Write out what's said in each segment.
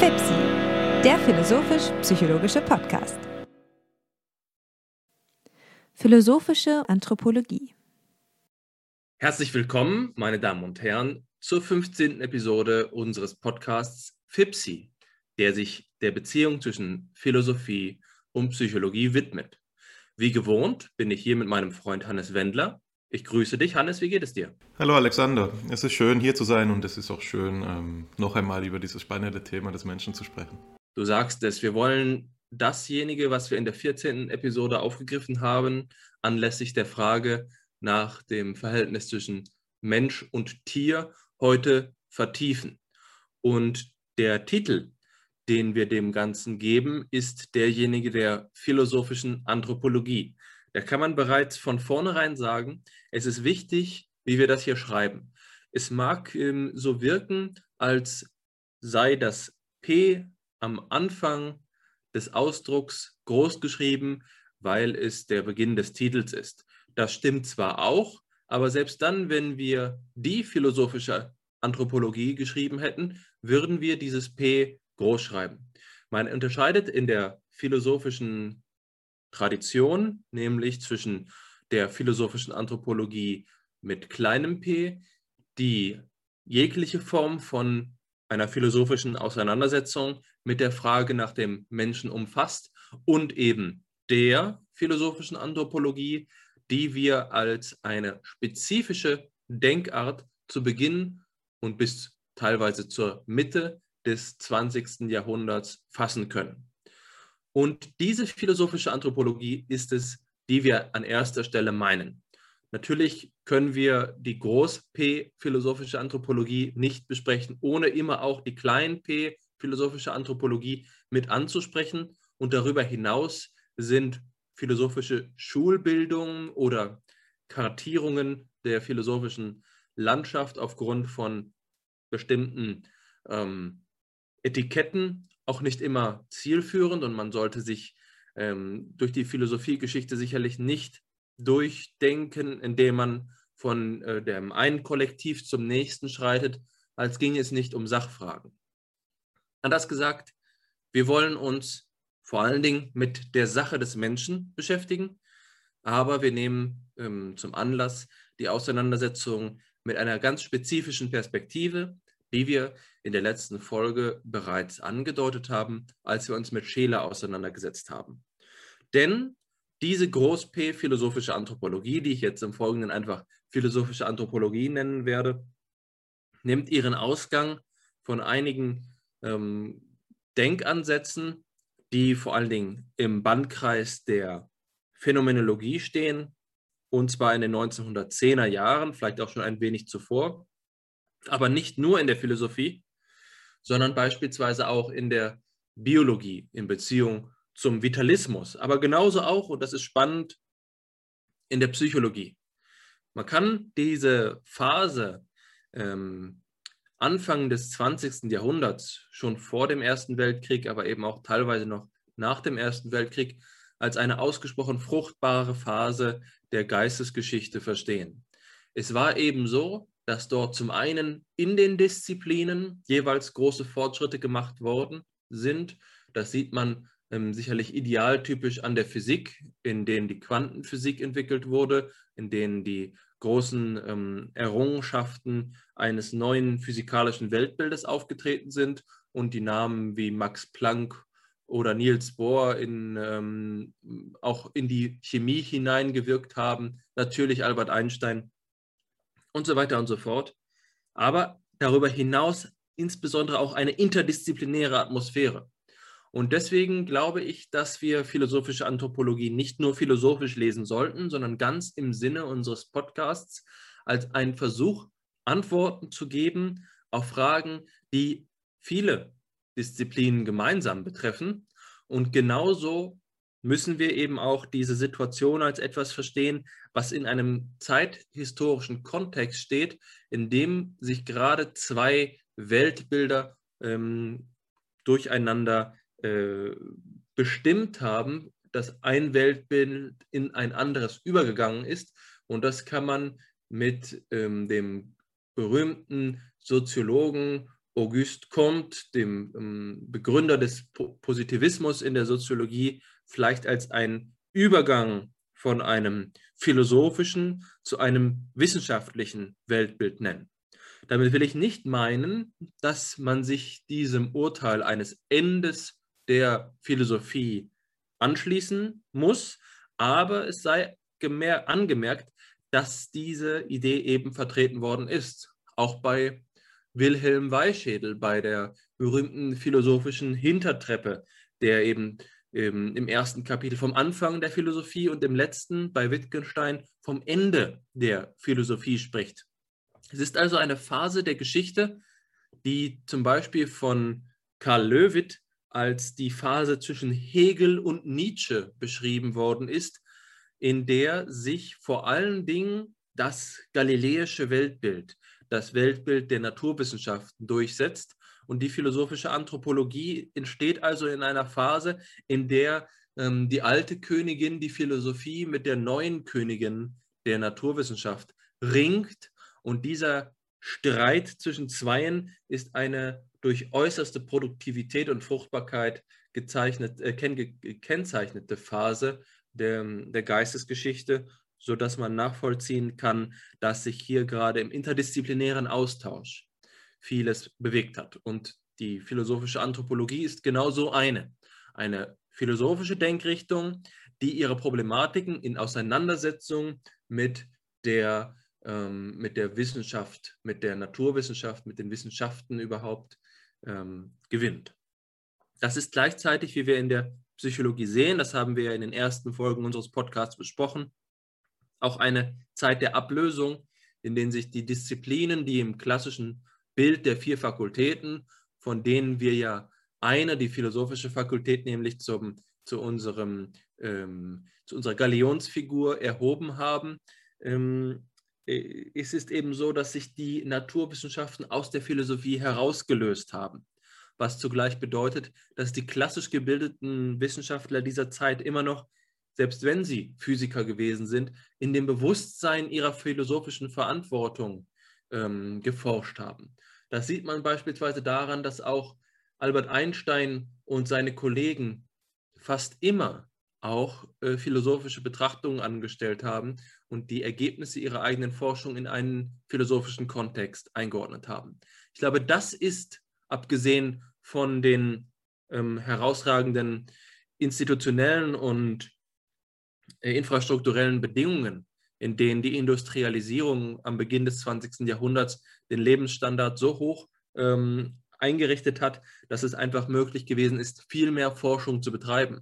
FIPSI, der philosophisch-psychologische Podcast. Philosophische Anthropologie. Herzlich willkommen, meine Damen und Herren, zur 15. Episode unseres Podcasts FIPSI, der sich der Beziehung zwischen Philosophie und Psychologie widmet. Wie gewohnt bin ich hier mit meinem Freund Hannes Wendler. Ich grüße dich, Hannes. Wie geht es dir? Hallo, Alexander. Es ist schön, hier zu sein und es ist auch schön, ähm, noch einmal über dieses spannende Thema des Menschen zu sprechen. Du sagst es, wir wollen dasjenige, was wir in der 14. Episode aufgegriffen haben, anlässlich der Frage nach dem Verhältnis zwischen Mensch und Tier heute vertiefen. Und der Titel, den wir dem Ganzen geben, ist derjenige der philosophischen Anthropologie. Da kann man bereits von vornherein sagen, es ist wichtig, wie wir das hier schreiben. Es mag ähm, so wirken, als sei das P am Anfang des Ausdrucks groß geschrieben, weil es der Beginn des Titels ist. Das stimmt zwar auch, aber selbst dann, wenn wir die philosophische Anthropologie geschrieben hätten, würden wir dieses P groß schreiben. Man unterscheidet in der philosophischen Tradition, nämlich zwischen der philosophischen Anthropologie mit kleinem p, die jegliche Form von einer philosophischen Auseinandersetzung mit der Frage nach dem Menschen umfasst und eben der philosophischen Anthropologie, die wir als eine spezifische Denkart zu Beginn und bis teilweise zur Mitte des 20. Jahrhunderts fassen können. Und diese philosophische Anthropologie ist es, die wir an erster Stelle meinen. Natürlich können wir die Groß-P philosophische Anthropologie nicht besprechen, ohne immer auch die Klein-P philosophische Anthropologie mit anzusprechen. Und darüber hinaus sind philosophische Schulbildungen oder Kartierungen der philosophischen Landschaft aufgrund von bestimmten ähm, Etiketten auch nicht immer zielführend und man sollte sich ähm, durch die Philosophiegeschichte sicherlich nicht durchdenken, indem man von äh, dem einen Kollektiv zum nächsten schreitet, als ginge es nicht um Sachfragen. Anders gesagt, wir wollen uns vor allen Dingen mit der Sache des Menschen beschäftigen, aber wir nehmen ähm, zum Anlass die Auseinandersetzung mit einer ganz spezifischen Perspektive, die wir in der letzten Folge bereits angedeutet haben, als wir uns mit Scheler auseinandergesetzt haben. Denn diese Groß-P philosophische Anthropologie, die ich jetzt im Folgenden einfach philosophische Anthropologie nennen werde, nimmt ihren Ausgang von einigen ähm, Denkansätzen, die vor allen Dingen im Bandkreis der Phänomenologie stehen, und zwar in den 1910er Jahren, vielleicht auch schon ein wenig zuvor aber nicht nur in der Philosophie, sondern beispielsweise auch in der Biologie in Beziehung zum Vitalismus, aber genauso auch, und das ist spannend, in der Psychologie. Man kann diese Phase ähm, Anfang des 20. Jahrhunderts, schon vor dem Ersten Weltkrieg, aber eben auch teilweise noch nach dem Ersten Weltkrieg, als eine ausgesprochen fruchtbare Phase der Geistesgeschichte verstehen. Es war eben so, dass dort zum einen in den Disziplinen jeweils große Fortschritte gemacht worden sind. Das sieht man ähm, sicherlich idealtypisch an der Physik, in denen die Quantenphysik entwickelt wurde, in denen die großen ähm, Errungenschaften eines neuen physikalischen Weltbildes aufgetreten sind und die Namen wie Max Planck oder Niels Bohr in, ähm, auch in die Chemie hineingewirkt haben. Natürlich Albert Einstein und so weiter und so fort. Aber darüber hinaus insbesondere auch eine interdisziplinäre Atmosphäre. Und deswegen glaube ich, dass wir philosophische Anthropologie nicht nur philosophisch lesen sollten, sondern ganz im Sinne unseres Podcasts als einen Versuch, Antworten zu geben auf Fragen, die viele Disziplinen gemeinsam betreffen und genauso müssen wir eben auch diese Situation als etwas verstehen, was in einem zeithistorischen Kontext steht, in dem sich gerade zwei Weltbilder ähm, durcheinander äh, bestimmt haben, dass ein Weltbild in ein anderes übergegangen ist. Und das kann man mit ähm, dem berühmten Soziologen Auguste Comte, dem ähm, Begründer des Positivismus in der Soziologie, vielleicht als ein Übergang von einem philosophischen zu einem wissenschaftlichen Weltbild nennen. Damit will ich nicht meinen, dass man sich diesem Urteil eines Endes der Philosophie anschließen muss, aber es sei angemerkt, dass diese Idee eben vertreten worden ist, auch bei Wilhelm Weichschädel, bei der berühmten philosophischen Hintertreppe, der eben ähm, im ersten Kapitel vom Anfang der Philosophie und im letzten bei Wittgenstein vom Ende der Philosophie spricht. Es ist also eine Phase der Geschichte, die zum Beispiel von Karl Löwit als die Phase zwischen Hegel und Nietzsche beschrieben worden ist, in der sich vor allen Dingen das galileische Weltbild, das Weltbild der Naturwissenschaften durchsetzt. Und die philosophische Anthropologie entsteht also in einer Phase, in der ähm, die alte Königin, die Philosophie mit der neuen Königin der Naturwissenschaft ringt. Und dieser Streit zwischen Zweien ist eine durch äußerste Produktivität und Fruchtbarkeit gezeichnet, äh, gekennzeichnete Phase der, der Geistesgeschichte, sodass man nachvollziehen kann, dass sich hier gerade im interdisziplinären Austausch vieles bewegt hat. Und die philosophische Anthropologie ist genau so eine. Eine philosophische Denkrichtung, die ihre Problematiken in Auseinandersetzung mit der ähm, mit der Wissenschaft, mit der Naturwissenschaft, mit den Wissenschaften überhaupt ähm, gewinnt. Das ist gleichzeitig, wie wir in der Psychologie sehen, das haben wir in den ersten Folgen unseres Podcasts besprochen, auch eine Zeit der Ablösung, in denen sich die Disziplinen, die im klassischen Bild der vier Fakultäten, von denen wir ja eine, die philosophische Fakultät, nämlich zum, zu, unserem, ähm, zu unserer Galionsfigur erhoben haben, ähm, äh, es ist eben so, dass sich die Naturwissenschaften aus der Philosophie herausgelöst haben, was zugleich bedeutet, dass die klassisch gebildeten Wissenschaftler dieser Zeit immer noch, selbst wenn sie Physiker gewesen sind, in dem Bewusstsein ihrer philosophischen Verantwortung ähm, geforscht haben. Das sieht man beispielsweise daran, dass auch Albert Einstein und seine Kollegen fast immer auch äh, philosophische Betrachtungen angestellt haben und die Ergebnisse ihrer eigenen Forschung in einen philosophischen Kontext eingeordnet haben. Ich glaube, das ist, abgesehen von den ähm, herausragenden institutionellen und äh, infrastrukturellen Bedingungen, in denen die Industrialisierung am Beginn des 20. Jahrhunderts den Lebensstandard so hoch ähm, eingerichtet hat, dass es einfach möglich gewesen ist, viel mehr Forschung zu betreiben.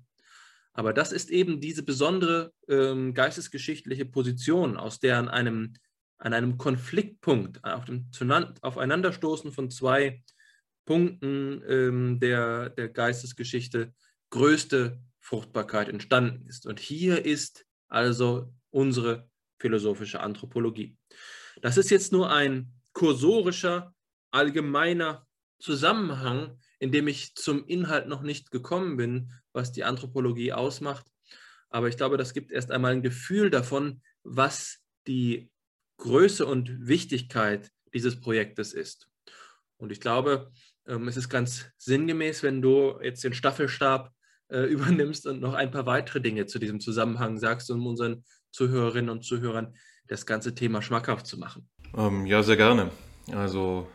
Aber das ist eben diese besondere ähm, geistesgeschichtliche Position, aus der an einem, an einem Konfliktpunkt, auf dem Aufeinanderstoßen von zwei Punkten ähm, der, der Geistesgeschichte größte Fruchtbarkeit entstanden ist. Und hier ist also unsere philosophische Anthropologie. Das ist jetzt nur ein kursorischer, allgemeiner Zusammenhang, in dem ich zum Inhalt noch nicht gekommen bin, was die Anthropologie ausmacht. Aber ich glaube, das gibt erst einmal ein Gefühl davon, was die Größe und Wichtigkeit dieses Projektes ist. Und ich glaube, ähm, es ist ganz sinngemäß, wenn du jetzt den Staffelstab äh, übernimmst und noch ein paar weitere Dinge zu diesem Zusammenhang sagst, um unseren Zuhörerinnen und Zuhörern das ganze Thema schmackhaft zu machen. Ähm, ja, sehr gerne. Also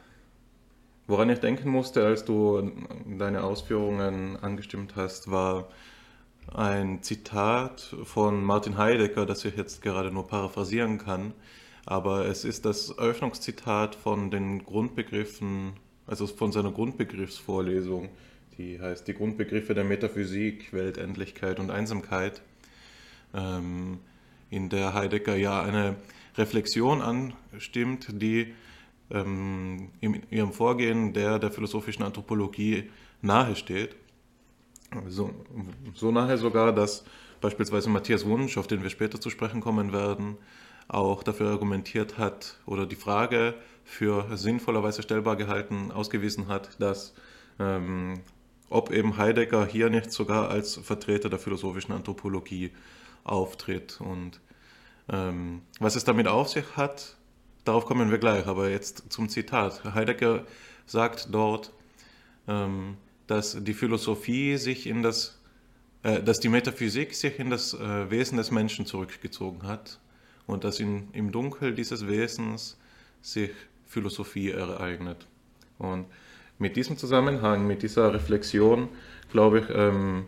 Woran ich denken musste, als du deine Ausführungen angestimmt hast, war ein Zitat von Martin Heidegger, das ich jetzt gerade nur paraphrasieren kann. Aber es ist das Öffnungszitat von den Grundbegriffen, also von seiner Grundbegriffsvorlesung, die heißt Die Grundbegriffe der Metaphysik, Weltendlichkeit und Einsamkeit, ähm, in der Heidegger ja eine Reflexion anstimmt, die ähm, in ihrem Vorgehen der der philosophischen Anthropologie nahe steht. So, so nahe sogar, dass beispielsweise Matthias Wunsch, auf den wir später zu sprechen kommen werden, auch dafür argumentiert hat oder die Frage für sinnvollerweise stellbar gehalten ausgewiesen hat, dass ähm, ob eben Heidegger hier nicht sogar als Vertreter der philosophischen Anthropologie auftritt. Und ähm, was es damit auf sich hat, darauf kommen wir gleich, aber jetzt zum Zitat. Heidegger sagt dort, ähm, dass die Philosophie sich in das, äh, dass die Metaphysik sich in das äh, Wesen des Menschen zurückgezogen hat und dass in, im Dunkel dieses Wesens sich Philosophie ereignet. Und mit diesem Zusammenhang, mit dieser Reflexion, glaube ich, ähm,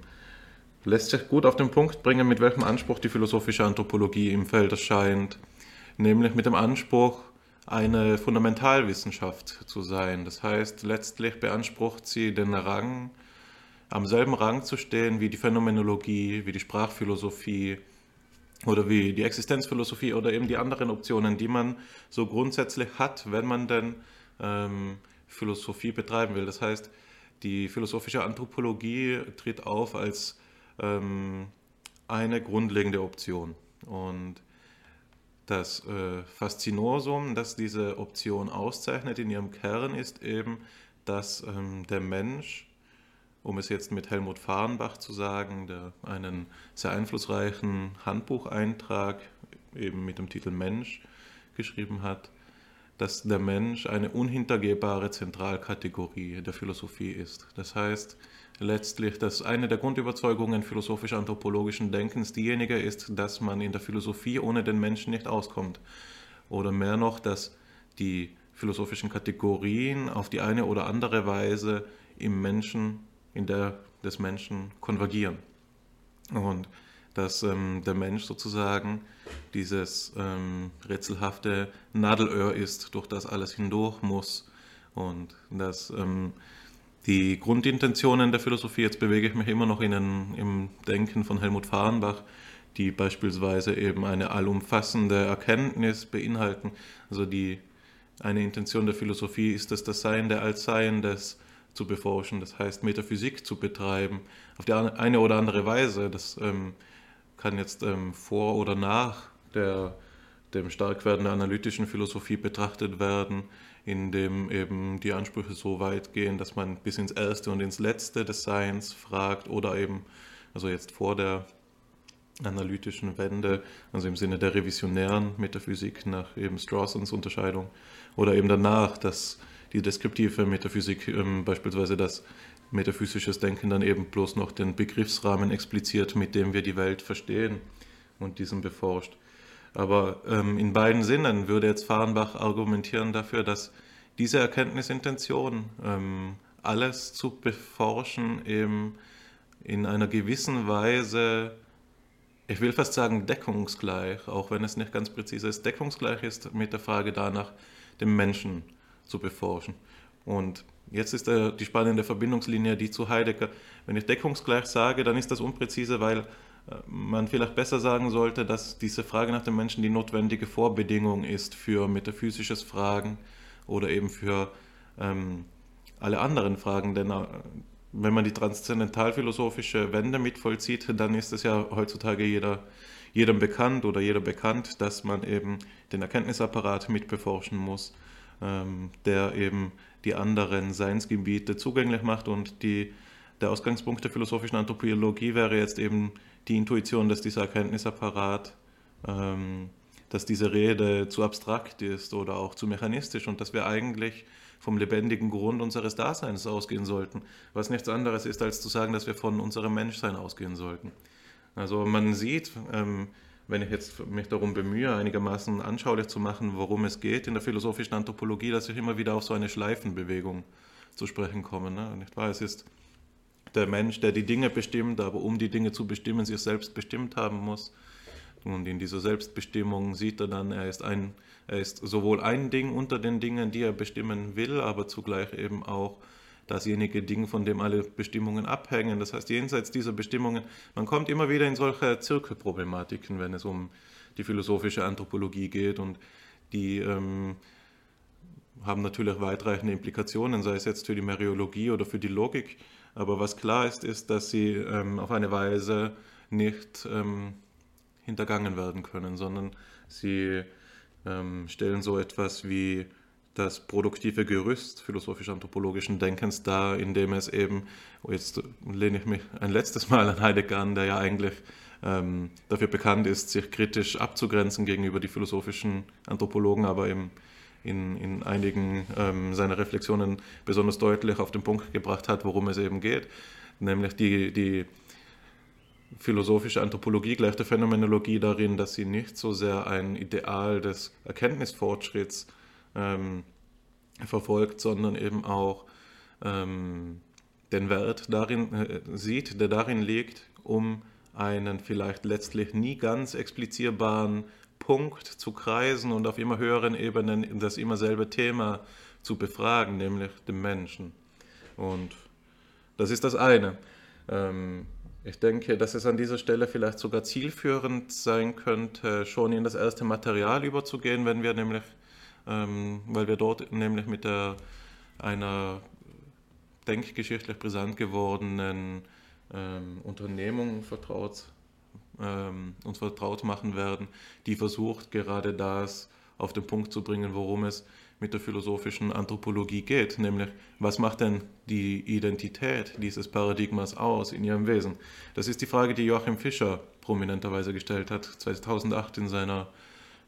lässt sich gut auf den Punkt bringen, mit welchem Anspruch die philosophische Anthropologie im Feld erscheint, nämlich mit dem Anspruch, eine Fundamentalwissenschaft zu sein. Das heißt, letztlich beansprucht sie den Rang, am selben Rang zu stehen wie die Phänomenologie, wie die Sprachphilosophie oder wie die Existenzphilosophie oder eben die anderen Optionen, die man so grundsätzlich hat, wenn man denn ähm, Philosophie betreiben will. Das heißt, die philosophische Anthropologie tritt auf als ähm, eine grundlegende Option. Und das äh, Faszinosum, das diese Option auszeichnet in ihrem Kern, ist eben, dass ähm, der Mensch, um es jetzt mit Helmut Fahrenbach zu sagen, der einen sehr einflussreichen Handbucheintrag eben mit dem Titel Mensch geschrieben hat, dass der Mensch eine unhintergehbare Zentralkategorie der Philosophie ist. Das heißt letztlich, dass eine der Grundüberzeugungen philosophisch-anthropologischen Denkens diejenige ist, dass man in der Philosophie ohne den Menschen nicht auskommt. Oder mehr noch, dass die philosophischen Kategorien auf die eine oder andere Weise im Menschen, in der des Menschen konvergieren. Und dass ähm, der Mensch sozusagen dieses ähm, rätselhafte Nadelöhr ist, durch das alles hindurch muss. Und dass ähm, die Grundintentionen der Philosophie, jetzt bewege ich mich immer noch in den, im Denken von Helmut Fahrenbach, die beispielsweise eben eine allumfassende Erkenntnis beinhalten. Also die, eine Intention der Philosophie ist es, das Sein der Allseiendes zu beforschen, das heißt Metaphysik zu betreiben, auf die eine oder andere Weise. Das ähm, kann jetzt ähm, vor oder nach der, dem Starkwerden der analytischen Philosophie betrachtet werden, in dem eben die Ansprüche so weit gehen, dass man bis ins Erste und ins Letzte des Seins fragt oder eben, also jetzt vor der analytischen Wende, also im Sinne der revisionären Metaphysik nach eben Strawsons Unterscheidung, oder eben danach, dass die deskriptive Metaphysik, ähm, beispielsweise das metaphysisches Denken dann eben bloß noch den Begriffsrahmen expliziert, mit dem wir die Welt verstehen und diesen beforscht. Aber ähm, in beiden Sinnen würde jetzt Fahrenbach argumentieren dafür, dass diese Erkenntnisintention, ähm, alles zu beforschen, eben in einer gewissen Weise, ich will fast sagen deckungsgleich, auch wenn es nicht ganz präzise ist, deckungsgleich ist mit der Frage danach, den Menschen zu beforschen. Und Jetzt ist äh, die spannende Verbindungslinie die zu Heidegger. Wenn ich deckungsgleich sage, dann ist das unpräzise, weil man vielleicht besser sagen sollte, dass diese Frage nach dem Menschen die notwendige Vorbedingung ist für metaphysisches Fragen oder eben für ähm, alle anderen Fragen. Denn äh, wenn man die transzendentalphilosophische Wende mitvollzieht, dann ist es ja heutzutage jeder, jedem bekannt oder jeder bekannt, dass man eben den Erkenntnisapparat mitbeforschen muss, ähm, der eben die anderen Seinsgebiete zugänglich macht und die, der Ausgangspunkt der philosophischen Anthropologie wäre jetzt eben die Intuition, dass dieser Erkenntnisapparat, ähm, dass diese Rede zu abstrakt ist oder auch zu mechanistisch und dass wir eigentlich vom lebendigen Grund unseres Daseins ausgehen sollten, was nichts anderes ist, als zu sagen, dass wir von unserem Menschsein ausgehen sollten. Also man sieht, ähm, wenn ich jetzt mich darum bemühe, einigermaßen anschaulich zu machen, worum es geht in der philosophischen Anthropologie, dass ich immer wieder auf so eine Schleifenbewegung zu sprechen komme. Ne? Nicht wahr? Es ist der Mensch, der die Dinge bestimmt, aber um die Dinge zu bestimmen, sich selbst bestimmt haben muss. Und in dieser Selbstbestimmung sieht er dann, er ist, ein, er ist sowohl ein Ding unter den Dingen, die er bestimmen will, aber zugleich eben auch dasjenige Ding, von dem alle Bestimmungen abhängen. Das heißt, jenseits dieser Bestimmungen, man kommt immer wieder in solche Zirkelproblematiken, wenn es um die philosophische Anthropologie geht und die ähm, haben natürlich weitreichende Implikationen, sei es jetzt für die Meriologie oder für die Logik. Aber was klar ist, ist, dass sie ähm, auf eine Weise nicht ähm, hintergangen werden können, sondern sie ähm, stellen so etwas wie das produktive Gerüst philosophisch-anthropologischen Denkens dar, indem es eben, oh, jetzt lehne ich mich ein letztes Mal an Heidegger an, der ja eigentlich ähm, dafür bekannt ist, sich kritisch abzugrenzen gegenüber die philosophischen Anthropologen, aber eben in, in einigen ähm, seiner Reflexionen besonders deutlich auf den Punkt gebracht hat, worum es eben geht, nämlich die, die philosophische Anthropologie gleicht der Phänomenologie darin, dass sie nicht so sehr ein Ideal des Erkenntnisfortschritts ähm, verfolgt, sondern eben auch ähm, den Wert darin äh, sieht, der darin liegt, um einen vielleicht letztlich nie ganz explizierbaren Punkt zu kreisen und auf immer höheren Ebenen das immer selbe Thema zu befragen, nämlich den Menschen. Und das ist das eine. Ähm, ich denke, dass es an dieser Stelle vielleicht sogar zielführend sein könnte, schon in das erste Material überzugehen, wenn wir nämlich, ähm, weil wir dort nämlich mit der, einer denkgeschichtlich brisant gewordenen ähm, Unternehmung vertraut, ähm, uns vertraut machen werden, die versucht gerade das auf den Punkt zu bringen, worum es mit der philosophischen Anthropologie geht, nämlich was macht denn die Identität dieses Paradigmas aus in ihrem Wesen? Das ist die Frage, die Joachim Fischer prominenterweise gestellt hat, 2008 in seiner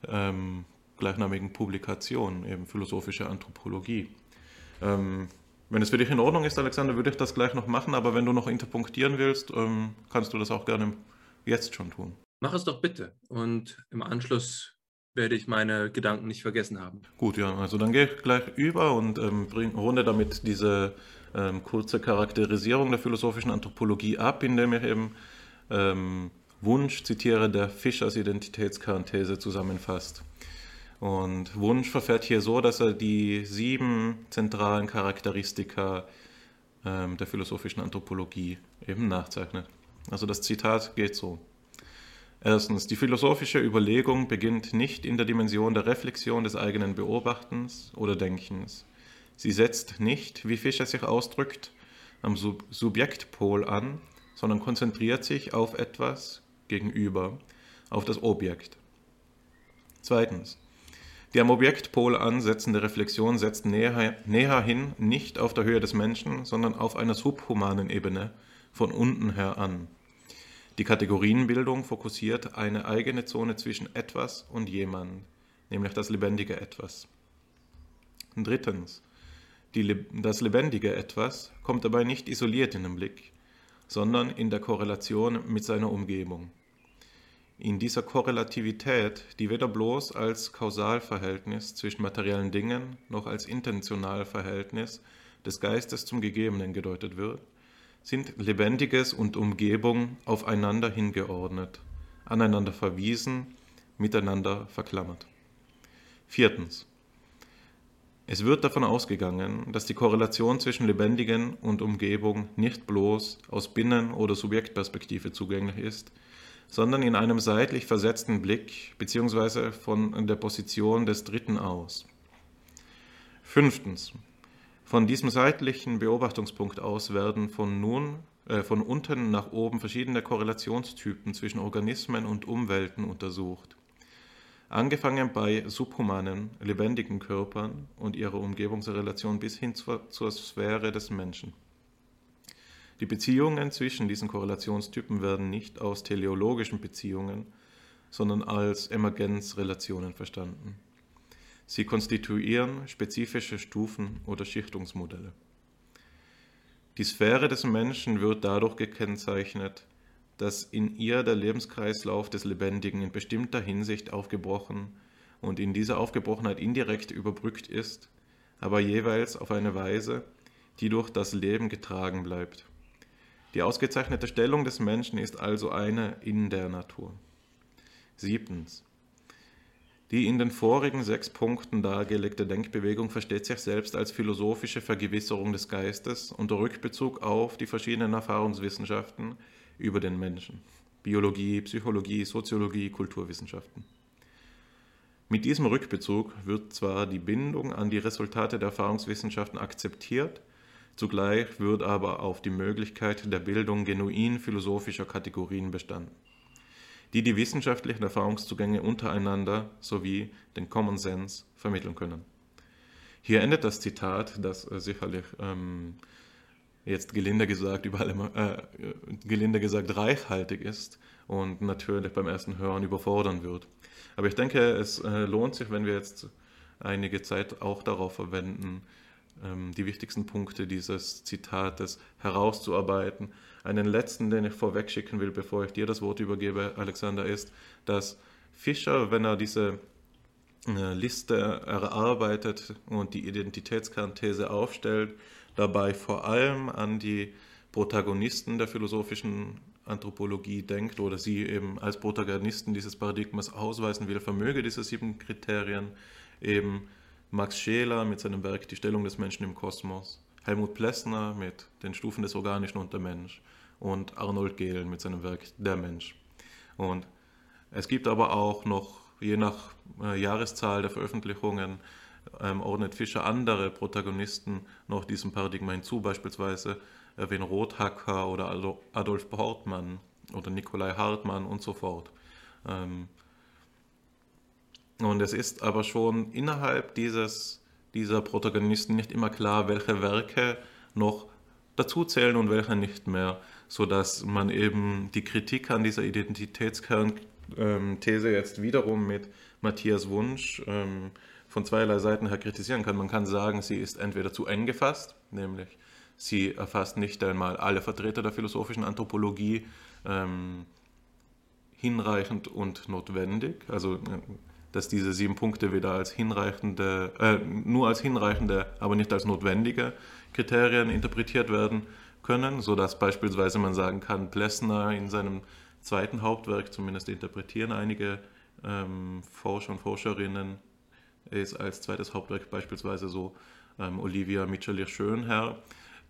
ähm, gleichnamigen Publikation, eben philosophische Anthropologie. Ähm, wenn es für dich in Ordnung ist, Alexander, würde ich das gleich noch machen, aber wenn du noch interpunktieren willst, ähm, kannst du das auch gerne jetzt schon tun. Mach es doch bitte und im Anschluss werde ich meine Gedanken nicht vergessen haben. Gut, ja, also dann gehe ich gleich über und ähm, bring, runde damit diese ähm, kurze Charakterisierung der philosophischen Anthropologie ab, indem ich eben ähm, Wunsch zitiere, der Fischers Identitätskernthese zusammenfasst. Und Wunsch verfährt hier so, dass er die sieben zentralen Charakteristika ähm, der philosophischen Anthropologie eben nachzeichnet. Also das Zitat geht so. Erstens, die philosophische Überlegung beginnt nicht in der Dimension der Reflexion des eigenen Beobachtens oder Denkens. Sie setzt nicht, wie Fischer sich ausdrückt, am Sub Subjektpol an, sondern konzentriert sich auf etwas gegenüber, auf das Objekt. Zweitens, die am Objektpol ansetzende Reflexion setzt näher, näher hin nicht auf der Höhe des Menschen, sondern auf einer subhumanen Ebene, von unten her an. Die Kategorienbildung fokussiert eine eigene Zone zwischen etwas und jemand, nämlich das lebendige Etwas. Drittens. Die, das lebendige Etwas kommt dabei nicht isoliert in den Blick, sondern in der Korrelation mit seiner Umgebung. In dieser Korrelativität, die weder bloß als Kausalverhältnis zwischen materiellen Dingen noch als Intentionalverhältnis des Geistes zum Gegebenen gedeutet wird, sind Lebendiges und Umgebung aufeinander hingeordnet, aneinander verwiesen, miteinander verklammert. Viertens. Es wird davon ausgegangen, dass die Korrelation zwischen Lebendigen und Umgebung nicht bloß aus Binnen- oder Subjektperspektive zugänglich ist, sondern in einem seitlich versetzten Blick bzw. von der Position des Dritten aus. Fünftens. Von diesem seitlichen Beobachtungspunkt aus werden von nun äh, von unten nach oben verschiedene Korrelationstypen zwischen Organismen und Umwelten untersucht. Angefangen bei subhumanen, lebendigen Körpern und ihrer Umgebungsrelation bis hin zur, zur Sphäre des Menschen. Die Beziehungen zwischen diesen Korrelationstypen werden nicht aus teleologischen Beziehungen, sondern als Emergenzrelationen verstanden. Sie konstituieren spezifische Stufen oder Schichtungsmodelle. Die Sphäre des Menschen wird dadurch gekennzeichnet, dass in ihr der Lebenskreislauf des Lebendigen in bestimmter Hinsicht aufgebrochen und in dieser Aufgebrochenheit indirekt überbrückt ist, aber jeweils auf eine Weise, die durch das Leben getragen bleibt. Die ausgezeichnete Stellung des Menschen ist also eine in der Natur. Siebtens. Die in den vorigen sechs Punkten dargelegte Denkbewegung versteht sich selbst als philosophische Vergewisserung des Geistes unter Rückbezug auf die verschiedenen Erfahrungswissenschaften über den Menschen. Biologie, Psychologie, Soziologie, Kulturwissenschaften. Mit diesem Rückbezug wird zwar die Bindung an die Resultate der Erfahrungswissenschaften akzeptiert, zugleich wird aber auf die Möglichkeit der Bildung genuin philosophischer Kategorien bestanden die die wissenschaftlichen Erfahrungszugänge untereinander sowie den Common Sense vermitteln können. hier endet das Zitat, das äh, sicherlich ähm, jetzt gelinde gesagt, überall immer, äh, gelinde gesagt reichhaltig ist und natürlich beim ersten Hören überfordern wird. Aber ich denke, es äh, lohnt sich, wenn wir jetzt einige Zeit auch darauf verwenden, ähm, die wichtigsten Punkte dieses Zitates herauszuarbeiten. Einen letzten, den ich vorweg schicken will, bevor ich dir das Wort übergebe, Alexander, ist, dass Fischer, wenn er diese äh, Liste erarbeitet und die Identitätskernthese aufstellt, dabei vor allem an die Protagonisten der philosophischen Anthropologie denkt oder sie eben als Protagonisten dieses Paradigmas ausweisen will, vermöge diese sieben Kriterien eben Max Scheler mit seinem Werk Die Stellung des Menschen im Kosmos, Helmut Plessner mit den Stufen des Organischen und der Mensch und Arnold Gehlen mit seinem Werk Der Mensch. Und es gibt aber auch noch, je nach äh, Jahreszahl der Veröffentlichungen, ähm, ordnet Fischer andere Protagonisten noch diesem Paradigma hinzu, beispielsweise Erwin Rothacker oder Adolf Portmann oder Nikolai Hartmann und so fort. Ähm, und es ist aber schon innerhalb dieses, dieser Protagonisten nicht immer klar, welche Werke noch dazuzählen und welche nicht mehr, sodass man eben die Kritik an dieser Identitätskernthese jetzt wiederum mit Matthias Wunsch ähm, von zweierlei Seiten her kritisieren kann. Man kann sagen, sie ist entweder zu eng gefasst, nämlich sie erfasst nicht einmal alle Vertreter der philosophischen Anthropologie ähm, hinreichend und notwendig. Also äh, dass diese sieben Punkte weder als hinreichende, äh, nur als hinreichende, aber nicht als notwendige Kriterien interpretiert werden können, sodass beispielsweise man sagen kann, Plessner in seinem zweiten Hauptwerk, zumindest interpretieren einige ähm, Forscher und Forscherinnen, ist als zweites Hauptwerk beispielsweise so ähm, Olivia Michelir-Schönherr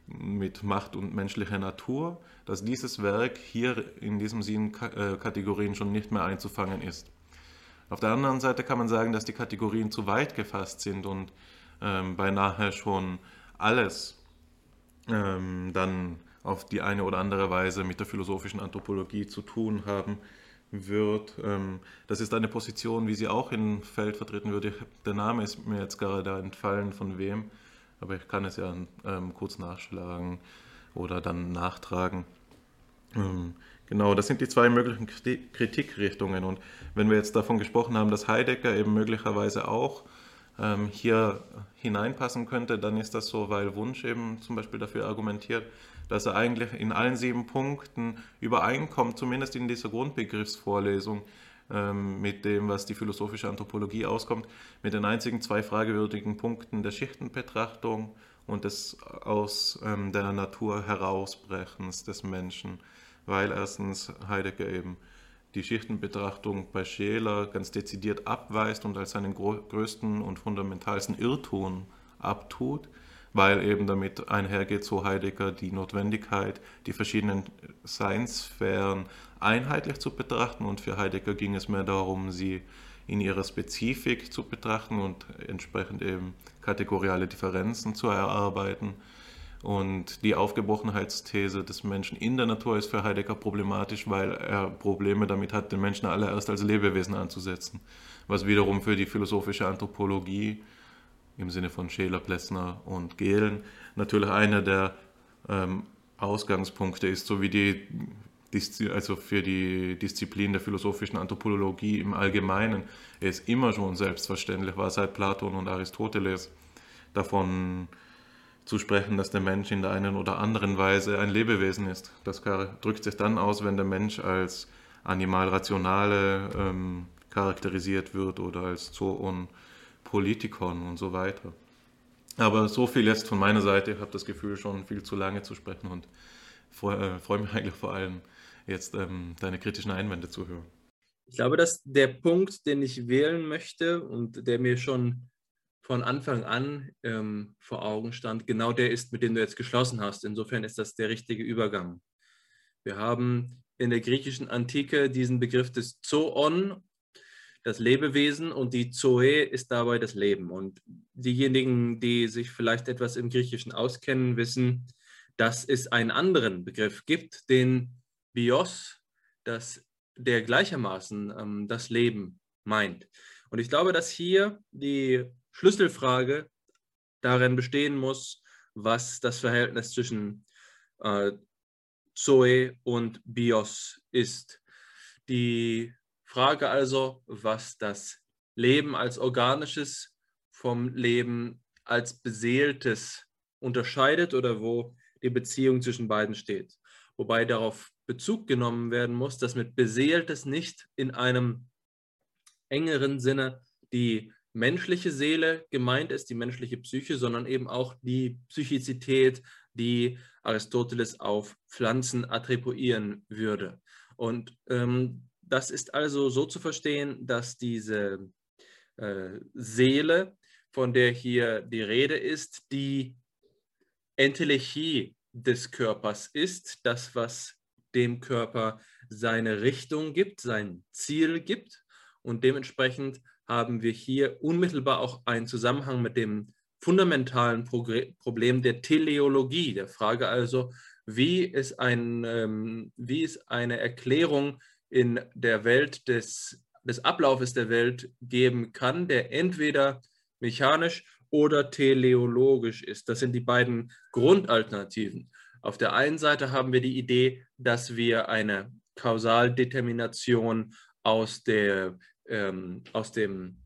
mit Macht und menschlicher Natur, dass dieses Werk hier in diesen sieben äh, Kategorien schon nicht mehr einzufangen ist. Auf der anderen Seite kann man sagen, dass die Kategorien zu weit gefasst sind und ähm, beinahe schon alles ähm, dann auf die eine oder andere Weise mit der philosophischen Anthropologie zu tun haben wird. Ähm, das ist eine Position, wie sie auch im Feld vertreten würde. Der Name ist mir jetzt gerade entfallen, von wem, aber ich kann es ja ähm, kurz nachschlagen oder dann nachtragen. Ähm, genau, das sind die zwei möglichen Kritikrichtungen. Und wenn wir jetzt davon gesprochen haben, dass Heidegger eben möglicherweise auch ähm, hier hineinpassen könnte, dann ist das so, weil Wunsch eben zum Beispiel dafür argumentiert, dass er eigentlich in allen sieben Punkten übereinkommt, zumindest in dieser Grundbegriffsvorlesung, ähm, mit dem, was die philosophische Anthropologie auskommt, mit den einzigen zwei fragewürdigen Punkten der Schichtenbetrachtung und des aus ähm, der Natur herausbrechens des Menschen, weil erstens Heidegger eben die Schichtenbetrachtung bei Scheler ganz dezidiert abweist und als seinen größten und fundamentalsten Irrtum abtut weil eben damit einhergeht, so Heidegger, die Notwendigkeit, die verschiedenen Seinssphären einheitlich zu betrachten. Und für Heidegger ging es mehr darum, sie in ihrer Spezifik zu betrachten und entsprechend eben kategoriale Differenzen zu erarbeiten. Und die Aufgebrochenheitsthese des Menschen in der Natur ist für Heidegger problematisch, weil er Probleme damit hat, den Menschen allererst als Lebewesen anzusetzen, was wiederum für die philosophische Anthropologie im Sinne von Scheler, Plessner und Gehlen natürlich einer der ähm, Ausgangspunkte ist, so wie die also für die Disziplin der philosophischen Anthropologie im Allgemeinen es immer schon selbstverständlich war, seit Platon und Aristoteles davon zu sprechen, dass der Mensch in der einen oder anderen Weise ein Lebewesen ist. Das drückt sich dann aus, wenn der Mensch als Animalrationale ähm, charakterisiert wird oder als Zoon Politikern und so weiter. Aber so viel jetzt von meiner Seite. Ich habe das Gefühl, schon viel zu lange zu sprechen und freue äh, freu mich eigentlich vor allem, jetzt ähm, deine kritischen Einwände zu hören. Ich glaube, dass der Punkt, den ich wählen möchte und der mir schon von Anfang an ähm, vor Augen stand, genau der ist, mit dem du jetzt geschlossen hast. Insofern ist das der richtige Übergang. Wir haben in der griechischen Antike diesen Begriff des Zoon das Lebewesen und die Zoe ist dabei das Leben. Und diejenigen, die sich vielleicht etwas im Griechischen auskennen, wissen, dass es einen anderen Begriff gibt, den Bios, das, der gleichermaßen ähm, das Leben meint. Und ich glaube, dass hier die Schlüsselfrage darin bestehen muss, was das Verhältnis zwischen äh, Zoe und Bios ist. Die Frage also, was das Leben als organisches vom Leben als beseeltes unterscheidet oder wo die Beziehung zwischen beiden steht. Wobei darauf Bezug genommen werden muss, dass mit beseeltes nicht in einem engeren Sinne die menschliche Seele gemeint ist, die menschliche Psyche, sondern eben auch die Psychizität, die Aristoteles auf Pflanzen attribuieren würde. Und ähm, das ist also so zu verstehen, dass diese äh, Seele, von der hier die Rede ist, die Entelechie des Körpers ist, das, was dem Körper seine Richtung gibt, sein Ziel gibt. Und dementsprechend haben wir hier unmittelbar auch einen Zusammenhang mit dem fundamentalen Problem der Teleologie, der Frage also, wie es, ein, ähm, wie es eine Erklärung in der Welt des, des Ablaufes der Welt geben kann, der entweder mechanisch oder teleologisch ist. Das sind die beiden Grundalternativen. Auf der einen Seite haben wir die Idee, dass wir eine Kausaldetermination aus der, ähm, aus dem,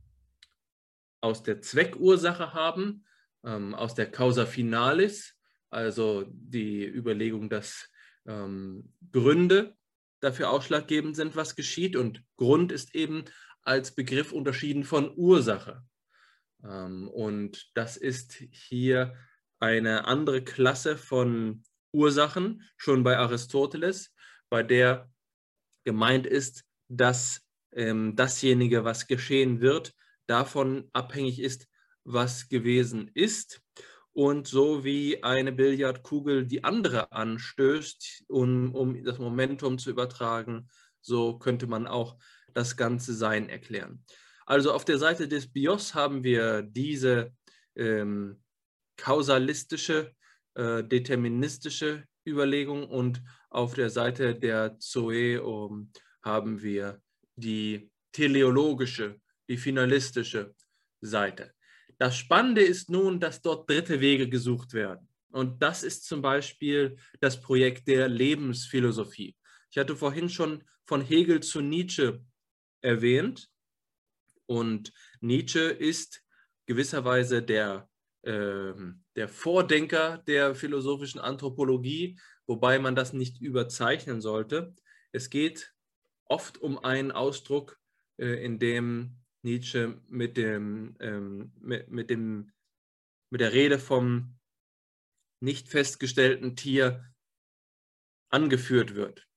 aus der Zweckursache haben, ähm, aus der Causa Finalis, also die Überlegung, dass ähm, Gründe dafür ausschlaggebend sind, was geschieht. Und Grund ist eben als Begriff unterschieden von Ursache. Ähm, und das ist hier eine andere Klasse von Ursachen, schon bei Aristoteles, bei der gemeint ist, dass ähm, dasjenige, was geschehen wird, davon abhängig ist, was gewesen ist. Und so wie eine Billardkugel die andere anstößt, um, um das Momentum zu übertragen, so könnte man auch das ganze Sein erklären. Also auf der Seite des Bios haben wir diese ähm, kausalistische, äh, deterministische Überlegung und auf der Seite der Zoe um, haben wir die teleologische, die finalistische Seite. Das Spannende ist nun, dass dort dritte Wege gesucht werden. Und das ist zum Beispiel das Projekt der Lebensphilosophie. Ich hatte vorhin schon von Hegel zu Nietzsche erwähnt. Und Nietzsche ist gewisserweise der, äh, der Vordenker der philosophischen Anthropologie, wobei man das nicht überzeichnen sollte. Es geht oft um einen Ausdruck, äh, in dem Nietzsche mit, dem, ähm, mit, mit, dem, mit der Rede vom nicht festgestellten Tier angeführt wird.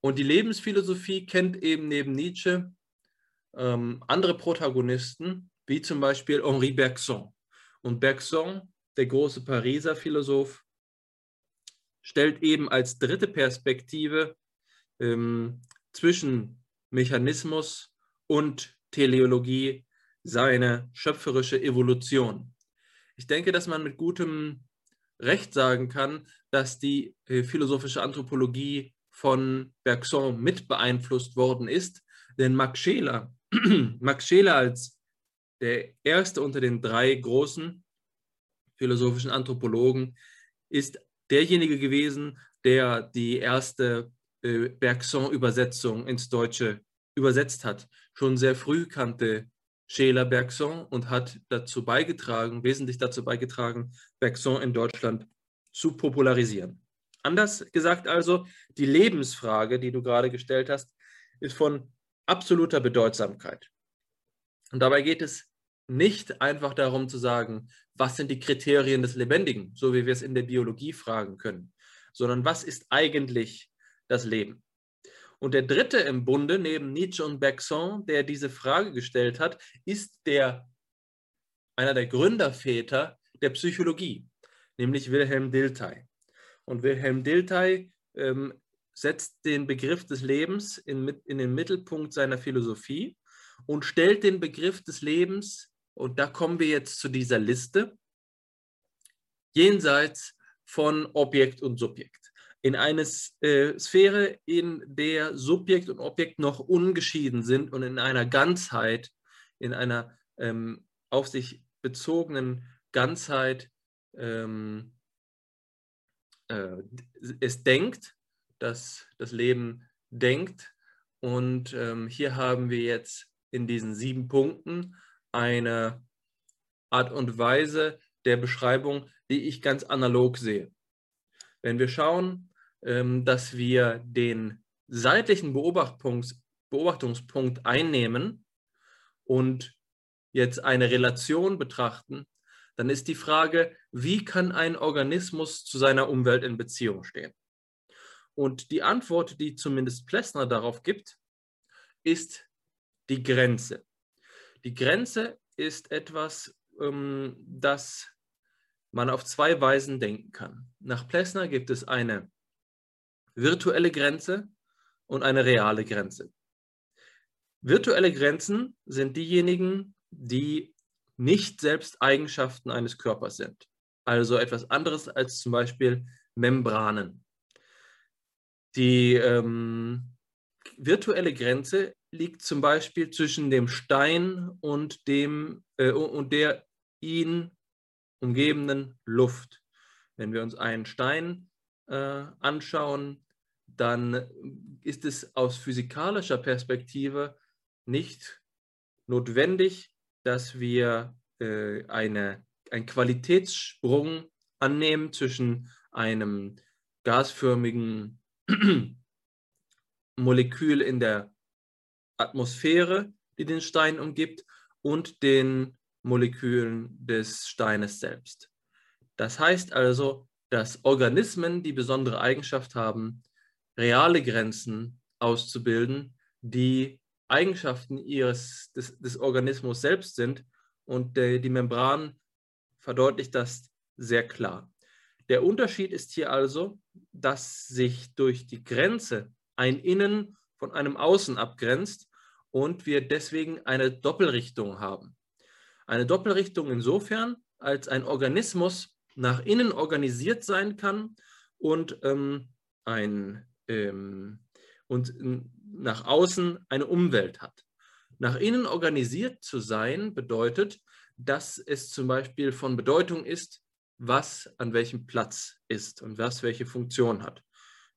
Und die Lebensphilosophie kennt eben neben Nietzsche ähm, andere Protagonisten, wie zum Beispiel Henri Bergson. Und Bergson, der große Pariser Philosoph, stellt eben als dritte Perspektive ähm, zwischen Mechanismus und Teleologie seine schöpferische Evolution. Ich denke, dass man mit gutem Recht sagen kann, dass die äh, philosophische Anthropologie von Bergson mit beeinflusst worden ist, denn Max Scheler Max Scheler als der erste unter den drei großen philosophischen Anthropologen ist derjenige gewesen, der die erste äh, Bergson-Übersetzung ins Deutsche übersetzt hat. Schon sehr früh kannte Scheler Bergson und hat dazu beigetragen, wesentlich dazu beigetragen, Bergson in Deutschland zu popularisieren. Anders gesagt also, die Lebensfrage, die du gerade gestellt hast, ist von absoluter Bedeutsamkeit. Und dabei geht es nicht einfach darum zu sagen, was sind die Kriterien des Lebendigen, so wie wir es in der Biologie fragen können, sondern was ist eigentlich das Leben? Und der dritte im Bunde, neben Nietzsche und Bergson, der diese Frage gestellt hat, ist der, einer der Gründerväter der Psychologie, nämlich Wilhelm Dilthey. Und Wilhelm Dilthey ähm, setzt den Begriff des Lebens in, in den Mittelpunkt seiner Philosophie und stellt den Begriff des Lebens, und da kommen wir jetzt zu dieser Liste, jenseits von Objekt und Subjekt. In eine äh, Sphäre, in der Subjekt und Objekt noch ungeschieden sind und in einer Ganzheit, in einer ähm, auf sich bezogenen Ganzheit ähm, äh, es denkt, dass das Leben denkt. Und ähm, hier haben wir jetzt in diesen sieben Punkten eine Art und Weise der Beschreibung, die ich ganz analog sehe. Wenn wir schauen, ähm, dass wir den seitlichen Beobachtungs Beobachtungspunkt einnehmen und jetzt eine Relation betrachten, dann ist die Frage, wie kann ein Organismus zu seiner Umwelt in Beziehung stehen? Und die Antwort, die zumindest Plessner darauf gibt, ist die Grenze. Die Grenze ist etwas, ähm, das man auf zwei Weisen denken kann. Nach Plessner gibt es eine virtuelle Grenze und eine reale Grenze. Virtuelle Grenzen sind diejenigen, die nicht selbst Eigenschaften eines Körpers sind. Also etwas anderes als zum Beispiel Membranen. Die ähm, virtuelle Grenze liegt zum Beispiel zwischen dem Stein und, dem, äh, und der ihn umgebenden Luft. Wenn wir uns einen Stein äh, anschauen, dann ist es aus physikalischer Perspektive nicht notwendig, dass wir äh, eine, einen Qualitätssprung annehmen zwischen einem gasförmigen Molekül in der Atmosphäre, die den Stein umgibt, und den Molekülen des Steines selbst. Das heißt also, dass Organismen die besondere Eigenschaft haben, reale Grenzen auszubilden, die Eigenschaften ihres, des, des Organismus selbst sind. Und der, die Membran verdeutlicht das sehr klar. Der Unterschied ist hier also, dass sich durch die Grenze ein Innen von einem Außen abgrenzt und wir deswegen eine Doppelrichtung haben. Eine Doppelrichtung insofern, als ein Organismus nach innen organisiert sein kann und, ähm, ein, ähm, und nach außen eine Umwelt hat. Nach innen organisiert zu sein bedeutet, dass es zum Beispiel von Bedeutung ist, was an welchem Platz ist und was welche Funktion hat.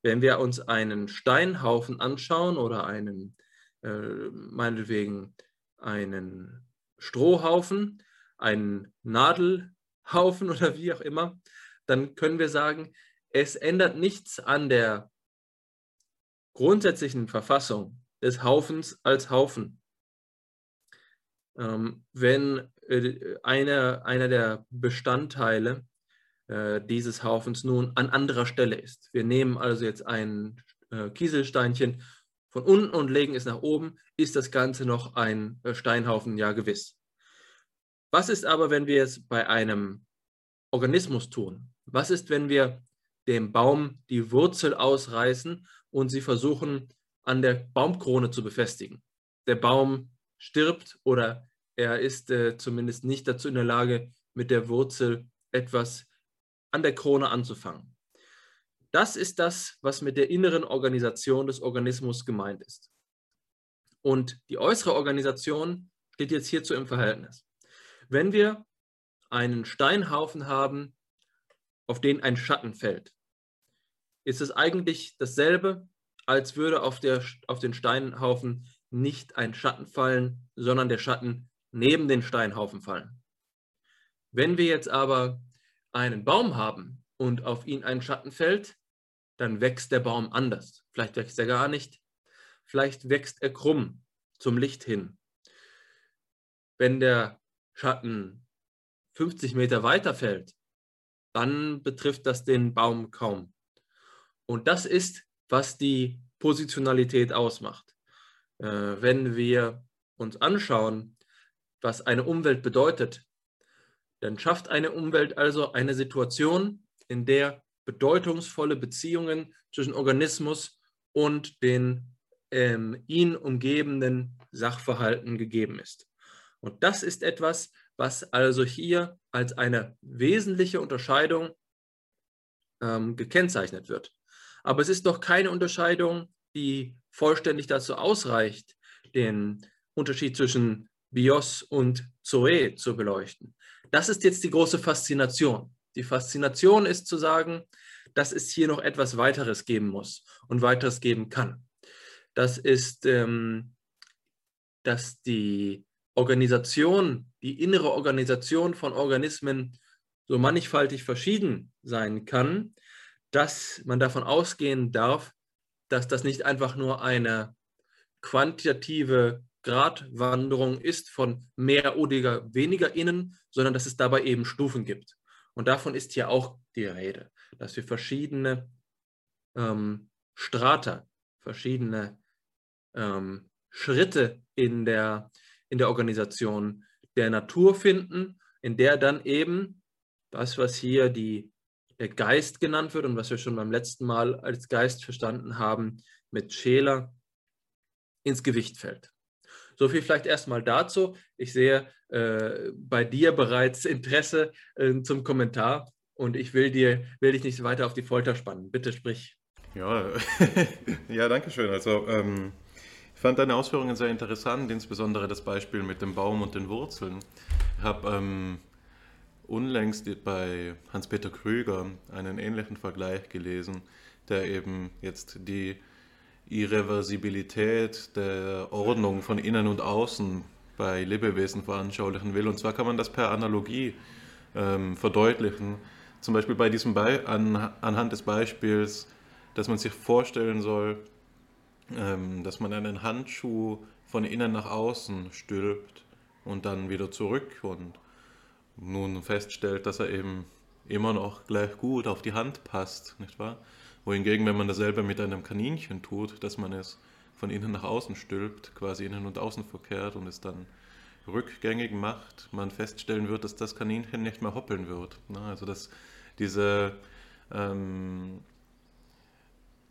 Wenn wir uns einen Steinhaufen anschauen oder einen, äh, meinetwegen einen Strohhaufen, einen Nadelhaufen oder wie auch immer, dann können wir sagen, es ändert nichts an der grundsätzlichen Verfassung des Haufens als Haufen. Ähm, wenn äh, einer, einer der Bestandteile äh, dieses Haufens nun an anderer Stelle ist. Wir nehmen also jetzt ein äh, Kieselsteinchen von unten und legen es nach oben, ist das Ganze noch ein äh, Steinhaufen, ja gewiss. Was ist aber, wenn wir es bei einem Organismus tun? Was ist, wenn wir dem Baum die Wurzel ausreißen und sie versuchen an der Baumkrone zu befestigen? Der Baum stirbt oder er ist äh, zumindest nicht dazu in der Lage, mit der Wurzel etwas an der Krone anzufangen. Das ist das, was mit der inneren Organisation des Organismus gemeint ist. Und die äußere Organisation steht jetzt hierzu im Verhältnis. Wenn wir einen Steinhaufen haben, auf den ein Schatten fällt, ist es eigentlich dasselbe, als würde auf, der, auf den Steinhaufen nicht ein Schatten fallen, sondern der Schatten neben den Steinhaufen fallen. Wenn wir jetzt aber einen Baum haben und auf ihn ein Schatten fällt, dann wächst der Baum anders. Vielleicht wächst er gar nicht. Vielleicht wächst er krumm zum Licht hin. Wenn der Schatten 50 Meter weiter fällt, dann betrifft das den Baum kaum. Und das ist, was die Positionalität ausmacht. Äh, wenn wir uns anschauen, was eine Umwelt bedeutet, dann schafft eine Umwelt also eine Situation, in der bedeutungsvolle Beziehungen zwischen Organismus und den ähm, ihn umgebenden Sachverhalten gegeben ist. Und das ist etwas, was also hier als eine wesentliche Unterscheidung ähm, gekennzeichnet wird. Aber es ist doch keine Unterscheidung, die vollständig dazu ausreicht, den Unterschied zwischen Bios und Zoe zu beleuchten. Das ist jetzt die große Faszination. Die Faszination ist zu sagen, dass es hier noch etwas weiteres geben muss und weiteres geben kann. Das ist, ähm, dass die Organisation, die innere Organisation von Organismen so mannigfaltig verschieden sein kann, dass man davon ausgehen darf, dass das nicht einfach nur eine quantitative Gratwanderung ist von mehr oder weniger innen, sondern dass es dabei eben Stufen gibt. Und davon ist hier auch die Rede, dass wir verschiedene ähm, Strata, verschiedene ähm, Schritte in der, in der Organisation der Natur finden, in der dann eben das, was hier die, der Geist genannt wird und was wir schon beim letzten Mal als Geist verstanden haben, mit Scheler ins Gewicht fällt. So viel vielleicht erstmal dazu. Ich sehe äh, bei dir bereits Interesse äh, zum Kommentar und ich will, dir, will dich nicht weiter auf die Folter spannen. Bitte sprich. Ja, ja danke schön. Also, ähm, ich fand deine Ausführungen sehr interessant, insbesondere das Beispiel mit dem Baum und den Wurzeln. Ich habe ähm, unlängst bei Hans-Peter Krüger einen ähnlichen Vergleich gelesen, der eben jetzt die Irreversibilität der Ordnung von innen und außen bei Lebewesen veranschaulichen will. Und zwar kann man das per Analogie ähm, verdeutlichen. Zum Beispiel bei diesem Be an, anhand des Beispiels, dass man sich vorstellen soll, ähm, dass man einen Handschuh von innen nach außen stülpt und dann wieder zurück und nun feststellt, dass er eben immer noch gleich gut auf die Hand passt, nicht wahr? Wohingegen, wenn man dasselbe mit einem Kaninchen tut, dass man es von innen nach außen stülpt, quasi innen und außen verkehrt und es dann rückgängig macht, man feststellen wird, dass das Kaninchen nicht mehr hoppeln wird. Ne? Also dass diese, ähm,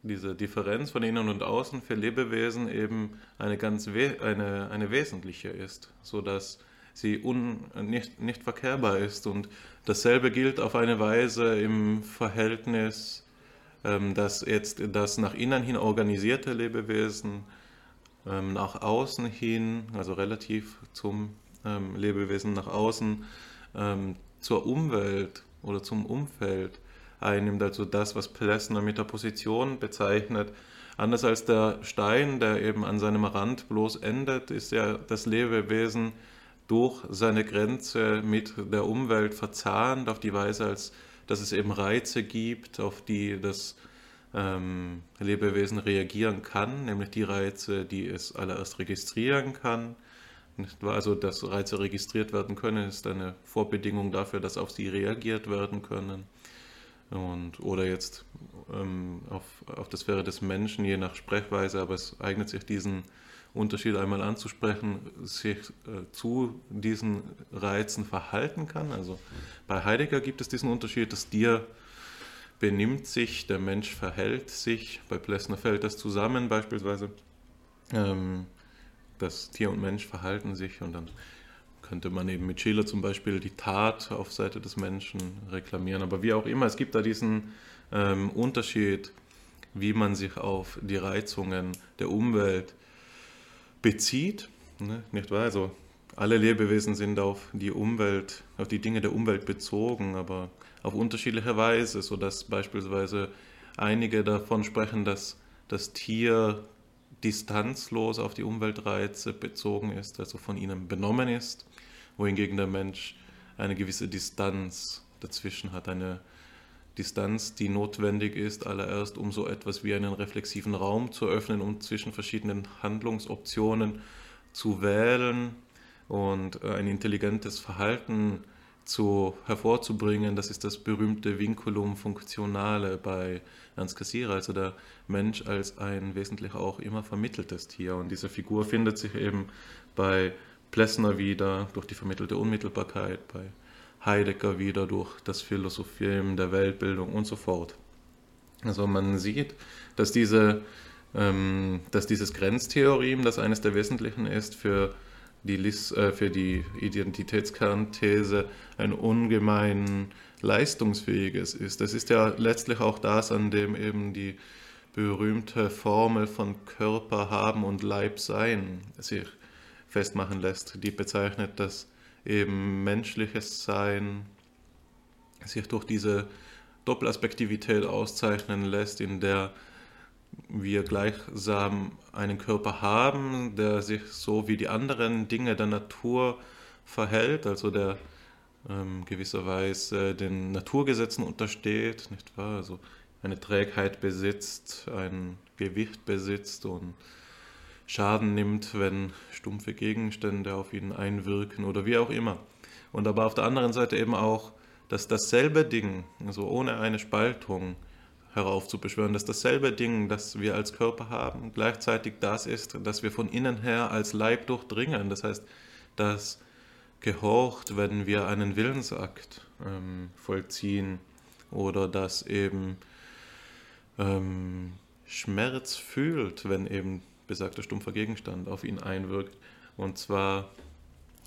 diese Differenz von innen und außen für Lebewesen eben eine ganz eine, eine wesentliche ist, sodass sie un nicht, nicht verkehrbar ist. Und dasselbe gilt auf eine Weise im Verhältnis dass jetzt das nach innen hin organisierte Lebewesen ähm, nach außen hin, also relativ zum ähm, Lebewesen nach außen, zur Umwelt oder zum Umfeld einnimmt, also das, was Plessner mit der Position bezeichnet. Anders als der Stein, der eben an seinem Rand bloß endet, ist ja das Lebewesen durch seine Grenze mit der Umwelt verzahnt, auf die Weise, als dass es eben Reize gibt, auf die das ähm, Lebewesen reagieren kann, nämlich die Reize, die es allererst registrieren kann. Also, dass Reize registriert werden können, ist eine Vorbedingung dafür, dass auf sie reagiert werden können. Und, oder jetzt ähm, auf, auf der Sphäre des Menschen, je nach Sprechweise, aber es eignet sich diesen Unterschied einmal anzusprechen, sich äh, zu diesen Reizen verhalten kann. Also bei Heidegger gibt es diesen Unterschied, dass Dir benimmt sich, der Mensch verhält sich. Bei Plessner fällt das zusammen beispielsweise. Ähm, das Tier und Mensch verhalten sich und dann könnte man eben mit Schiller zum Beispiel die Tat auf Seite des Menschen reklamieren. Aber wie auch immer, es gibt da diesen ähm, Unterschied, wie man sich auf die Reizungen der Umwelt bezieht. Ne? Nicht wahr? Also alle Lebewesen sind auf die Umwelt, auf die Dinge der Umwelt bezogen, aber auf unterschiedliche Weise, sodass beispielsweise einige davon sprechen, dass das Tier distanzlos auf die Umweltreize bezogen ist, also von ihnen benommen ist, wohingegen der Mensch eine gewisse Distanz dazwischen hat, eine Distanz, die notwendig ist, allererst um so etwas wie einen reflexiven Raum zu öffnen, um zwischen verschiedenen Handlungsoptionen zu wählen und äh, ein intelligentes Verhalten zu, hervorzubringen. Das ist das berühmte Vinculum Functionale bei Ernst Cassirer, also der Mensch als ein wesentlich auch immer vermitteltes Tier. Und diese Figur findet sich eben bei Plessner wieder durch die vermittelte Unmittelbarkeit, bei Heidegger wieder durch das Philosophieren der Weltbildung und so fort. Also man sieht, dass, diese, ähm, dass dieses Grenztheorem, das eines der wesentlichen ist für die, äh, für die Identitätskernthese, ein ungemein leistungsfähiges ist. Das ist ja letztlich auch das, an dem eben die berühmte Formel von Körper haben und Leib sein sich festmachen lässt, die bezeichnet, dass eben menschliches Sein sich durch diese Doppelaspektivität auszeichnen lässt, in der wir gleichsam einen Körper haben, der sich so wie die anderen Dinge der Natur verhält, also der ähm, gewisserweise den Naturgesetzen untersteht, nicht wahr? Also eine Trägheit besitzt, ein Gewicht besitzt und Schaden nimmt, wenn stumpfe Gegenstände auf ihn einwirken oder wie auch immer. Und aber auf der anderen Seite eben auch, dass dasselbe Ding, also ohne eine Spaltung heraufzubeschwören, dass dasselbe Ding, das wir als Körper haben, gleichzeitig das ist, das wir von innen her als Leib durchdringen. Das heißt, das gehorcht, wenn wir einen Willensakt ähm, vollziehen oder das eben ähm, Schmerz fühlt, wenn eben besagter stumpfer Gegenstand auf ihn einwirkt. Und zwar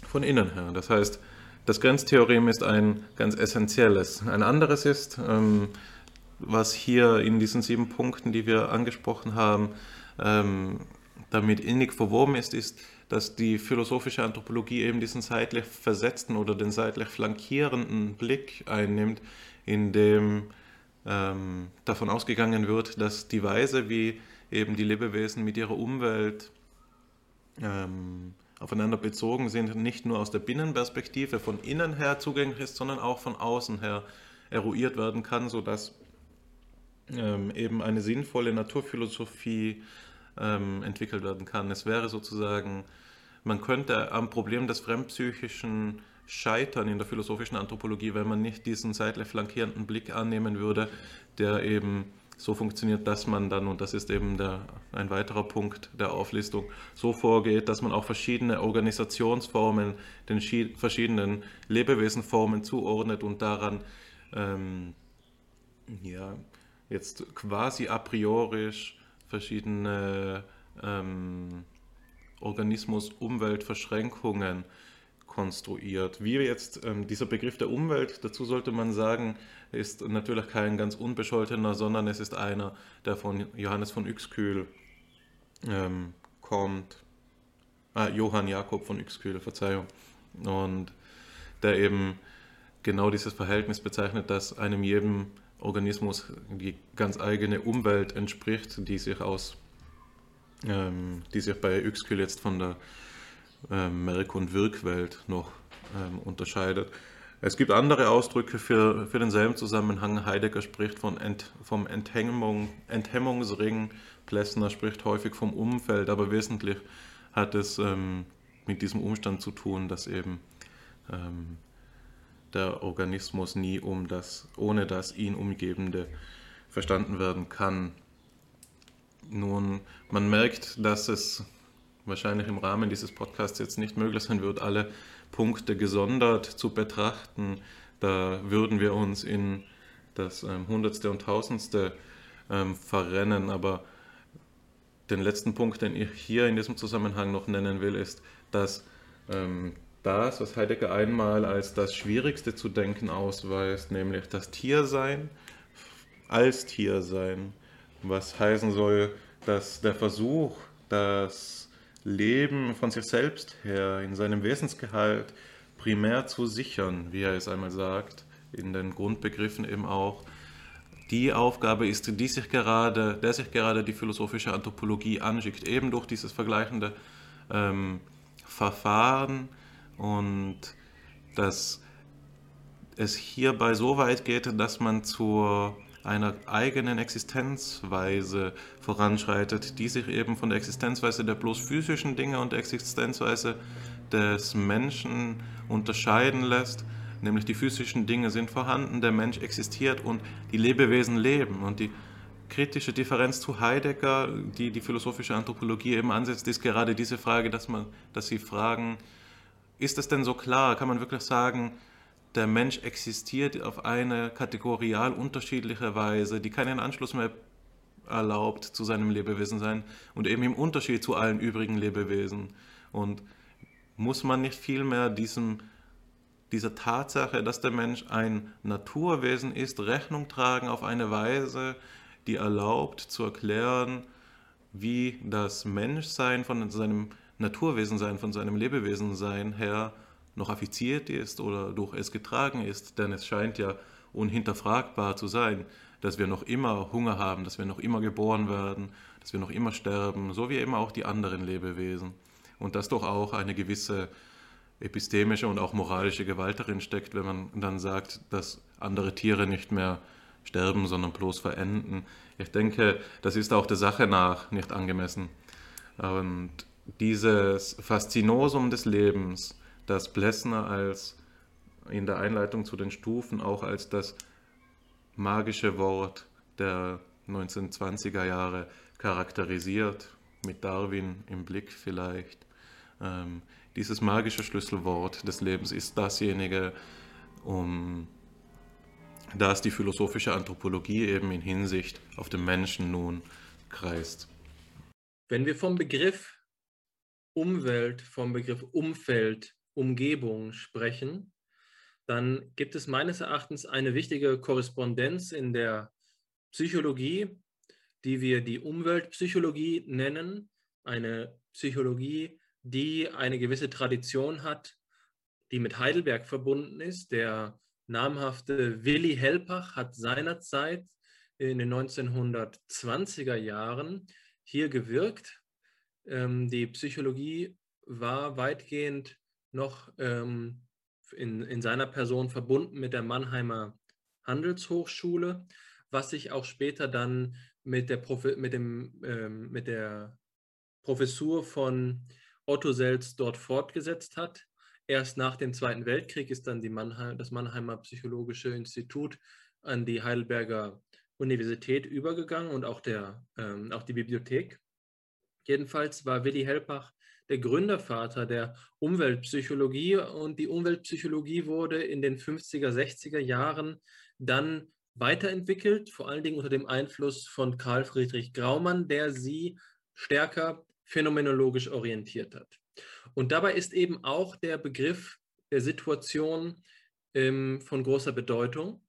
von innen her. Das heißt, das Grenztheorem ist ein ganz essentielles. Ein anderes ist, ähm, was hier in diesen sieben Punkten, die wir angesprochen haben, ähm, damit innig verwoben ist, ist, dass die philosophische Anthropologie eben diesen seitlich versetzten oder den seitlich flankierenden Blick einnimmt, in dem ähm, davon ausgegangen wird, dass die Weise, wie eben die Lebewesen mit ihrer Umwelt ähm, aufeinander bezogen sind, nicht nur aus der Binnenperspektive von innen her zugänglich ist, sondern auch von außen her eruiert werden kann, sodass ähm, eben eine sinnvolle Naturphilosophie ähm, entwickelt werden kann. Es wäre sozusagen, man könnte am Problem des Fremdpsychischen scheitern in der philosophischen Anthropologie, wenn man nicht diesen seitlich flankierenden Blick annehmen würde, der eben so funktioniert, dass man dann, und das ist eben der, ein weiterer Punkt der Auflistung, so vorgeht, dass man auch verschiedene Organisationsformen den verschiedenen Lebewesenformen zuordnet und daran ähm, ja, jetzt quasi a priori verschiedene ähm, Organismus-Umwelt-Verschränkungen konstruiert. Wie jetzt ähm, dieser Begriff der Umwelt, dazu sollte man sagen, ist natürlich kein ganz unbescholtener, sondern es ist einer, der von Johannes von Uexküll ähm, kommt. Ah, Johann Jakob von Uexküll, Verzeihung. Und der eben genau dieses Verhältnis bezeichnet, dass einem jedem Organismus die ganz eigene Umwelt entspricht, die sich aus, ähm, die sich bei Uexküll jetzt von der ähm, Merk- und Wirkwelt noch ähm, unterscheidet. Es gibt andere Ausdrücke für, für denselben Zusammenhang. Heidegger spricht von Ent, vom Enthemmung, Enthemmungsring, Plessner spricht häufig vom Umfeld, aber wesentlich hat es ähm, mit diesem Umstand zu tun, dass eben ähm, der Organismus nie um das, ohne das ihn umgebende verstanden werden kann. Nun, man merkt, dass es wahrscheinlich im Rahmen dieses Podcasts jetzt nicht möglich sein wird, alle Punkte gesondert zu betrachten. Da würden wir uns in das ähm, Hundertste und Tausendste ähm, verrennen. Aber den letzten Punkt, den ich hier in diesem Zusammenhang noch nennen will, ist, dass ähm, das, was Heidegger einmal als das Schwierigste zu denken ausweist, nämlich das Tiersein als Tiersein, was heißen soll, dass der Versuch, das Leben von sich selbst her, in seinem Wesensgehalt primär zu sichern, wie er es einmal sagt, in den Grundbegriffen eben auch, die Aufgabe ist, die sich gerade, der sich gerade die philosophische Anthropologie anschickt, eben durch dieses vergleichende ähm, Verfahren und dass es hierbei so weit geht, dass man zur einer eigenen Existenzweise voranschreitet, die sich eben von der Existenzweise der bloß physischen Dinge und der Existenzweise des Menschen unterscheiden lässt. Nämlich die physischen Dinge sind vorhanden, der Mensch existiert und die Lebewesen leben. Und die kritische Differenz zu Heidegger, die die philosophische Anthropologie eben ansetzt, ist gerade diese Frage, dass, man, dass sie fragen, ist es denn so klar, kann man wirklich sagen, der Mensch existiert auf eine kategorial unterschiedliche Weise, die keinen Anschluss mehr erlaubt zu seinem Lebewesen sein und eben im Unterschied zu allen übrigen Lebewesen. Und muss man nicht vielmehr diesem, dieser Tatsache, dass der Mensch ein Naturwesen ist, Rechnung tragen auf eine Weise, die erlaubt zu erklären, wie das Menschsein von seinem Naturwesensein, von seinem Lebewesensein her noch affiziert ist oder durch es getragen ist, denn es scheint ja unhinterfragbar zu sein, dass wir noch immer Hunger haben, dass wir noch immer geboren werden, dass wir noch immer sterben, so wie eben auch die anderen Lebewesen. Und dass doch auch eine gewisse epistemische und auch moralische Gewalt darin steckt, wenn man dann sagt, dass andere Tiere nicht mehr sterben, sondern bloß verenden. Ich denke, das ist auch der Sache nach nicht angemessen. Und dieses Faszinosum des Lebens, das Blessner als in der Einleitung zu den Stufen auch als das magische Wort der 1920er Jahre charakterisiert, mit Darwin im Blick vielleicht. Ähm, dieses magische Schlüsselwort des Lebens ist dasjenige, um das die philosophische Anthropologie eben in Hinsicht auf den Menschen nun kreist. Wenn wir vom Begriff Umwelt, vom Begriff Umfeld, Umgebung sprechen, dann gibt es meines Erachtens eine wichtige Korrespondenz in der Psychologie, die wir die Umweltpsychologie nennen, eine Psychologie, die eine gewisse Tradition hat, die mit Heidelberg verbunden ist. Der namhafte Willi Helpach hat seinerzeit in den 1920er Jahren hier gewirkt. Ähm, die Psychologie war weitgehend noch ähm, in, in seiner Person verbunden mit der Mannheimer Handelshochschule, was sich auch später dann mit der, Profi mit dem, ähm, mit der Professur von Otto Selz dort fortgesetzt hat. Erst nach dem Zweiten Weltkrieg ist dann Mannheim, das Mannheimer Psychologische Institut an die Heidelberger Universität übergegangen und auch, der, ähm, auch die Bibliothek. Jedenfalls war Willi Helpach der Gründervater der Umweltpsychologie und die Umweltpsychologie wurde in den 50er, 60er Jahren dann weiterentwickelt, vor allen Dingen unter dem Einfluss von Karl Friedrich Graumann, der sie stärker phänomenologisch orientiert hat. Und dabei ist eben auch der Begriff der Situation ähm, von großer Bedeutung,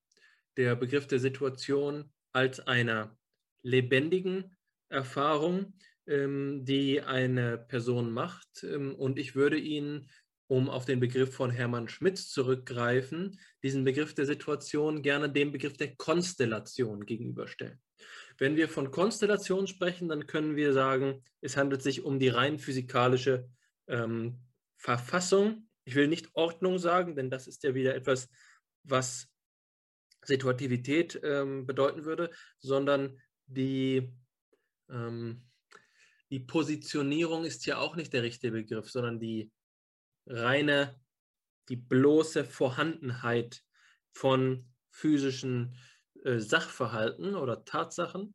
der Begriff der Situation als einer lebendigen Erfahrung, die eine Person macht. Ähm, und ich würde Ihnen, um auf den Begriff von Hermann Schmitz zurückgreifen, diesen Begriff der Situation gerne dem Begriff der Konstellation gegenüberstellen. Wenn wir von Konstellation sprechen, dann können wir sagen, es handelt sich um die rein physikalische ähm, Verfassung. Ich will nicht Ordnung sagen, denn das ist ja wieder etwas, was Situativität ähm, bedeuten würde, sondern die, ähm, die Positionierung ist ja auch nicht der richtige Begriff, sondern die reine, die bloße Vorhandenheit von physischen äh, Sachverhalten oder Tatsachen.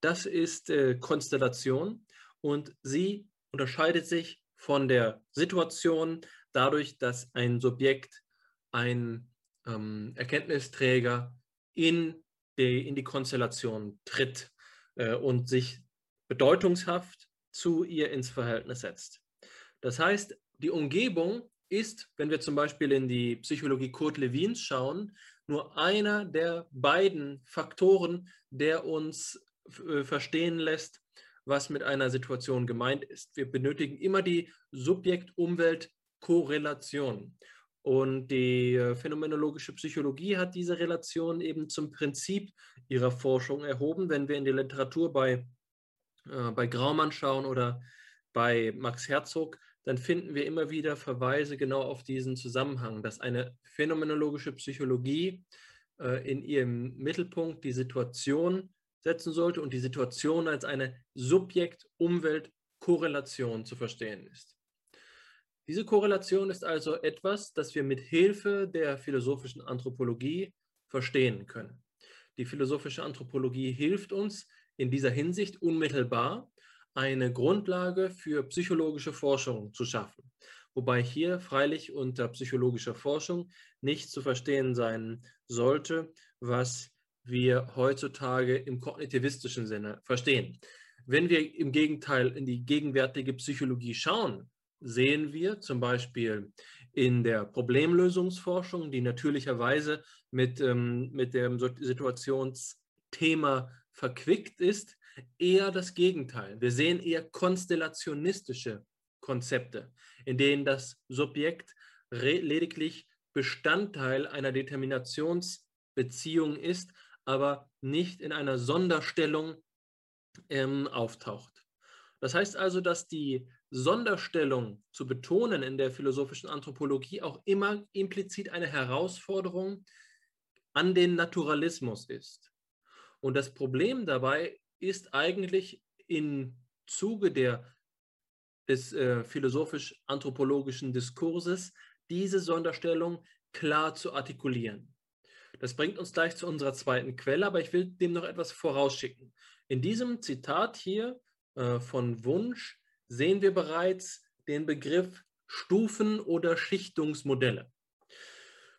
Das ist äh, Konstellation und sie unterscheidet sich von der Situation dadurch, dass ein Subjekt, ein ähm, Erkenntnisträger in die, in die Konstellation tritt äh, und sich bedeutungshaft zu ihr ins Verhältnis setzt. Das heißt, die Umgebung ist, wenn wir zum Beispiel in die Psychologie Kurt Lewins schauen, nur einer der beiden Faktoren, der uns äh, verstehen lässt, was mit einer Situation gemeint ist. Wir benötigen immer die Subjekt-Umwelt-Korrelation. Und die äh, phänomenologische Psychologie hat diese Relation eben zum Prinzip ihrer Forschung erhoben. Wenn wir in die Literatur bei äh, bei Graumann schauen oder bei Max Herzog, dann finden wir immer wieder Verweise genau auf diesen Zusammenhang, dass eine phänomenologische Psychologie äh, in ihrem Mittelpunkt die Situation setzen sollte und die Situation als eine Subjekt-Umwelt-Korrelation zu verstehen ist. Diese Korrelation ist also etwas, das wir mit Hilfe der philosophischen Anthropologie verstehen können. Die philosophische Anthropologie hilft uns, in dieser Hinsicht unmittelbar eine Grundlage für psychologische Forschung zu schaffen. Wobei hier freilich unter psychologischer Forschung nicht zu verstehen sein sollte, was wir heutzutage im kognitivistischen Sinne verstehen. Wenn wir im Gegenteil in die gegenwärtige Psychologie schauen, sehen wir zum Beispiel in der Problemlösungsforschung, die natürlicherweise mit, ähm, mit dem Situationsthema verquickt ist, eher das Gegenteil. Wir sehen eher konstellationistische Konzepte, in denen das Subjekt lediglich Bestandteil einer Determinationsbeziehung ist, aber nicht in einer Sonderstellung ähm, auftaucht. Das heißt also, dass die Sonderstellung zu betonen in der philosophischen Anthropologie auch immer implizit eine Herausforderung an den Naturalismus ist. Und das Problem dabei ist eigentlich im Zuge der, des äh, philosophisch-anthropologischen Diskurses diese Sonderstellung klar zu artikulieren. Das bringt uns gleich zu unserer zweiten Quelle, aber ich will dem noch etwas vorausschicken. In diesem Zitat hier äh, von Wunsch sehen wir bereits den Begriff Stufen oder Schichtungsmodelle.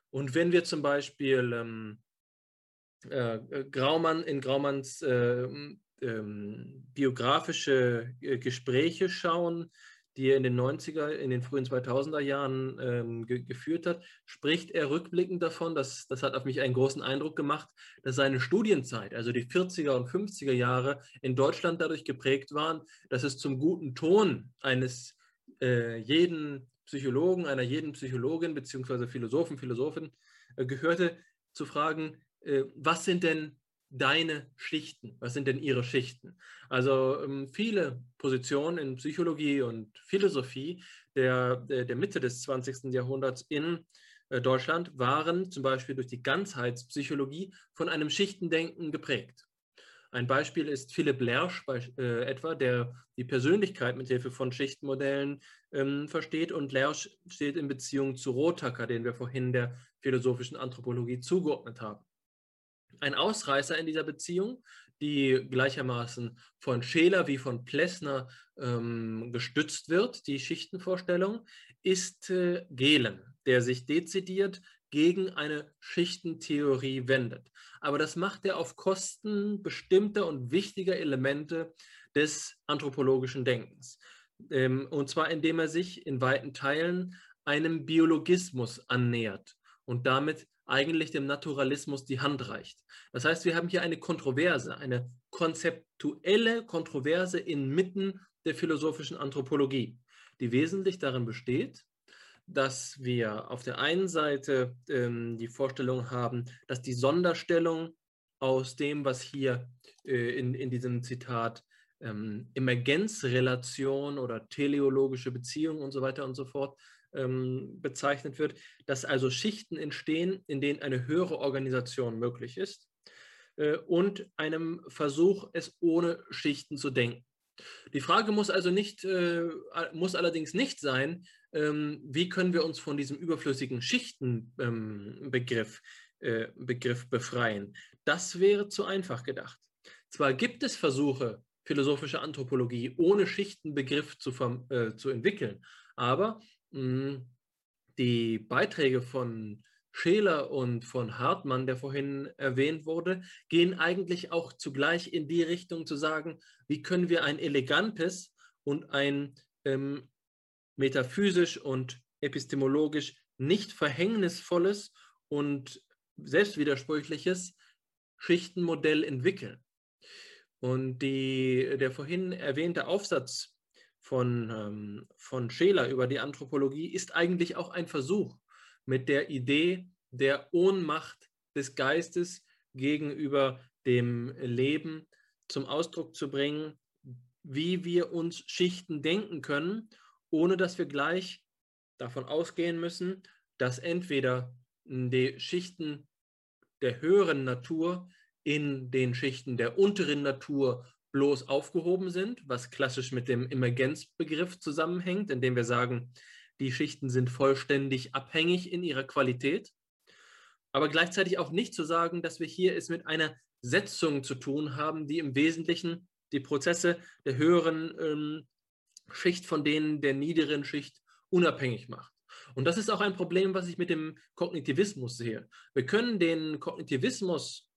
Und wenn wir zum Beispiel ähm, äh, Graumann in Graumanns äh, ähm, biografische äh, Gespräche schauen, die er in den 90er, in den frühen 2000er Jahren ähm, ge geführt hat, spricht er rückblickend davon, dass, das hat auf mich einen großen Eindruck gemacht, dass seine Studienzeit, also die 40er und 50er Jahre in Deutschland dadurch geprägt waren, dass es zum guten Ton eines äh, jeden Psychologen, einer jeden Psychologin beziehungsweise Philosophen, Philosophin äh, gehörte, zu fragen, was sind denn deine Schichten? Was sind denn ihre Schichten? Also ähm, viele Positionen in Psychologie und Philosophie der, der, der Mitte des 20. Jahrhunderts in äh, Deutschland waren zum Beispiel durch die Ganzheitspsychologie von einem Schichtendenken geprägt. Ein Beispiel ist Philipp Lersch äh, etwa, der die Persönlichkeit mit Hilfe von Schichtenmodellen ähm, versteht. Und Lersch steht in Beziehung zu Rothacker, den wir vorhin der philosophischen Anthropologie zugeordnet haben. Ein Ausreißer in dieser Beziehung, die gleichermaßen von Scheler wie von Plessner ähm, gestützt wird, die Schichtenvorstellung, ist äh, Gehlen, der sich dezidiert gegen eine Schichtentheorie wendet. Aber das macht er auf Kosten bestimmter und wichtiger Elemente des anthropologischen Denkens. Ähm, und zwar indem er sich in weiten Teilen einem Biologismus annähert und damit eigentlich dem Naturalismus die Hand reicht. Das heißt, wir haben hier eine Kontroverse, eine konzeptuelle Kontroverse inmitten der philosophischen Anthropologie, die wesentlich darin besteht, dass wir auf der einen Seite ähm, die Vorstellung haben, dass die Sonderstellung aus dem, was hier äh, in, in diesem Zitat ähm, Emergenzrelation oder teleologische Beziehung und so weiter und so fort ähm, bezeichnet wird, dass also Schichten entstehen, in denen eine höhere Organisation möglich ist äh, und einem Versuch, es ohne Schichten zu denken. Die Frage muss also nicht, äh, muss allerdings nicht sein, ähm, wie können wir uns von diesem überflüssigen Schichtenbegriff ähm, äh, Begriff befreien. Das wäre zu einfach gedacht. Zwar gibt es Versuche, philosophische Anthropologie ohne Schichtenbegriff zu, äh, zu entwickeln, aber die Beiträge von Scheler und von Hartmann, der vorhin erwähnt wurde, gehen eigentlich auch zugleich in die Richtung zu sagen, wie können wir ein elegantes und ein ähm, metaphysisch und epistemologisch nicht verhängnisvolles und selbstwidersprüchliches Schichtenmodell entwickeln. Und die, der vorhin erwähnte Aufsatz von, ähm, von Scheler über die Anthropologie ist eigentlich auch ein Versuch mit der Idee der Ohnmacht des Geistes gegenüber dem Leben zum Ausdruck zu bringen, wie wir uns Schichten denken können, ohne dass wir gleich davon ausgehen müssen, dass entweder die Schichten der höheren Natur in den Schichten der unteren Natur bloß aufgehoben sind, was klassisch mit dem Emergenzbegriff zusammenhängt, indem wir sagen, die Schichten sind vollständig abhängig in ihrer Qualität, aber gleichzeitig auch nicht zu sagen, dass wir hier es mit einer Setzung zu tun haben, die im Wesentlichen die Prozesse der höheren ähm, Schicht von denen der niederen Schicht unabhängig macht. Und das ist auch ein Problem, was ich mit dem Kognitivismus sehe. Wir können den Kognitivismus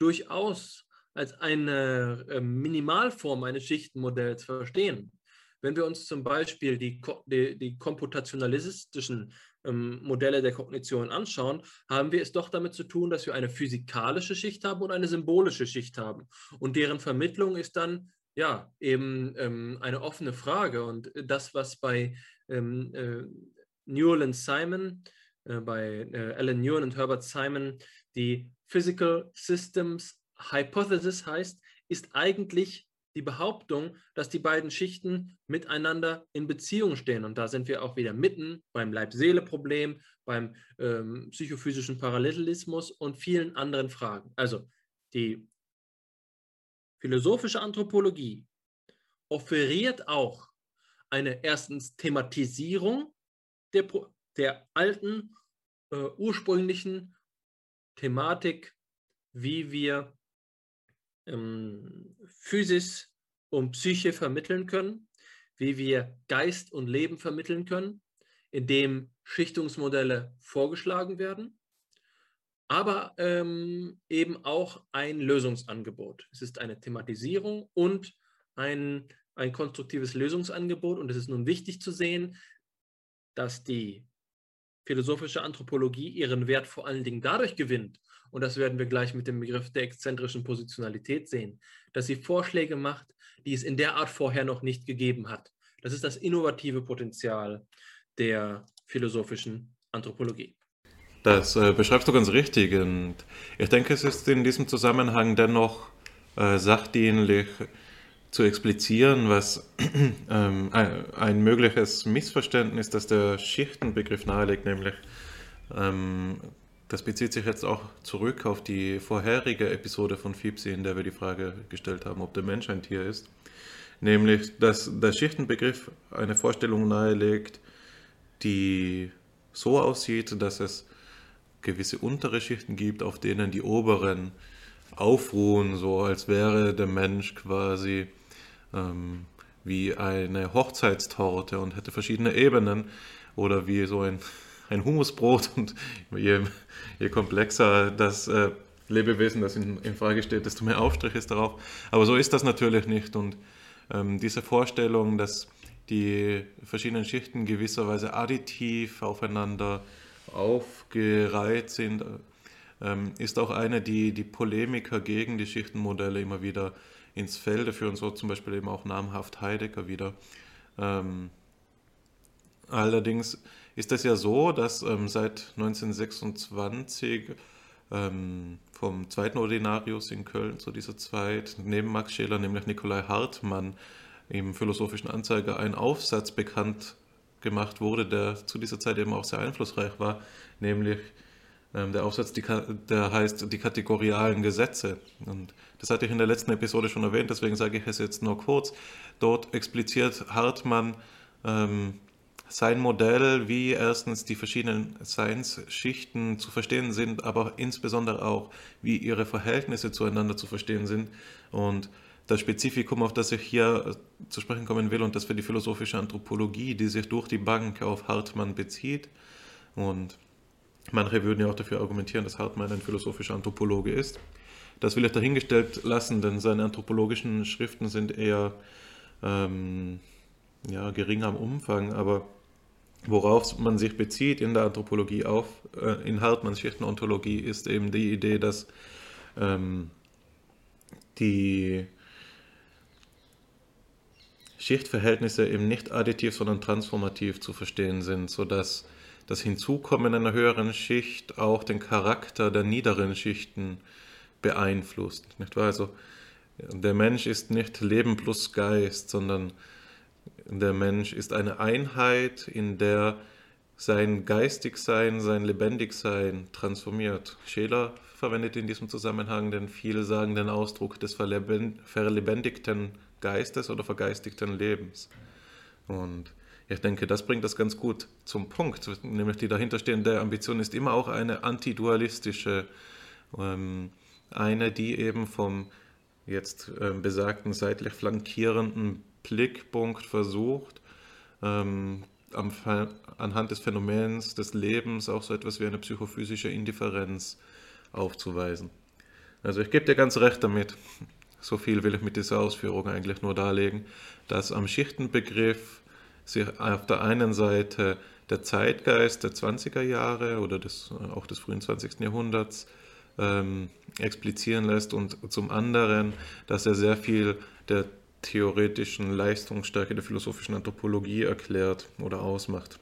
durchaus als eine äh, Minimalform eines Schichtenmodells verstehen. Wenn wir uns zum Beispiel die, die, die komputationalistischen ähm, Modelle der Kognition anschauen, haben wir es doch damit zu tun, dass wir eine physikalische Schicht haben und eine symbolische Schicht haben. Und deren Vermittlung ist dann ja, eben ähm, eine offene Frage. Und das, was bei ähm, äh, Newell und Simon, äh, bei äh, Alan Newell und Herbert Simon, die Physical Systems Hypothesis heißt, ist eigentlich die Behauptung, dass die beiden Schichten miteinander in Beziehung stehen. Und da sind wir auch wieder mitten beim Leib-Seele-Problem, beim ähm, psychophysischen Parallelismus und vielen anderen Fragen. Also die philosophische Anthropologie offeriert auch eine erstens Thematisierung der, der alten, äh, ursprünglichen Thematik, wie wir ähm, Physis und Psyche vermitteln können, wie wir Geist und Leben vermitteln können, indem Schichtungsmodelle vorgeschlagen werden, aber ähm, eben auch ein Lösungsangebot. Es ist eine Thematisierung und ein, ein konstruktives Lösungsangebot. Und es ist nun wichtig zu sehen, dass die philosophische Anthropologie ihren Wert vor allen Dingen dadurch gewinnt, und das werden wir gleich mit dem Begriff der exzentrischen Positionalität sehen, dass sie Vorschläge macht, die es in der Art vorher noch nicht gegeben hat. Das ist das innovative Potenzial der philosophischen Anthropologie. Das äh, beschreibst du ganz richtig. Und ich denke, es ist in diesem Zusammenhang dennoch äh, sachdienlich zu explizieren, was ähm, ein, mögliches Missverständnis, das der Schichtenbegriff nahelegt, nämlich ähm, das bezieht sich jetzt auch zurück auf die vorherige Episode von FIPSI, in der wir die Frage gestellt haben, ob der Mensch ein Tier ist. Nämlich, dass der Schichtenbegriff eine Vorstellung nahelegt, die so aussieht, dass es gewisse untere Schichten gibt, auf denen die oberen aufruhen, so als wäre der Mensch quasi ähm, wie eine Hochzeitstorte und hätte verschiedene Ebenen oder wie so ein ein Humusbrot und je, je komplexer das äh, Lebewesen, das in, in, Frage steht, desto mehr Aufstrich ist darauf. Aber so ist das natürlich nicht und ähm, diese Vorstellung, dass die verschiedenen Schichten gewisserweise additiv aufeinander aufgereiht sind, ähm, ist auch eine, die die Polemiker gegen die Schichtenmodelle immer wieder ins Felde führen, so zum Beispiel eben auch namhaft Heidegger wieder. Ähm, allerdings ist es ja so, dass ähm, seit 1926 ähm, vom zweiten Ordinarius in Köln zu dieser Zeit neben Max Scheler, nämlich Nikolai Hartmann, im Philosophischen Anzeiger ein Aufsatz bekannt gemacht wurde, der zu dieser Zeit eben auch sehr einflussreich war, nämlich ähm, der Aufsatz, die, der heißt die kategorialen Gesetze. Und das hatte ich in der letzten Episode schon erwähnt, deswegen sage ich es jetzt nur kurz. Dort expliziert Hartmann ähm, sein Modell, wie erstens die verschiedenen Science-Schichten zu verstehen sind, aber insbesondere auch, wie ihre Verhältnisse zueinander zu verstehen sind. Und das Spezifikum, auf das ich hier zu sprechen kommen will, und das für die philosophische Anthropologie, die sich durch die Bank auf Hartmann bezieht. Und manche würden ja auch dafür argumentieren, dass Hartmann ein philosophischer Anthropologe ist. Das will ich dahingestellt lassen, denn seine anthropologischen Schriften sind eher ähm, ja, gering am Umfang, aber worauf man sich bezieht in der Anthropologie auf, äh, in Hartmanns Schichtenontologie, ist eben die Idee, dass ähm, die Schichtverhältnisse eben nicht additiv, sondern transformativ zu verstehen sind, sodass das Hinzukommen einer höheren Schicht auch den Charakter der niederen Schichten beeinflusst. Nicht wahr? Also der Mensch ist nicht Leben plus Geist, sondern der Mensch ist eine Einheit, in der sein Geistigsein, sein Lebendigsein transformiert. Scheler verwendet in diesem Zusammenhang den vielsagenden Ausdruck des verlebendigten Geistes oder vergeistigten Lebens. Und ich denke, das bringt das ganz gut zum Punkt, nämlich die dahinterstehende Ambition ist immer auch eine antidualistische, ähm, eine, die eben vom jetzt ähm, besagten seitlich flankierenden Blickpunkt versucht, ähm, am, anhand des Phänomens des Lebens auch so etwas wie eine psychophysische Indifferenz aufzuweisen. Also ich gebe dir ganz recht damit. So viel will ich mit dieser Ausführung eigentlich nur darlegen, dass am Schichtenbegriff sich auf der einen Seite der Zeitgeist der 20er Jahre oder des, auch des frühen 20. Jahrhunderts ähm, explizieren lässt und zum anderen, dass er sehr viel der theoretischen Leistungsstärke der philosophischen Anthropologie erklärt oder ausmacht.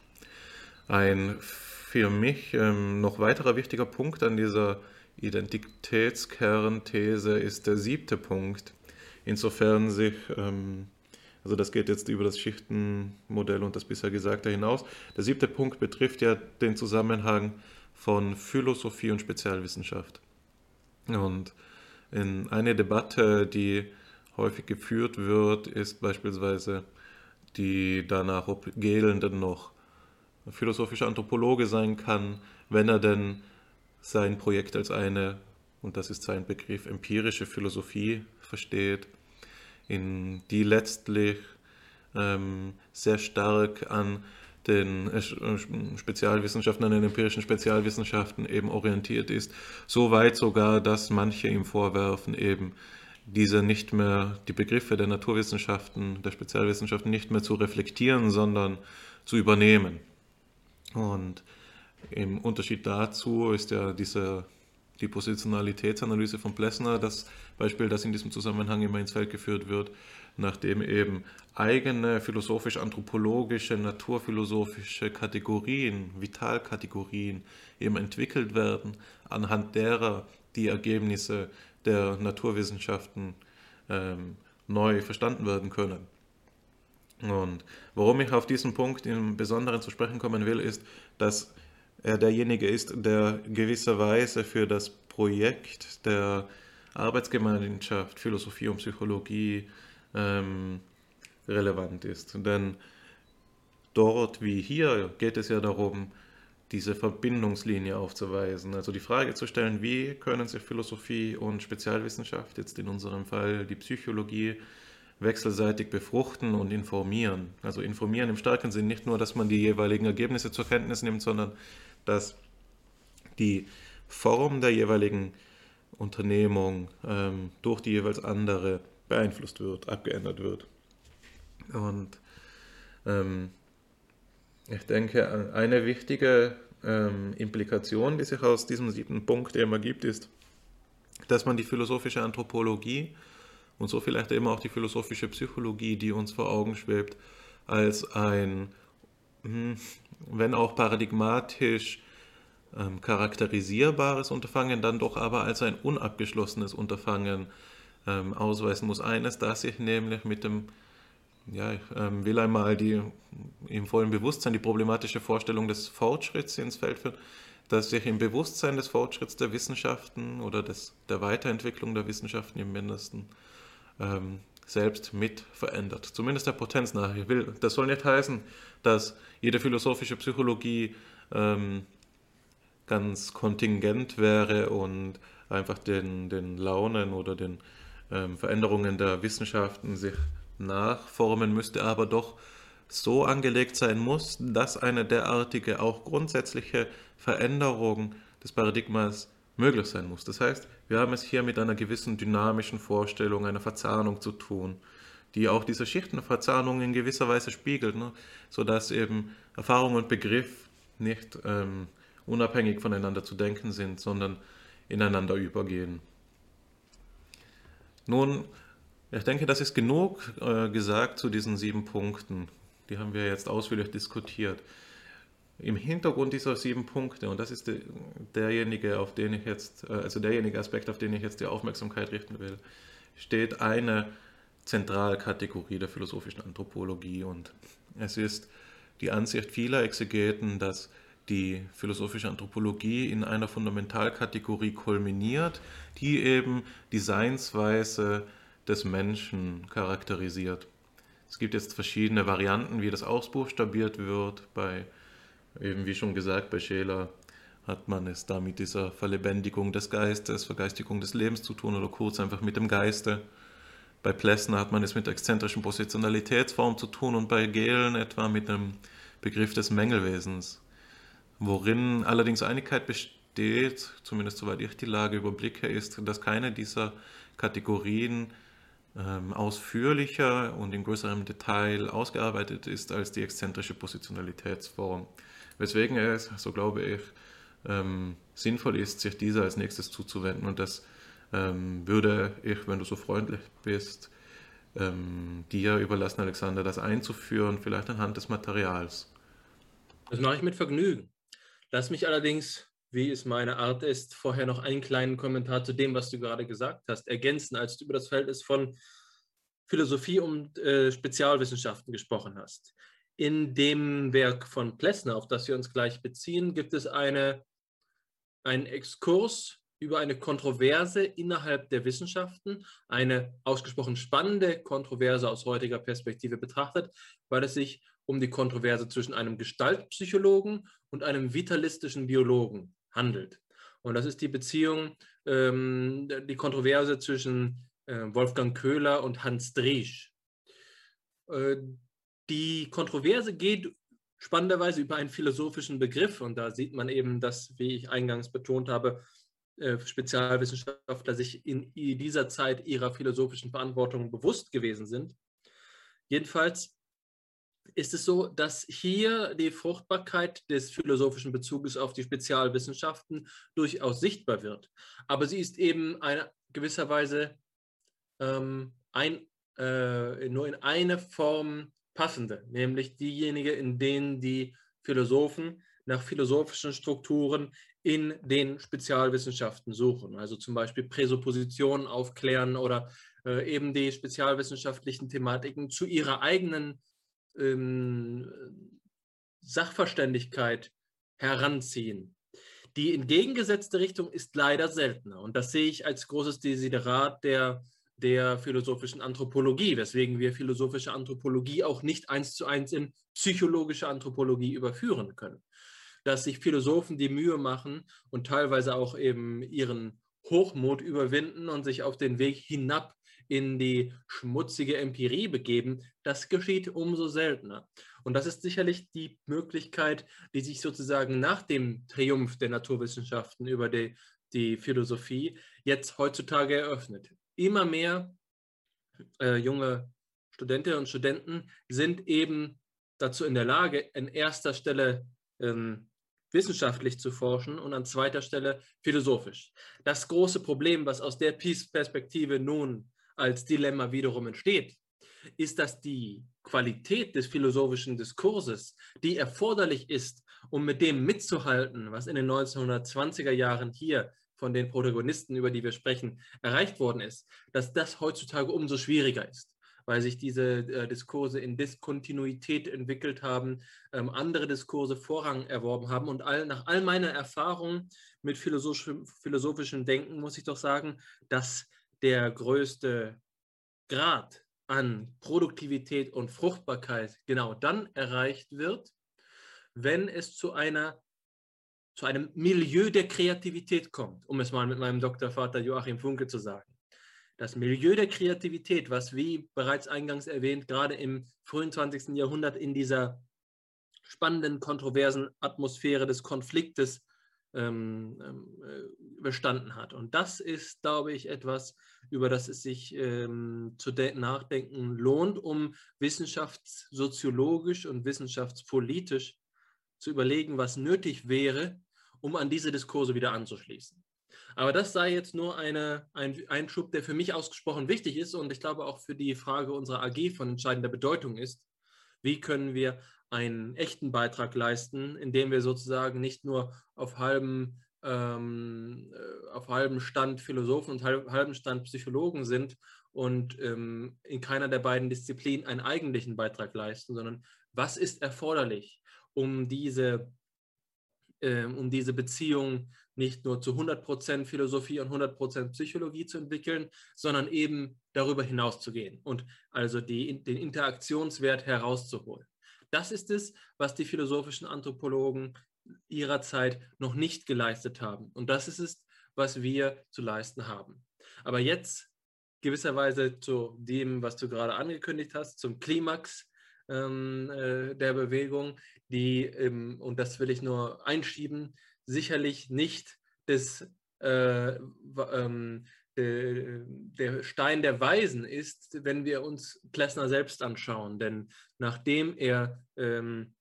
Ein für mich ähm, noch weiterer wichtiger Punkt an dieser Identitätskernthese ist der siebte Punkt. Insofern sich, ähm, also das geht jetzt über das Schichtenmodell und das bisher Gesagte hinaus. Der siebte Punkt betrifft ja den Zusammenhang von Philosophie und Spezialwissenschaft. Und in eine Debatte, die häufig geführt wird, ist beispielsweise die danach, ob Gehlen denn noch philosophischer Anthropologe sein kann, wenn er denn sein Projekt als eine, und das ist sein Begriff, empirische Philosophie versteht, in die letztlich ähm, sehr stark an den äh, Spezialwissenschaften, an den empirischen Spezialwissenschaften eben orientiert ist. So weit sogar, dass manche ihm vorwerfen, eben diese nicht mehr, die Begriffe der Naturwissenschaften, der Spezialwissenschaften nicht mehr zu reflektieren, sondern zu übernehmen. Und im Unterschied dazu ist ja diese, die Positionalitätsanalyse von Plessner das Beispiel, das in diesem Zusammenhang immer ins Feld geführt wird, nachdem eben eigene philosophisch-anthropologische, naturphilosophische Kategorien, Vitalkategorien eben entwickelt werden, anhand derer die Ergebnisse der Naturwissenschaften ähm, neu verstanden werden können. Und warum ich auf diesen Punkt im Besonderen zu sprechen kommen will, ist, dass er derjenige ist, der gewisserweise für das Projekt der Arbeitsgemeinschaft Philosophie und Psychologie ähm, relevant ist. Denn dort wie hier geht es ja darum, diese Verbindungslinie aufzuweisen. Also die Frage zu stellen, wie können sich Philosophie und Spezialwissenschaft, jetzt in unserem Fall die Psychologie, wechselseitig befruchten und informieren. Also informieren im starken Sinn nicht nur, dass man die jeweiligen Ergebnisse zur Kenntnis nimmt, sondern dass die Form der jeweiligen Unternehmung ähm, durch die jeweils andere beeinflusst wird, abgeändert wird. Und ähm, ich denke, eine wichtige ähm, Implikation, die sich aus diesem siebten Punkt eben ergibt, ist, dass man die philosophische Anthropologie und so vielleicht eben auch die philosophische Psychologie, die uns vor Augen schwebt, als ein, hm, wenn auch paradigmatisch ähm, charakterisierbares Unterfangen, dann doch aber als ein unabgeschlossenes Unterfangen ähm, ausweisen muss. Eines, das sich nämlich mit dem, ja, ähm, will einmal die im vollen Bewusstsein die problematische Vorstellung des Fortschritts ins Feld führen, dass sich im Bewusstsein des Fortschritts der Wissenschaften oder des, der Weiterentwicklung der Wissenschaften im Mindesten ähm, selbst mit verändert. Zumindest der Potenz nach. Ich will, das soll nicht heißen, dass jede philosophische Psychologie ähm, ganz kontingent wäre und einfach den, den Launen oder den ähm, Veränderungen der Wissenschaften sich nachformen müsste, aber doch so angelegt sein muss, dass eine derartige auch grundsätzliche Veränderung des Paradigmas möglich sein muss. Das heißt, wir haben es hier mit einer gewissen dynamischen Vorstellung, einer Verzahnung zu tun, die auch diese Schichtenverzahnung in gewisser Weise spiegelt, ne? sodass eben Erfahrung und Begriff nicht ähm, unabhängig voneinander zu denken sind, sondern ineinander übergehen. Nun, ich denke, das ist genug äh, gesagt zu diesen sieben Punkten. Die haben wir jetzt ausführlich diskutiert im Hintergrund dieser sieben Punkte, und das ist de, derjenige, auf den ich jetzt, äh, also derjenige Aspekt, auf den ich jetzt die Aufmerksamkeit richten will, steht eine Zentralkategorie der philosophischen Anthropologie. Und es ist die Ansicht vieler Exegeten, dass die philosophische Anthropologie in einer Fundamentalkategorie kulminiert, die eben die Seinsweise des Menschen charakterisiert. Es gibt jetzt verschiedene Varianten, wie das ausbuchstabiert wird. Bei Eben wie schon gesagt, bei Scheler hat man es da mit dieser Verlebendigung des Geistes, Vergeistigung des Lebens zu tun oder kurz einfach mit dem Geiste. Bei Plessner hat man es mit der exzentrischen Positionalitätsform zu tun und bei Gehlen etwa mit dem Begriff des Mängelwesens, worin allerdings Einigkeit besteht, zumindest soweit ich die Lage überblicke, ist, dass keine dieser Kategorien ähm, ausführlicher und in größerem Detail ausgearbeitet ist als die exzentrische Positionalitätsform. Weswegen es, so glaube ich, ähm, sinnvoll ist, sich dieser als nächstes zuzuwenden. Und das ähm, würde ich, wenn du so freundlich bist, ähm, dir überlassen, Alexander, das einzuführen, vielleicht anhand des Materials. Das mache ich mit Vergnügen. Lass mich allerdings, wie es meine Art ist, vorher noch einen kleinen Kommentar zu dem, was du gerade gesagt hast, ergänzen, als du über das Verhältnis von Philosophie und äh, Spezialwissenschaften gesprochen hast. In dem Werk von Plessner, auf das wir uns gleich beziehen, gibt es eine, einen Exkurs über eine Kontroverse innerhalb der Wissenschaften, eine ausgesprochen spannende Kontroverse aus heutiger Perspektive betrachtet, weil es sich um die Kontroverse zwischen einem Gestaltpsychologen und einem vitalistischen Biologen handelt. Und das ist die Beziehung, ähm, die Kontroverse zwischen äh, Wolfgang Köhler und Hans Driesch. Äh, die Kontroverse geht spannenderweise über einen philosophischen Begriff und da sieht man eben, dass, wie ich eingangs betont habe, äh, Spezialwissenschaftler sich in dieser Zeit ihrer philosophischen Verantwortung bewusst gewesen sind. Jedenfalls ist es so, dass hier die Fruchtbarkeit des philosophischen Bezuges auf die Spezialwissenschaften durchaus sichtbar wird. Aber sie ist eben eine, gewisserweise ähm, ein, äh, nur in eine Form passende, nämlich diejenige, in denen die Philosophen nach philosophischen Strukturen in den Spezialwissenschaften suchen. Also zum Beispiel Präsuppositionen aufklären oder äh, eben die spezialwissenschaftlichen Thematiken zu ihrer eigenen ähm, Sachverständigkeit heranziehen. Die entgegengesetzte Richtung ist leider seltener und das sehe ich als großes Desiderat der, der philosophischen Anthropologie, weswegen wir philosophische Anthropologie auch nicht eins zu eins in psychologische Anthropologie überführen können dass sich Philosophen die Mühe machen und teilweise auch eben ihren Hochmut überwinden und sich auf den Weg hinab in die schmutzige Empirie begeben, das geschieht umso seltener. Und das ist sicherlich die Möglichkeit, die sich sozusagen nach dem Triumph der Naturwissenschaften über die, die Philosophie jetzt heutzutage eröffnet. Immer mehr äh, junge Studentinnen und Studenten sind eben dazu in der Lage, in erster Stelle ähm, wissenschaftlich zu forschen und an zweiter Stelle philosophisch. Das große Problem, was aus der Peace-Perspektive nun als Dilemma wiederum entsteht, ist, dass die Qualität des philosophischen Diskurses, die erforderlich ist, um mit dem mitzuhalten, was in den 1920er Jahren hier von den Protagonisten, über die wir sprechen, erreicht worden ist, dass das heutzutage umso schwieriger ist weil sich diese äh, Diskurse in Diskontinuität entwickelt haben, ähm, andere Diskurse Vorrang erworben haben. Und all, nach all meiner Erfahrung mit philosophischem, philosophischem Denken muss ich doch sagen, dass der größte Grad an Produktivität und Fruchtbarkeit genau dann erreicht wird, wenn es zu einer zu einem Milieu der Kreativität kommt, um es mal mit meinem Doktorvater Joachim Funke zu sagen das Milieu der Kreativität, was wie bereits eingangs erwähnt, gerade im frühen 20. Jahrhundert in dieser spannenden, kontroversen Atmosphäre des Konfliktes ähm, ähm, äh, bestanden hat. Und das ist, glaube ich, etwas, über das es sich ähm, zu nachdenken lohnt, um wissenschaftssoziologisch und wissenschaftspolitisch zu überlegen, was nötig wäre, um an diese Diskurse wieder anzuschließen. Aber das sei jetzt nur eine, ein Einschub, der für mich ausgesprochen wichtig ist und ich glaube auch für die Frage unserer AG von entscheidender Bedeutung ist. Wie können wir einen echten Beitrag leisten, indem wir sozusagen nicht nur auf halbem, ähm, äh, auf halbem Stand Philosophen und halb, halbem Stand Psychologen sind und ähm, in keiner der beiden Disziplinen einen eigentlichen Beitrag leisten, sondern was ist erforderlich, um diese ähm, um diese Beziehung nicht nur zu 100% Philosophie und 100% Psychologie zu entwickeln, sondern eben darüber hinaus zu gehen und also die, den Interaktionswert herauszuholen. Das ist es, was die philosophischen Anthropologen ihrer Zeit noch nicht geleistet haben. Und das ist es, was wir zu leisten haben. Aber jetzt gewisserweise zu dem, was du gerade angekündigt hast, zum Klimax ähm, äh, der Bewegung, die, ähm, und das will ich nur einschieben, sicherlich nicht des, äh, ähm, der Stein der Weisen ist, wenn wir uns Klessner selbst anschauen. Denn nachdem er ähm,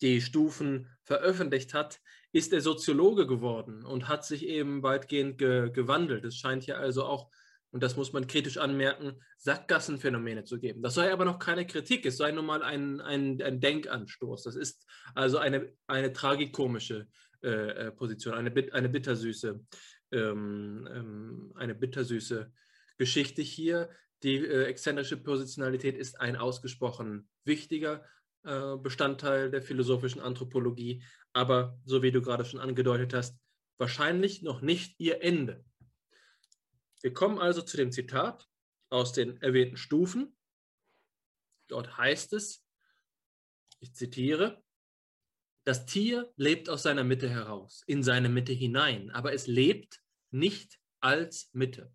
die Stufen veröffentlicht hat, ist er Soziologe geworden und hat sich eben weitgehend ge gewandelt. Es scheint ja also auch und das muss man kritisch anmerken, Sackgassenphänomene zu geben. Das sei aber noch keine Kritik, es sei nun mal ein, ein, ein Denkanstoß. Das ist also eine, eine tragikomische äh, äh Position, eine, eine bittersüße, ähm, ähm, eine bittersüße Geschichte hier. Die äh, exzentrische Positionalität ist ein ausgesprochen wichtiger äh, Bestandteil der philosophischen Anthropologie, aber so wie du gerade schon angedeutet hast, wahrscheinlich noch nicht ihr Ende. Wir kommen also zu dem Zitat aus den erwähnten Stufen. Dort heißt es, ich zitiere, das Tier lebt aus seiner Mitte heraus, in seine Mitte hinein, aber es lebt nicht als Mitte.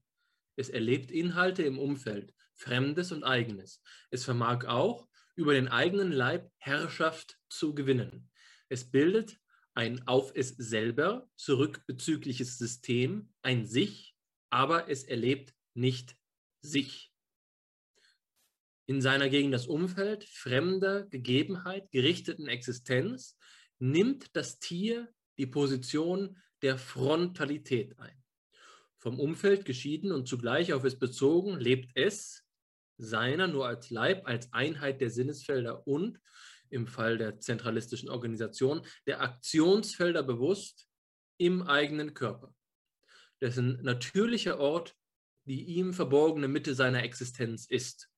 Es erlebt Inhalte im Umfeld, Fremdes und Eigenes. Es vermag auch, über den eigenen Leib Herrschaft zu gewinnen. Es bildet ein auf es selber zurückbezügliches System, ein Sich, aber es erlebt nicht sich. In seiner gegen das Umfeld fremder Gegebenheit gerichteten Existenz nimmt das Tier die Position der Frontalität ein. Vom Umfeld geschieden und zugleich auf es bezogen, lebt es seiner nur als Leib, als Einheit der Sinnesfelder und im Fall der zentralistischen Organisation der Aktionsfelder bewusst im eigenen Körper dessen natürlicher Ort die ihm verborgene Mitte seiner Existenz ist.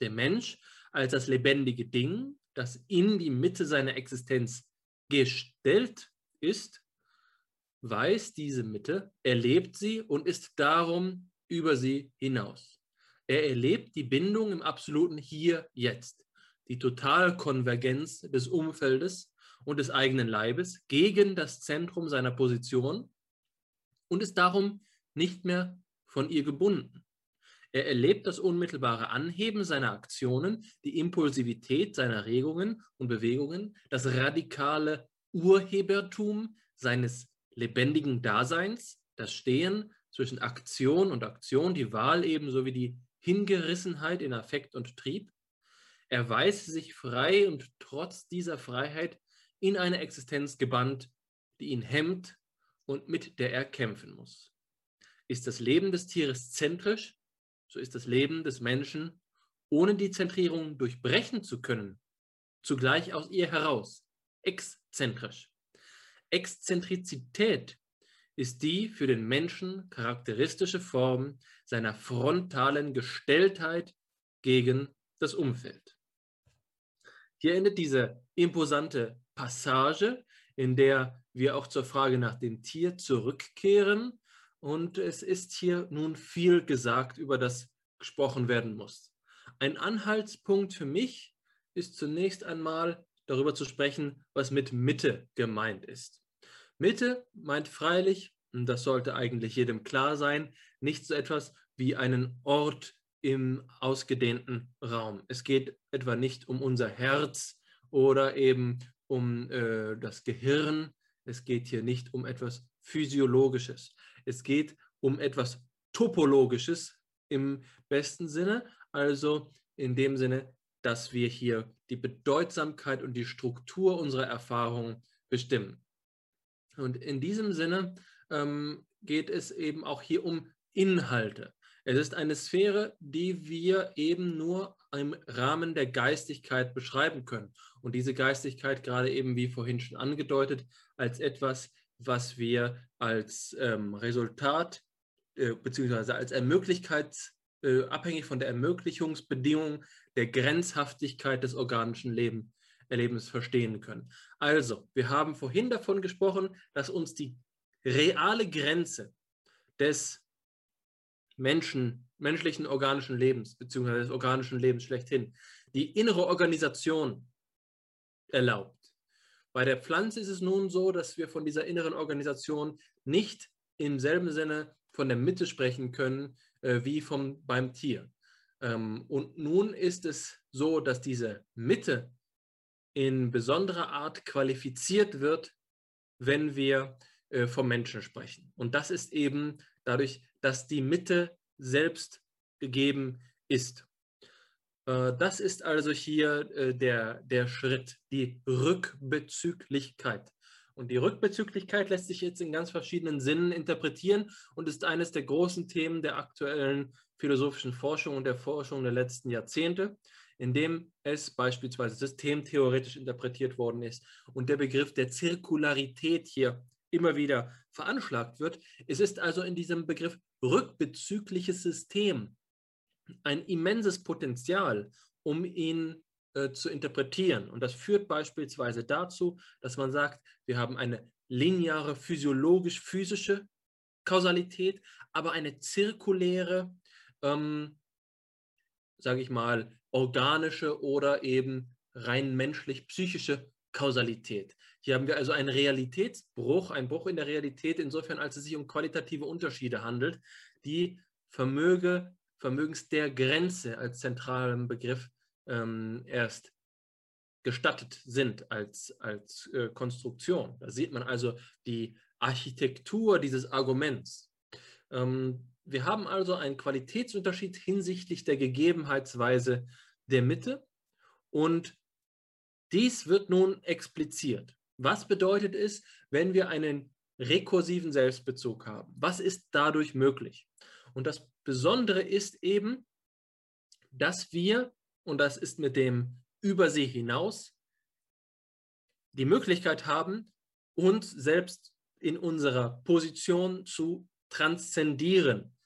Der Mensch als das lebendige Ding, das in die Mitte seiner Existenz gestellt ist, weiß diese Mitte, erlebt sie und ist darum über sie hinaus. Er erlebt die Bindung im absoluten Hier, Jetzt, die Totalkonvergenz des Umfeldes und des eigenen Leibes gegen das Zentrum seiner Position und ist darum nicht mehr von ihr gebunden. Er erlebt das unmittelbare Anheben seiner Aktionen, die Impulsivität seiner Regungen und Bewegungen, das radikale Urhebertum seines lebendigen Daseins, das Stehen zwischen Aktion und Aktion, die Wahl ebenso wie die Hingerissenheit in Affekt und Trieb. Er weiß sich frei und trotz dieser Freiheit in eine Existenz gebannt, die ihn hemmt und mit der er kämpfen muss. Ist das Leben des Tieres zentrisch, so ist das Leben des Menschen, ohne die Zentrierung durchbrechen zu können, zugleich aus ihr heraus, exzentrisch. Exzentrizität ist die für den Menschen charakteristische Form seiner frontalen Gestelltheit gegen das Umfeld. Hier endet diese imposante Passage, in der wir auch zur Frage nach dem Tier zurückkehren. Und es ist hier nun viel gesagt, über das gesprochen werden muss. Ein Anhaltspunkt für mich ist zunächst einmal darüber zu sprechen, was mit Mitte gemeint ist. Mitte meint freilich, und das sollte eigentlich jedem klar sein, nicht so etwas wie einen Ort im ausgedehnten Raum. Es geht etwa nicht um unser Herz oder eben um äh, das Gehirn. Es geht hier nicht um etwas Physiologisches. Es geht um etwas Topologisches im besten Sinne, also in dem Sinne, dass wir hier die Bedeutsamkeit und die Struktur unserer Erfahrung bestimmen. Und in diesem Sinne ähm, geht es eben auch hier um Inhalte. Es ist eine Sphäre, die wir eben nur im Rahmen der Geistigkeit beschreiben können. Und diese Geistigkeit, gerade eben wie vorhin schon angedeutet, als etwas, was wir als ähm, Resultat äh, beziehungsweise als Ermöglichkeit, äh, abhängig von der Ermöglichungsbedingung der Grenzhaftigkeit des organischen Leben, Erlebens verstehen können. Also, wir haben vorhin davon gesprochen, dass uns die reale Grenze des Menschen, menschlichen organischen Lebens, beziehungsweise des organischen Lebens schlechthin, die innere Organisation erlaubt. Bei der Pflanze ist es nun so, dass wir von dieser inneren Organisation nicht im selben Sinne von der Mitte sprechen können äh, wie vom, beim Tier. Ähm, und nun ist es so, dass diese Mitte in besonderer Art qualifiziert wird, wenn wir äh, vom Menschen sprechen. Und das ist eben dadurch, dass die Mitte selbst gegeben ist. Äh, das ist also hier äh, der, der Schritt, die Rückbezüglichkeit. Und die Rückbezüglichkeit lässt sich jetzt in ganz verschiedenen Sinnen interpretieren und ist eines der großen Themen der aktuellen philosophischen Forschung und der Forschung der letzten Jahrzehnte, indem es beispielsweise systemtheoretisch interpretiert worden ist und der Begriff der Zirkularität hier immer wieder veranschlagt wird. Es ist also in diesem Begriff rückbezügliches System ein immenses Potenzial, um ihn äh, zu interpretieren. Und das führt beispielsweise dazu, dass man sagt, wir haben eine lineare physiologisch-physische Kausalität, aber eine zirkuläre, ähm, sage ich mal, organische oder eben rein menschlich-psychische Kausalität. Hier haben wir also einen Realitätsbruch, einen Bruch in der Realität, insofern als es sich um qualitative Unterschiede handelt, die Vermöge, vermögens der Grenze als zentralen Begriff ähm, erst gestattet sind als, als äh, Konstruktion. Da sieht man also die Architektur dieses Arguments. Ähm, wir haben also einen Qualitätsunterschied hinsichtlich der Gegebenheitsweise der Mitte und dies wird nun expliziert. Was bedeutet es, wenn wir einen rekursiven Selbstbezug haben? Was ist dadurch möglich? Und das Besondere ist eben, dass wir und das ist mit dem Übersee hinaus, die Möglichkeit haben, uns selbst in unserer Position zu transzendieren.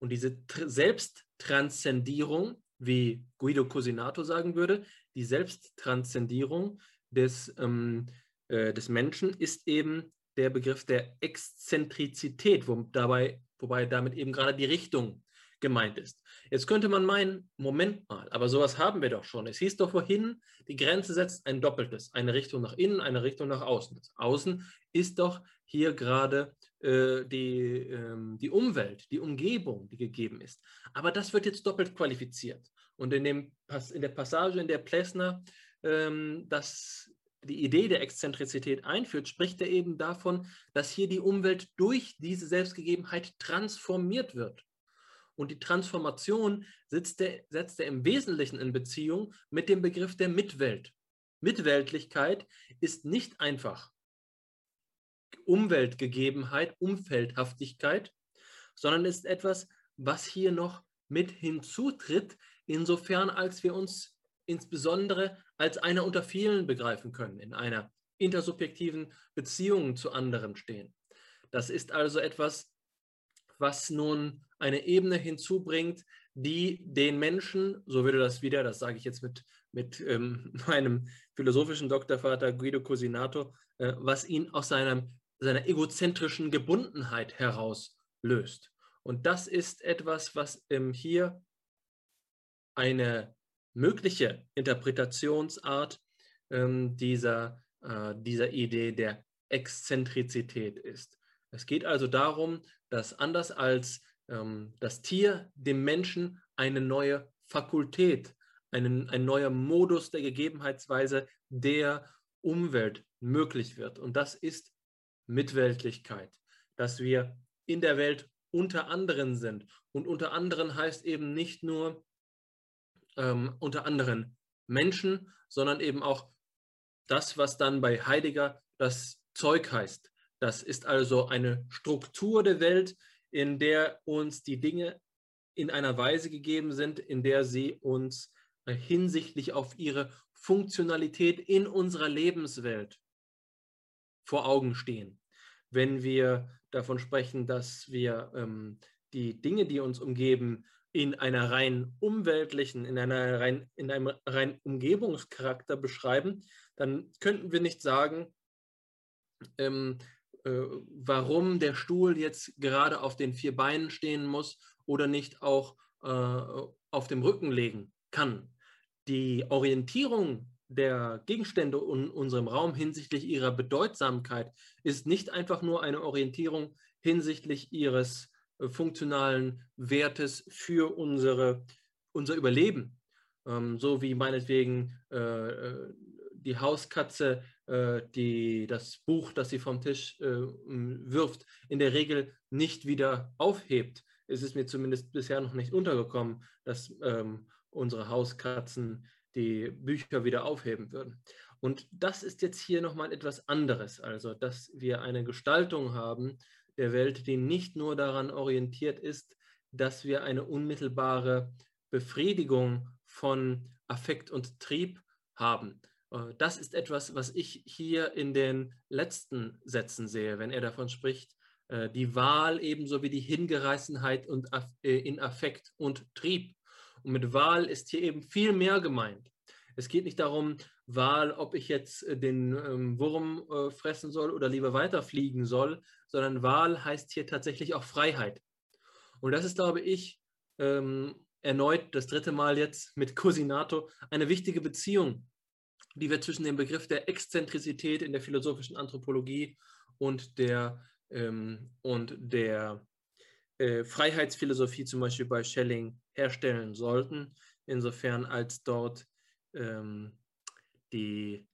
Und diese Selbsttranszendierung, wie Guido Cosinato sagen würde, die Selbsttranszendierung des, ähm, äh, des Menschen ist eben der Begriff der Exzentrizität, wo dabei, wobei damit eben gerade die Richtung gemeint ist. Jetzt könnte man meinen, Moment mal, aber sowas haben wir doch schon. Es hieß doch vorhin, die Grenze setzt ein Doppeltes, eine Richtung nach innen, eine Richtung nach außen. Das Außen ist doch hier gerade die, ähm, die Umwelt, die Umgebung, die gegeben ist. Aber das wird jetzt doppelt qualifiziert. Und in, dem, in der Passage, in der Plessner ähm, das die Idee der Exzentrizität einführt, spricht er eben davon, dass hier die Umwelt durch diese Selbstgegebenheit transformiert wird. Und die Transformation setzt er, setzt er im Wesentlichen in Beziehung mit dem Begriff der Mitwelt. Mitweltlichkeit ist nicht einfach Umweltgegebenheit, Umfeldhaftigkeit, sondern ist etwas, was hier noch mit hinzutritt, insofern als wir uns insbesondere als einer unter vielen begreifen können, in einer intersubjektiven Beziehung zu anderen stehen. Das ist also etwas, was nun eine Ebene hinzubringt, die den Menschen, so würde das wieder, das sage ich jetzt mit, mit ähm, meinem philosophischen Doktorvater Guido Cosinato, äh, was ihn aus seinem, seiner egozentrischen Gebundenheit heraus löst. Und das ist etwas, was ähm, hier eine mögliche Interpretationsart ähm, dieser, äh, dieser Idee der Exzentrizität ist. Es geht also darum, dass anders als ähm, das Tier dem Menschen eine neue Fakultät, einen, ein neuer Modus der Gegebenheitsweise der Umwelt möglich wird. Und das ist Mitweltlichkeit, dass wir in der Welt unter anderen sind. Und unter anderen heißt eben nicht nur ähm, unter anderen Menschen, sondern eben auch das, was dann bei Heidegger das Zeug heißt. Das ist also eine Struktur der Welt, in der uns die Dinge in einer Weise gegeben sind, in der sie uns äh, hinsichtlich auf ihre Funktionalität in unserer Lebenswelt vor Augen stehen. Wenn wir davon sprechen, dass wir ähm, die Dinge, die uns umgeben, in einer rein umweltlichen, in, einer rein, in einem rein Umgebungscharakter beschreiben, dann könnten wir nicht sagen, ähm, äh, warum der Stuhl jetzt gerade auf den vier Beinen stehen muss oder nicht auch äh, auf dem Rücken legen kann. Die Orientierung der Gegenstände in unserem Raum hinsichtlich ihrer Bedeutsamkeit ist nicht einfach nur eine Orientierung hinsichtlich ihres äh, funktionalen Wertes für unsere, unser Überleben. Ähm, so wie meinetwegen äh, äh die Hauskatze äh, die, das Buch, das sie vom Tisch äh, wirft, in der Regel nicht wieder aufhebt. Es ist mir zumindest bisher noch nicht untergekommen, dass ähm, unsere Hauskatzen die Bücher wieder aufheben würden. Und das ist jetzt hier nochmal etwas anderes, also dass wir eine Gestaltung haben der Welt, die nicht nur daran orientiert ist, dass wir eine unmittelbare Befriedigung von Affekt und Trieb haben. Äh, das ist etwas, was ich hier in den letzten Sätzen sehe, wenn er davon spricht, äh, die Wahl ebenso wie die Hingereißenheit und äh, in Affekt und Trieb. Und mit Wahl ist hier eben viel mehr gemeint. Es geht nicht darum, Wahl, ob ich jetzt den ähm, Wurm fressen soll oder lieber weiterfliegen soll, sondern Wahl heißt hier tatsächlich auch Freiheit. Und das ist, glaube ich, ähm, erneut das dritte Mal jetzt mit Cosinato eine wichtige Beziehung, die wir zwischen dem Begriff der Exzentrizität in der philosophischen Anthropologie und der, ähm, und der äh, Freiheitsphilosophie zum Beispiel bei Schelling herstellen sollten, insofern als dort ähm, die,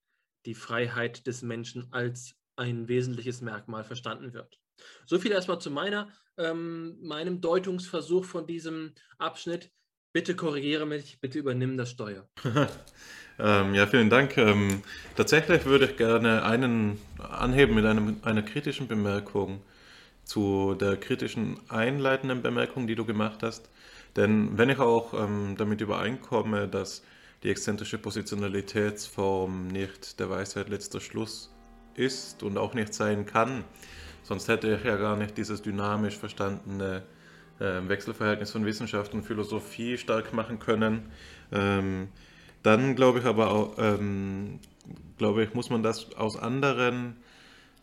die Freiheit des Menschen als ein wesentliches Merkmal verstanden wird. So viel erstmal zu meiner, ähm, meinem Deutungsversuch von diesem Abschnitt. Bitte korrigiere mich, bitte übernimm das Steuer. ähm, ja, vielen Dank. Ähm, tatsächlich würde ich gerne einen anheben mit einem, einer kritischen Bemerkung zu der kritischen einleitenden Bemerkung, die du gemacht hast. Denn wenn ich auch ähm, damit übereinkomme, dass die exzentrische Positionalitätsform nicht der Weisheit letzter Schluss ist und auch nicht sein kann, sonst hätte ich ja gar nicht dieses dynamisch verstandene äh, Wechselverhältnis von Wissenschaft und Philosophie stark machen können. Ähm, dann glaube ich aber auch, ähm, glaube ich, muss man das aus anderen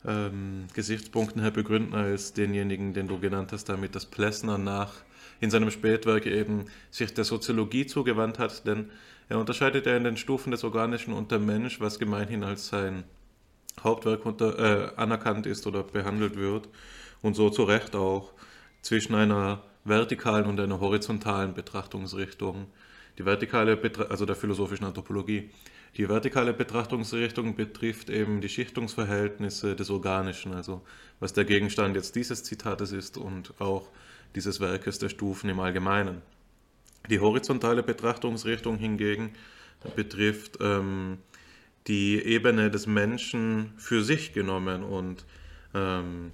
ähm, Gesichtspunkten her begründen als denjenigen, den du genannt hast, damit das Plessner nach in seinem Spätwerk eben sich der Soziologie zugewandt hat, denn er unterscheidet ja in den Stufen des Organischen und der Mensch, was gemeinhin als sein Hauptwerk unter, äh, anerkannt ist oder behandelt wird und so zu Recht auch zwischen einer vertikalen und einer horizontalen Betrachtungsrichtung. Die vertikale, Betra also der philosophischen Anthropologie. Die vertikale Betrachtungsrichtung betrifft eben die Schichtungsverhältnisse des Organischen, also was der Gegenstand jetzt dieses Zitates ist und auch dieses Werkes der Stufen im Allgemeinen. Die horizontale Betrachtungsrichtung hingegen betrifft ähm, die Ebene des Menschen für sich genommen und ähm,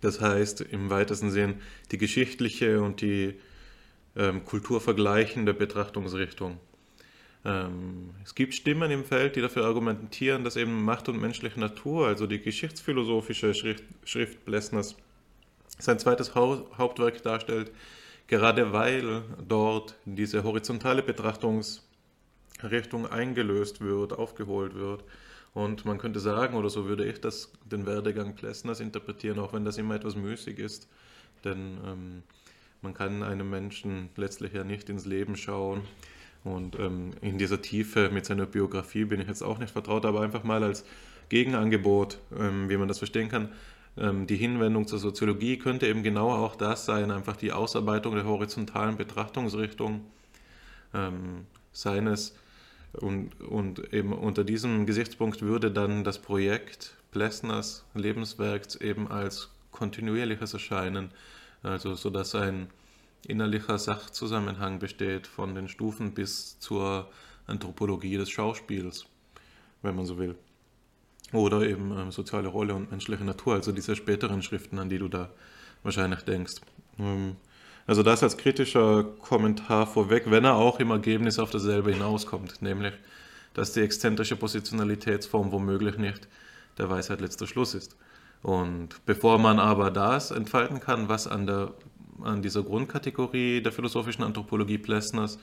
das heißt im weitesten Sinn die geschichtliche und die ähm, kulturvergleichende Betrachtungsrichtung. Ähm, es gibt Stimmen im Feld, die dafür argumentieren, dass eben Macht und menschliche Natur, also die geschichtsphilosophische Schrift, Schrift Blessners, sein zweites Hauptwerk darstellt, gerade weil dort diese horizontale Betrachtungsrichtung eingelöst wird, aufgeholt wird und man könnte sagen, oder so würde ich das, den Werdegang Plessners interpretieren, auch wenn das immer etwas müßig ist, denn ähm, man kann einem Menschen letztlich ja nicht ins Leben schauen. Und ähm, in dieser Tiefe mit seiner Biografie bin ich jetzt auch nicht vertraut, aber einfach mal als Gegenangebot, ähm, wie man das verstehen kann, ähm, die Hinwendung zur Soziologie könnte eben genau auch das sein, einfach die Ausarbeitung der horizontalen Betrachtungsrichtung ähm, seines. Und, und eben unter diesem Gesichtspunkt würde dann das Projekt Plessners Lebenswerk eben als kontinuierliches erscheinen, also so dass ein innerlicher Sachzusammenhang besteht von den Stufen bis zur Anthropologie des Schauspiels, wenn man so will. Oder eben ähm, soziale Rolle und menschliche Natur, also diese späteren Schriften, an die du da wahrscheinlich denkst. Ähm, also das als kritischer Kommentar vorweg, wenn er auch im Ergebnis auf dasselbe hinauskommt, nämlich, dass die exzentrische Positionalitätsform womöglich nicht der Weisheit letzter Schluss ist. Und bevor man aber das entfalten kann, was an, der, an dieser Grundkategorie der philosophischen Anthropologie Plessners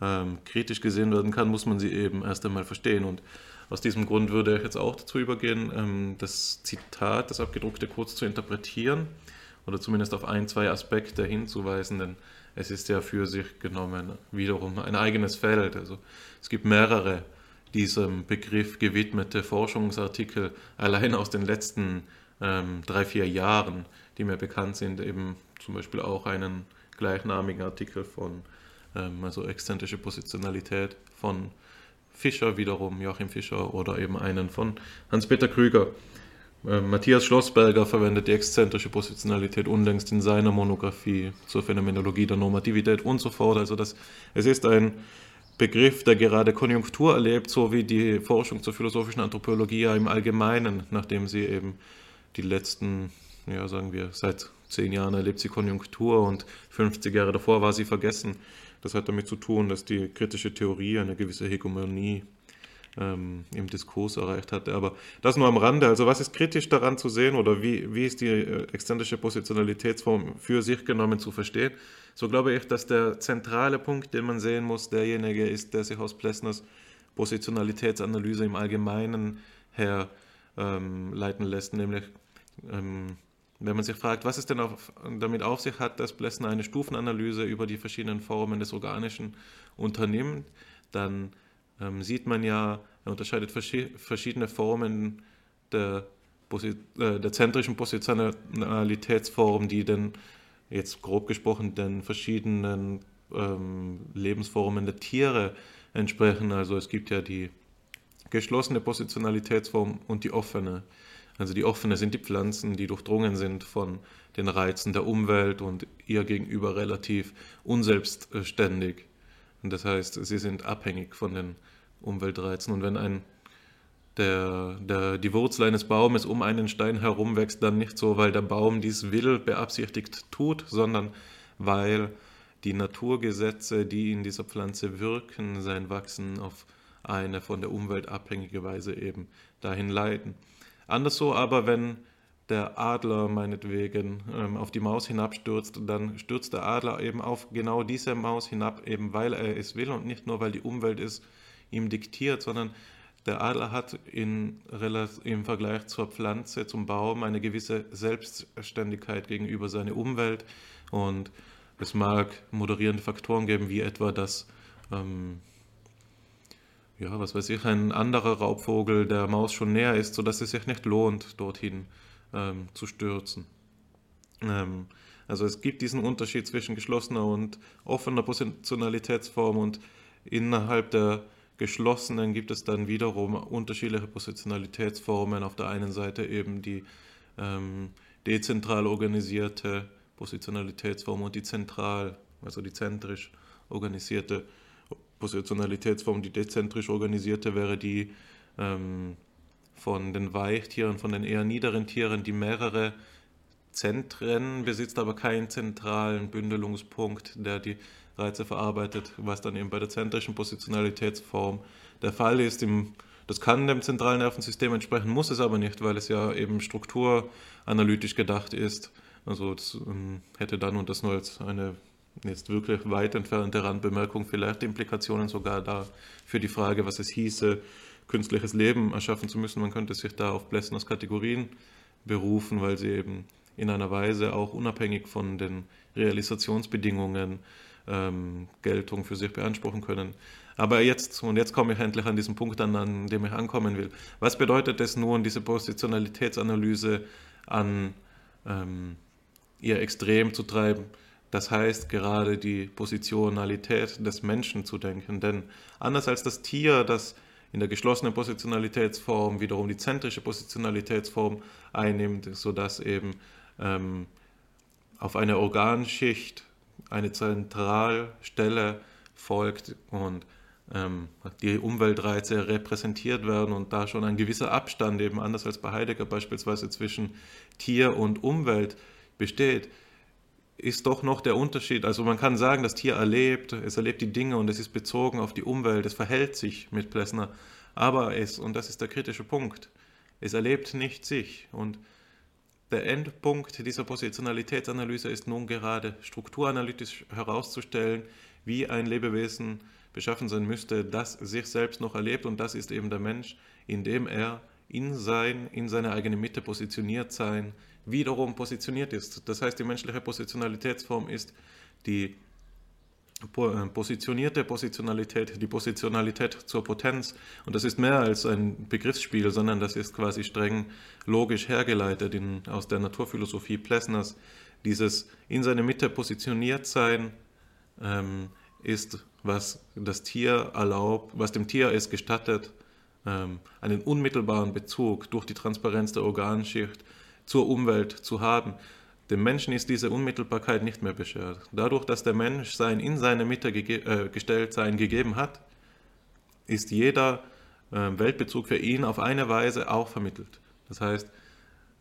ähm, kritisch gesehen werden kann, muss man sie eben erst einmal verstehen. Und aus diesem Grund würde ich jetzt auch dazu übergehen, ähm, das Zitat, das abgedruckte, kurz zu interpretieren oder zumindest auf ein, zwei Aspekte hinzuweisen, denn es ist ja für sich genommen wiederum ein eigenes Feld. Also es gibt mehrere diesem Begriff gewidmete Forschungsartikel allein aus den letzten ähm, drei, vier Jahren, die mir bekannt sind, eben zum Beispiel auch einen gleichnamigen Artikel von ähm, also exzentrische Positionalität von Fischer wiederum, Joachim Fischer oder eben einen von Hans-Peter Krüger. Äh, Matthias Schlossberger verwendet die exzentrische Positionalität unlängst in seiner Monographie zur Phänomenologie der Normativität und so fort. Also das, es ist ein Begriff, der gerade Konjunktur erlebt, so wie die Forschung zur philosophischen Anthropologie ja im Allgemeinen, nachdem sie eben die letzten, ja sagen wir, seit zehn Jahren erlebt sie Konjunktur und 50 Jahre davor war sie vergessen. Das hat damit zu tun, dass die kritische Theorie eine gewisse Hegemonie ähm, im Diskurs erreicht hatte. Aber das nur am Rande. Also was ist kritisch daran zu sehen oder wie, wie ist die äh, exzentrische Positionalitätsform für sich genommen zu verstehen? So glaube ich, dass der zentrale Punkt, den man sehen muss, derjenige ist, der sich aus Plessners Positionalitätsanalyse im Allgemeinen her ähm, leiten lässt, nämlich ähm, wenn man sich fragt, was es denn auf, damit auf sich hat, dass Plessner eine Stufenanalyse über die verschiedenen Formen des Organischen unternimmt, dann ähm, sieht man ja, er unterscheidet verschiedene Formen der, äh, der zentrischen Positionalitätsform, die den, jetzt grob gesprochen, den verschiedenen ähm, Lebensformen der Tiere entsprechen. Also es gibt ja die geschlossene Positionalitätsform und die offene. Also die offene sind die Pflanzen, die durchdrungen sind von den Reizen der Umwelt und ihr gegenüber relativ unselbstständig. Und das heißt, sie sind abhängig von den Umweltreizen. Und wenn ein, der, der, die Wurzel eines Baumes um einen Stein herum wächst, dann nicht so, weil der Baum dies will, beabsichtigt tut, sondern weil die Naturgesetze, die in dieser Pflanze wirken, sein Wachsen auf eine von der Umwelt abhängige Weise eben dahin leiten. Anders so aber, wenn der Adler meinetwegen ähm, auf die Maus hinabstürzt, dann stürzt der Adler eben auf genau diese Maus hinab, eben weil er es will und nicht nur, weil die Umwelt es ihm diktiert, sondern der Adler hat in, im Vergleich zur Pflanze, zum Baum, eine gewisse Selbstständigkeit gegenüber seiner Umwelt und es mag moderierende Faktoren geben, wie etwa, dass ähm, ja, was weiß ich, ein anderer Raubvogel der Maus schon näher ist, sodass es sich nicht lohnt, dorthin ähm, zu stürzen. Ähm, also es gibt diesen Unterschied zwischen geschlossener und offener Positionalitätsform und innerhalb der geschlossenen gibt es dann wiederum unterschiedliche Positionalitätsformen. Auf der einen Seite eben die ähm, dezentral organisierte Positionalitätsform und die zentral, also die zentrisch organisierte Positionalitätsform, die dezentrisch organisierte wäre die ähm, von den Weichtieren, von den eher niederen Tieren, die mehrere Zentren besitzt, aber keinen zentralen Bündelungspunkt, der die Reize verarbeitet, was dann eben bei der zentrischen Positionalitätsform der Fall ist. Im, das kann dem zentralen Nervensystem entsprechen, muss es aber nicht, weil es ja eben strukturanalytisch gedacht ist. Also das ähm, hätte dann, und das nur als eine jetzt wirklich weit entfernte Randbemerkung, vielleicht Implikationen sogar da für die Frage, was es hieße, künstliches Leben erschaffen zu müssen. Man könnte sich da auf Blessners Kategorien berufen, weil sie eben in einer Weise auch unabhängig von den Realisationsbedingungen ähm, Geltung für sich beanspruchen können. Aber jetzt, und jetzt komme ich endlich an diesen Punkt an, an dem ich ankommen will. Was bedeutet es nun, diese Positionalitätsanalyse an ähm, ihr Extrem zu treiben? Das heißt, gerade die Positionalität des Menschen zu denken. Denn anders als das Tier, das in der geschlossenen Positionalitätsform wiederum die zentrische Positionalitätsform einnimmt, sodass eben ähm, auf eine Organschicht eine Zentralstelle folgt und ähm, die Umweltreize repräsentiert werden und da schon ein gewisser Abstand, eben anders als bei Heidegger beispielsweise, zwischen Tier und Umwelt besteht, ist doch noch der Unterschied. Also man kann sagen, das Tier erlebt, es erlebt die Dinge und es ist bezogen auf die Umwelt, es verhält sich mit Plessner, aber es, und das ist der kritische Punkt, es erlebt nicht sich. Und der Endpunkt dieser Positionalitätsanalyse ist nun gerade strukturanalytisch herauszustellen, wie ein Lebewesen beschaffen sein müsste, das sich selbst noch erlebt. Und das ist eben der Mensch, indem er in sein, in seine eigene Mitte positioniert sein, wiederum positioniert ist. Das heißt, die menschliche Positionalitätsform ist die äh, positionierte Positionalität, die Positionalität zur Potenz. Und das ist mehr als ein Begriffsspiel, sondern das ist quasi streng logisch hergeleitet in, aus der Naturphilosophie Plessners. Dieses in seine Mitte positioniert sein ähm, ist, was das Tier erlaubt, was dem Tier es gestattet, ähm, einen unmittelbaren Bezug durch die Transparenz der Organschicht zur Umwelt zu haben. dem Menschen ist diese Unmittelbarkeit nicht mehr beschert. Dadurch, dass der Mensch sein in seine Mitte äh, gestellt sein gegeben hat, ist jeder äh, Weltbezug für ihn auf eine Weise auch vermittelt. Das heißt,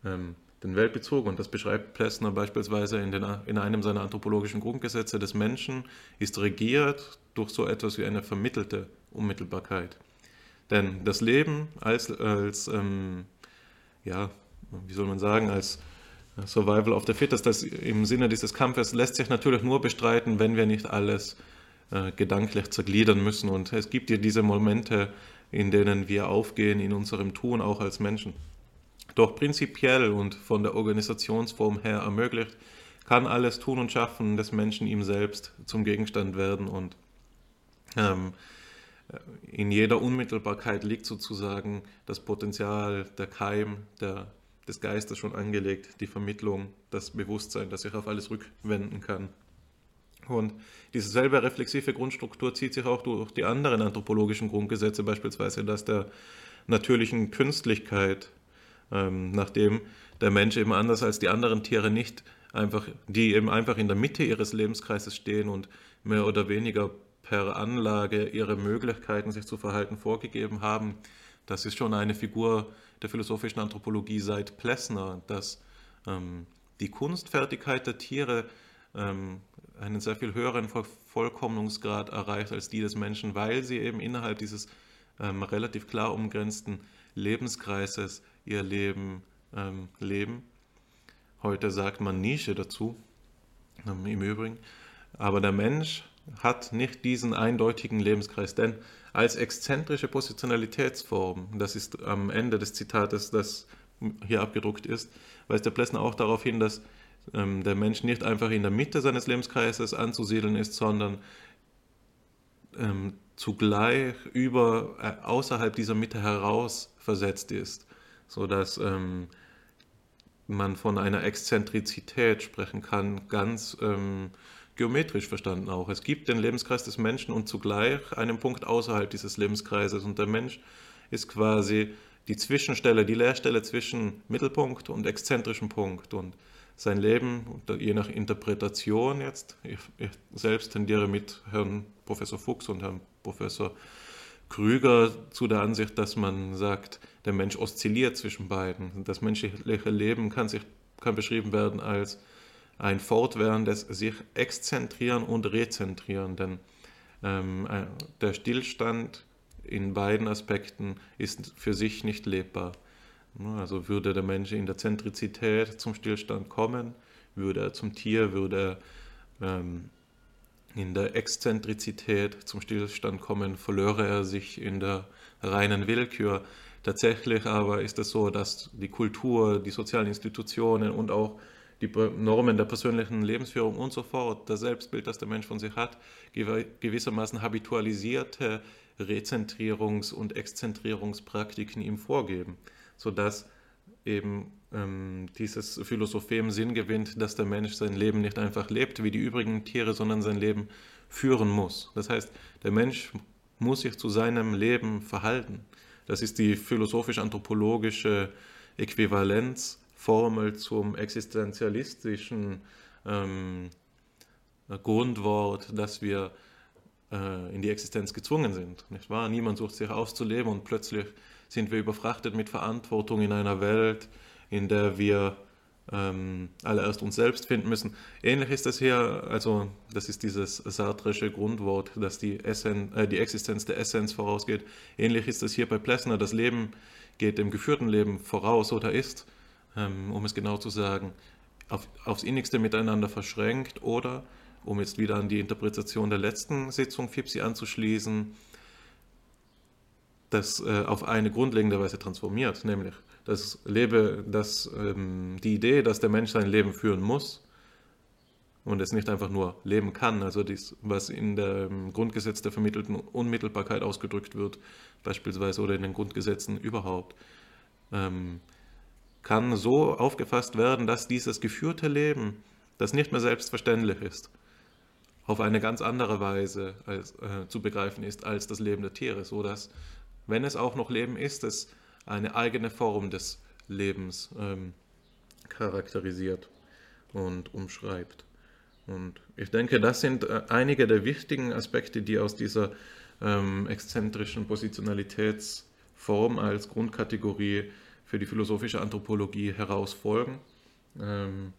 ähm, den Weltbezug, und das beschreibt Plessner beispielsweise in, den, in einem seiner anthropologischen Grundgesetze des Menschen, ist regiert durch so etwas wie eine vermittelte Unmittelbarkeit. Denn das Leben als, als ähm, ja, wie soll man sagen, als Survival of the Fittest, das im Sinne dieses Kampfes lässt sich natürlich nur bestreiten, wenn wir nicht alles äh, gedanklich zergliedern müssen. Und es gibt ja diese Momente, in denen wir aufgehen in unserem Tun, auch als Menschen. Doch prinzipiell und von der Organisationsform her ermöglicht, kann alles Tun und Schaffen des Menschen ihm selbst zum Gegenstand werden und ähm, in jeder Unmittelbarkeit liegt sozusagen das Potenzial, der Keim der, des Geistes schon angelegt, die Vermittlung, das Bewusstsein, das sich auf alles rückwenden kann. Und diese selbe reflexive Grundstruktur zieht sich auch durch die anderen anthropologischen Grundgesetze, beispielsweise das der natürlichen Künstlichkeit, ähm, nachdem der Mensch eben anders als die anderen Tiere nicht einfach, die eben einfach in der Mitte ihres Lebenskreises stehen und mehr oder weniger per Anlage ihre Möglichkeiten, sich zu verhalten, vorgegeben haben. Das ist schon eine Figur der philosophischen Anthropologie seit Plessner, dass ähm, die Kunstfertigkeit der Tiere ähm, einen sehr viel höheren Vervollkommnungsgrad erreicht als die des Menschen, weil sie eben innerhalb dieses ähm, relativ klar umgrenzten Lebenskreises ihr Leben ähm, leben. Heute sagt man Nische dazu, ähm, im Übrigen. Aber der Mensch hat nicht diesen eindeutigen Lebenskreis, denn als exzentrische Positionalitätsform, das ist am Ende des Zitates, das hier abgedruckt ist, weist der Plessner auch darauf hin, dass ähm, der Mensch nicht einfach in der Mitte seines Lebenskreises anzusiedeln ist, sondern ähm, zugleich über, äh, außerhalb dieser Mitte heraus versetzt ist, sodass ähm, man von einer Exzentrizität sprechen kann, ganz ähm, geometrisch verstanden auch. Es gibt den Lebenskreis des Menschen und zugleich einen Punkt außerhalb dieses Lebenskreises und der Mensch ist quasi die Zwischenstelle, die Leerstelle zwischen Mittelpunkt und exzentrischem Punkt und sein Leben, je nach Interpretation jetzt, ich, ich selbst tendiere mit Herrn Professor Fuchs und Herrn Professor Krüger zu der Ansicht, dass man sagt, der Mensch oszilliert zwischen beiden. Das menschliche Leben kann, sich, kann beschrieben werden als ein fortwährendes sich exzentrieren und rezentrieren, denn ähm, äh, der Stillstand in beiden Aspekten ist für sich nicht lebbar. Also würde der Mensch in der Zentrizität zum Stillstand kommen, würde er zum Tier, würde er ähm, in der Exzentrizität zum Stillstand kommen, verlöre er sich in der reinen Willkür. Tatsächlich aber ist es so, dass die Kultur, die sozialen Institutionen und auch die Normen der persönlichen Lebensführung und so fort, das Selbstbild, das der Mensch von sich hat, gewissermaßen habitualisierte Rezentrierungs- und Exzentrierungspraktiken ihm vorgeben, sodass eben ähm, dieses Philosophem Sinn gewinnt, dass der Mensch sein Leben nicht einfach lebt wie die übrigen Tiere, sondern sein Leben führen muss. Das heißt, der Mensch muss sich zu seinem Leben verhalten. Das ist die philosophisch-anthropologische Äquivalenzformel zum existenzialistischen ähm, Grundwort, dass wir äh, in die Existenz gezwungen sind. Nicht wahr? Niemand sucht sich auszuleben und plötzlich sind wir überfrachtet mit Verantwortung in einer Welt, in der wir ähm, allererst uns selbst finden müssen. Ähnlich ist das hier, also das ist dieses sartrische Grundwort, dass die, Essen, äh, die Existenz der Essenz vorausgeht. Ähnlich ist das hier bei Plessner, das Leben geht dem geführten Leben voraus oder ist, ähm, um es genau zu sagen, auf, aufs innigste miteinander verschränkt oder, um jetzt wieder an die Interpretation der letzten Sitzung Fipsi anzuschließen, das äh, auf eine grundlegende Weise transformiert, nämlich das Lebe, das, ähm, die Idee, dass der Mensch sein Leben führen muss und es nicht einfach nur leben kann, also dies, was in dem Grundgesetz der vermittelten Unmittelbarkeit ausgedrückt wird, beispielsweise oder in den Grundgesetzen überhaupt, ähm, kann so aufgefasst werden, dass dieses geführte Leben, das nicht mehr selbstverständlich ist, auf eine ganz andere Weise als, äh, zu begreifen ist als das Leben der Tiere, so dass wenn es auch noch Leben ist, es eine eigene Form des Lebens ähm, charakterisiert. und umschreibt. Und ich denke, das sind äh, einige der wichtigen Aspekte, die aus dieser ähm, exzentrischen Positionalitätsform als Grundkategorie für die philosophische Anthropologie herausfolgen. Ähm,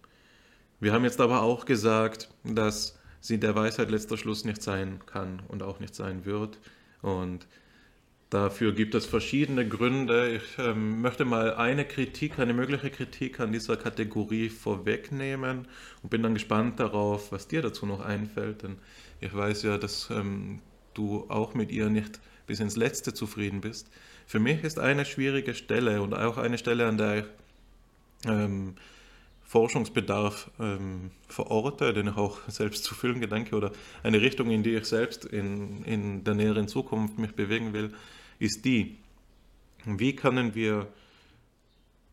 wir haben jetzt aber auch gesagt, dass sie der Weisheit letzter Schluss nicht sein kann und auch nicht sein wird. Und dafür gibt es verschiedene Gründe. Ich ähm, möchte mal eine Kritik, eine mögliche Kritik an dieser Kategorie vorwegnehmen und bin dann gespannt darauf, was dir dazu noch einfällt. Denn ich weiß ja, dass ähm, du auch mit ihr nicht bis ins Letzte zufrieden bist. Für mich ist eine schwierige Stelle und auch eine Stelle, an der ich ähm, Forschungsbedarf ähm, verorte, den ich auch selbst zu füllen gedenke, oder eine Richtung, in die ich selbst in, in der näheren Zukunft mich bewegen will, ist die, wie können wir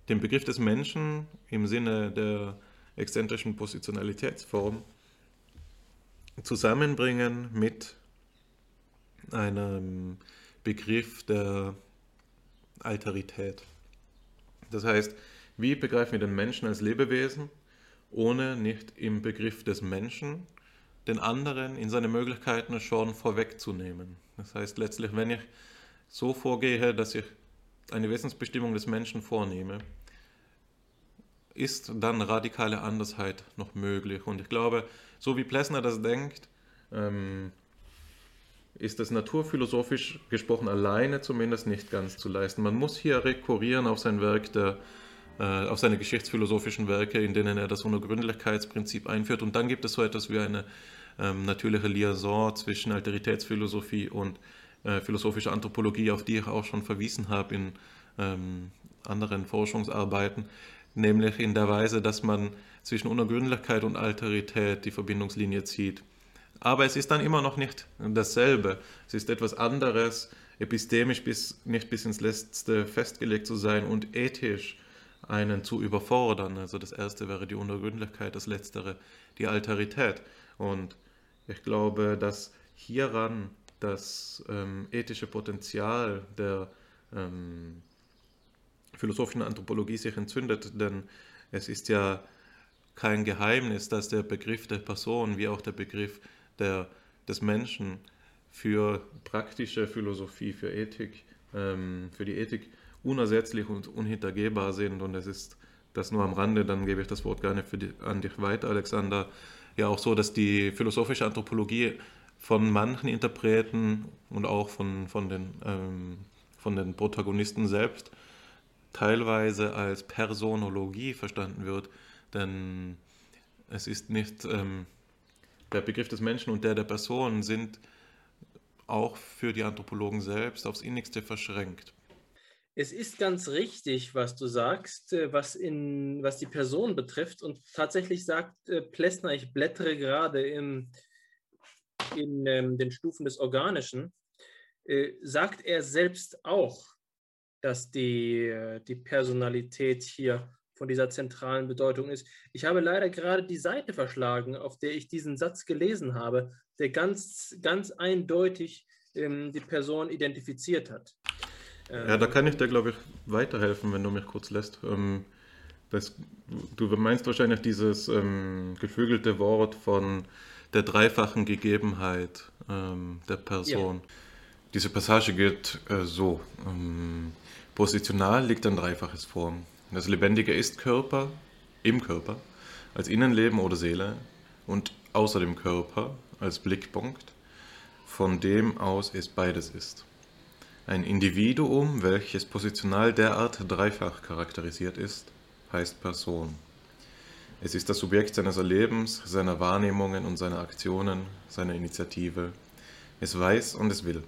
den Begriff des Menschen im Sinne der exzentrischen Positionalitätsform zusammenbringen mit einem Begriff der Alterität. Das heißt, wie begreifen wir den Menschen als Lebewesen, ohne nicht im Begriff des Menschen den anderen in seine Möglichkeiten schon vorwegzunehmen? Das heißt letztlich, wenn ich so vorgehe, dass ich eine Wesensbestimmung des Menschen vornehme, ist dann radikale Andersheit noch möglich. Und ich glaube, so wie Plessner das denkt, ähm, ist es naturphilosophisch gesprochen alleine zumindest nicht ganz zu leisten. Man muss hier rekurrieren auf sein Werk der äh, auf seine geschichtsphilosophischen Werke, in denen er das Unergründlichkeitsprinzip einführt. Und dann gibt es so etwas wie eine ähm, natürliche Liaison zwischen Alteritätsphilosophie und äh, philosophischer Anthropologie, auf die ich auch schon verwiesen habe in ähm, anderen Forschungsarbeiten, nämlich in der Weise, dass man zwischen Unergründlichkeit und Alterität die Verbindungslinie zieht. Aber es ist dann immer noch nicht dasselbe. Es ist etwas anderes, epistemisch bis, nicht bis ins Letzte festgelegt zu sein und ethisch einen zu überfordern. Also das erste wäre die Unergründlichkeit, das letztere die Alterität. Und ich glaube, dass hieran das ähm, ethische Potenzial der ähm, philosophischen Anthropologie sich entzündet, denn es ist ja kein Geheimnis, dass der Begriff der Person wie auch der Begriff der, des Menschen für praktische Philosophie, für Ethik, ähm, für die Ethik unersetzlich und unhintergehbar sind. Und es ist das nur am Rande, dann gebe ich das Wort gerne die, an dich weiter, Alexander. Ja, auch so, dass die philosophische Anthropologie von manchen Interpreten und auch von, von, den, ähm, von den Protagonisten selbst teilweise als Personologie verstanden wird, denn es ist nicht ähm, der Begriff des Menschen und der der Person sind auch für die Anthropologen selbst aufs innigste verschränkt. Es ist ganz richtig, was du sagst, äh, was, in, was die Person betrifft. Und tatsächlich sagt äh, Plessner, ich blättere gerade im, in ähm, den Stufen des Organischen, äh, sagt er selbst auch, dass die, die Personalität hier von dieser zentralen Bedeutung ist. Ich habe leider gerade die Seite verschlagen, auf der ich diesen Satz gelesen habe, der ganz, ganz eindeutig ähm, die Person identifiziert hat. Ja, da kann ich dir, glaube ich, weiterhelfen, wenn du mich kurz lässt. Ähm, das, du meinst wahrscheinlich dieses ähm, geflügelte Wort von der dreifachen Gegebenheit ähm, der Person. Ja. Diese Passage geht äh, so. Ähm, positional liegt ein dreifaches vor. Das Lebendige ist Körper, im Körper, als Innenleben oder Seele und außer dem Körper als Blickpunkt, von dem aus es beides ist. Ein Individuum, welches positional derart dreifach charakterisiert ist, heißt Person. Es ist das Subjekt seines Erlebens, seiner Wahrnehmungen und seiner Aktionen, seiner Initiative. Es weiß und es will.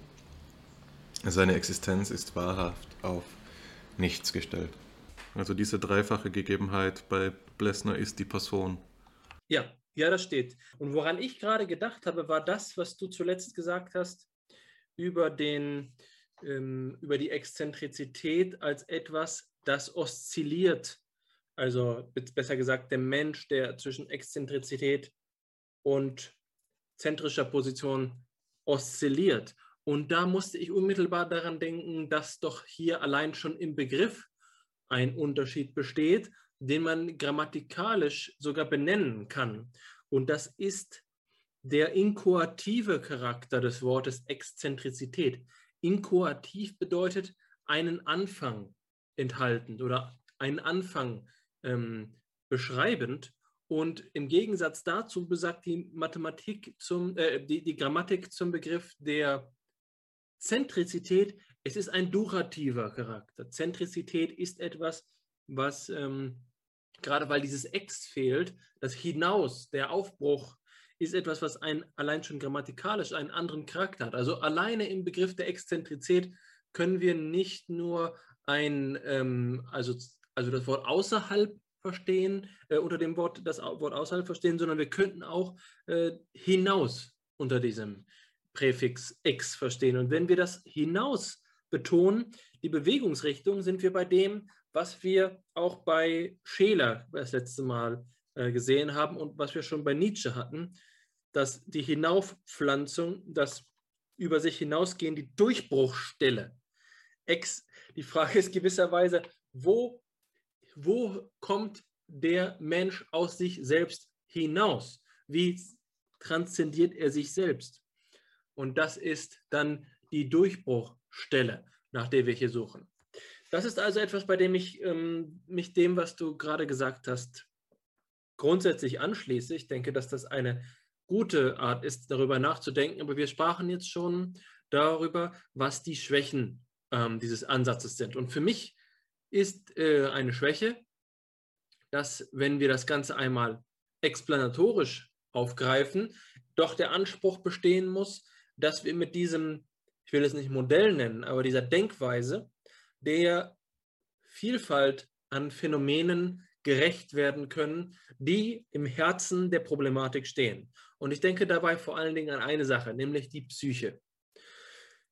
Seine Existenz ist wahrhaft auf nichts gestellt. Also diese dreifache Gegebenheit bei Blessner ist die Person. Ja, ja, das steht. Und woran ich gerade gedacht habe, war das, was du zuletzt gesagt hast über den ähm, über die Exzentrizität als etwas, das oszilliert. Also besser gesagt, der Mensch, der zwischen Exzentrizität und zentrischer Position oszilliert. Und da musste ich unmittelbar daran denken, dass doch hier allein schon im Begriff ein Unterschied besteht, den man grammatikalisch sogar benennen kann. Und das ist der inkoative Charakter des Wortes Exzentrizität. Inkoativ bedeutet einen Anfang enthaltend oder einen Anfang ähm, beschreibend. Und im Gegensatz dazu besagt die Mathematik zum, äh, die, die Grammatik zum Begriff der Zentrizität, es ist ein durativer Charakter. Zentrizität ist etwas, was ähm, gerade weil dieses Ex fehlt, das Hinaus, der Aufbruch, ist etwas, was ein, allein schon grammatikalisch einen anderen Charakter hat. Also alleine im Begriff der Exzentrizität können wir nicht nur ein, ähm, also, also das Wort außerhalb verstehen, äh, unter dem Wort das Wort außerhalb verstehen, sondern wir könnten auch äh, hinaus unter diesem Präfix ex verstehen. Und wenn wir das hinaus betonen, die Bewegungsrichtung, sind wir bei dem, was wir auch bei Scheler das letzte Mal äh, gesehen haben und was wir schon bei Nietzsche hatten, dass die Hinaufpflanzung, das über sich hinausgehen, die Durchbruchstelle. Ex, die Frage ist gewisserweise, wo, wo kommt der Mensch aus sich selbst hinaus? Wie transzendiert er sich selbst? Und das ist dann die Durchbruchstelle, nach der wir hier suchen. Das ist also etwas, bei dem ich ähm, mich dem, was du gerade gesagt hast, grundsätzlich anschließe. Ich denke, dass das eine gute Art ist, darüber nachzudenken. Aber wir sprachen jetzt schon darüber, was die Schwächen ähm, dieses Ansatzes sind. Und für mich ist äh, eine Schwäche, dass wenn wir das Ganze einmal explanatorisch aufgreifen, doch der Anspruch bestehen muss, dass wir mit diesem, will es nicht Modell nennen, aber dieser Denkweise der Vielfalt an Phänomenen gerecht werden können, die im Herzen der Problematik stehen. Und ich denke dabei vor allen Dingen an eine Sache, nämlich die Psyche.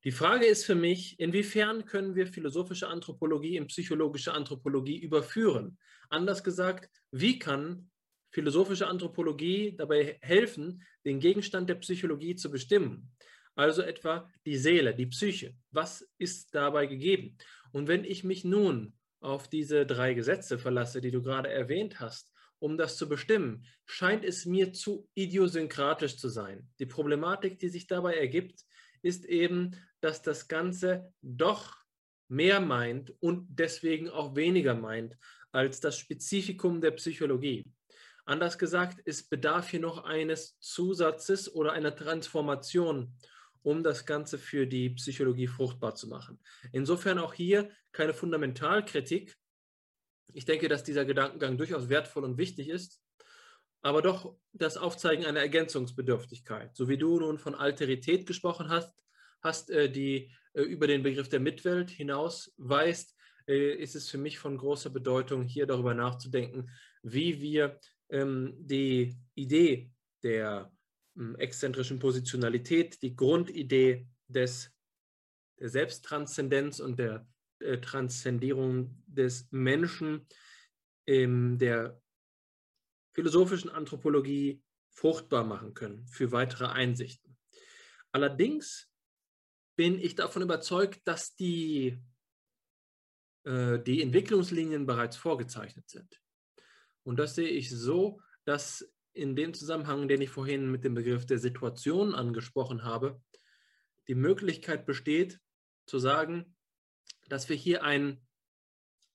Die Frage ist für mich, inwiefern können wir philosophische Anthropologie in psychologische Anthropologie überführen? Anders gesagt, wie kann philosophische Anthropologie dabei helfen, den Gegenstand der Psychologie zu bestimmen? Also etwa die Seele, die Psyche. Was ist dabei gegeben? Und wenn ich mich nun auf diese drei Gesetze verlasse, die du gerade erwähnt hast, um das zu bestimmen, scheint es mir zu idiosynkratisch zu sein. Die Problematik, die sich dabei ergibt, ist eben, dass das Ganze doch mehr meint und deswegen auch weniger meint als das Spezifikum der Psychologie. Anders gesagt, es bedarf hier noch eines Zusatzes oder einer Transformation, um das Ganze für die Psychologie fruchtbar zu machen. Insofern auch hier keine Fundamentalkritik. Ich denke, dass dieser Gedankengang durchaus wertvoll und wichtig ist, aber doch das Aufzeigen einer Ergänzungsbedürftigkeit. So wie du nun von Alterität gesprochen hast, hast äh, die äh, über den Begriff der Mitwelt hinaus weist, äh, ist es für mich von großer Bedeutung, hier darüber nachzudenken, wie wir ähm, die Idee der exzentrischen Positionalität, die Grundidee des, der Selbsttranszendenz und der äh, Transzendierung des Menschen in der philosophischen Anthropologie fruchtbar machen können für weitere Einsichten. Allerdings bin ich davon überzeugt, dass die, äh, die Entwicklungslinien bereits vorgezeichnet sind. Und das sehe ich so, dass in dem Zusammenhang, den ich vorhin mit dem Begriff der Situation angesprochen habe, die Möglichkeit besteht, zu sagen, dass wir hier einen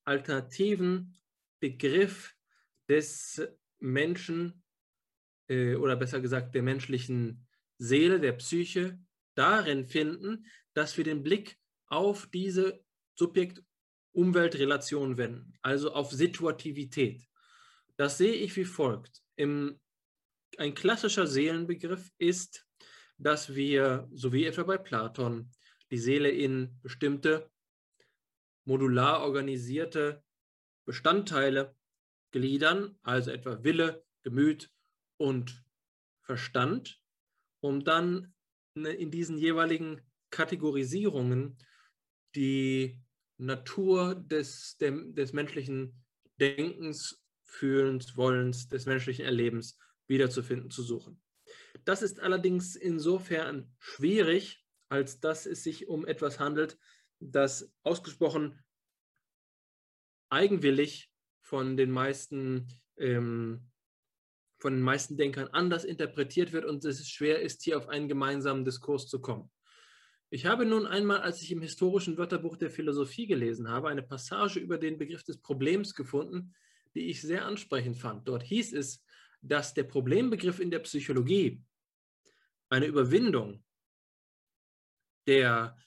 alternativen Begriff des Menschen äh, oder besser gesagt der menschlichen Seele, der Psyche darin finden, dass wir den Blick auf diese Subjekt-Umwelt-Relation wenden, also auf Situativität. Das sehe ich wie folgt. Im ein klassischer Seelenbegriff ist, dass wir, so wie etwa bei Platon, die Seele in bestimmte modular organisierte Bestandteile gliedern, also etwa Wille, Gemüt und Verstand, um dann ne, in diesen jeweiligen Kategorisierungen die Natur des, des menschlichen Denkens, Fühlens, Wollens, des menschlichen Erlebens wiederzufinden, zu suchen. Das ist allerdings insofern schwierig, als dass es sich um etwas handelt, das ausgesprochen eigenwillig von den meisten ähm, von den meisten Denkern anders interpretiert wird und es schwer ist, hier auf einen gemeinsamen Diskurs zu kommen. Ich habe nun einmal, als ich im historischen Wörterbuch der Philosophie gelesen habe, eine Passage über den Begriff des Problems gefunden, die ich sehr ansprechend fand. Dort hieß es, dass der Problembegriff in der Psychologie eine Überwindung der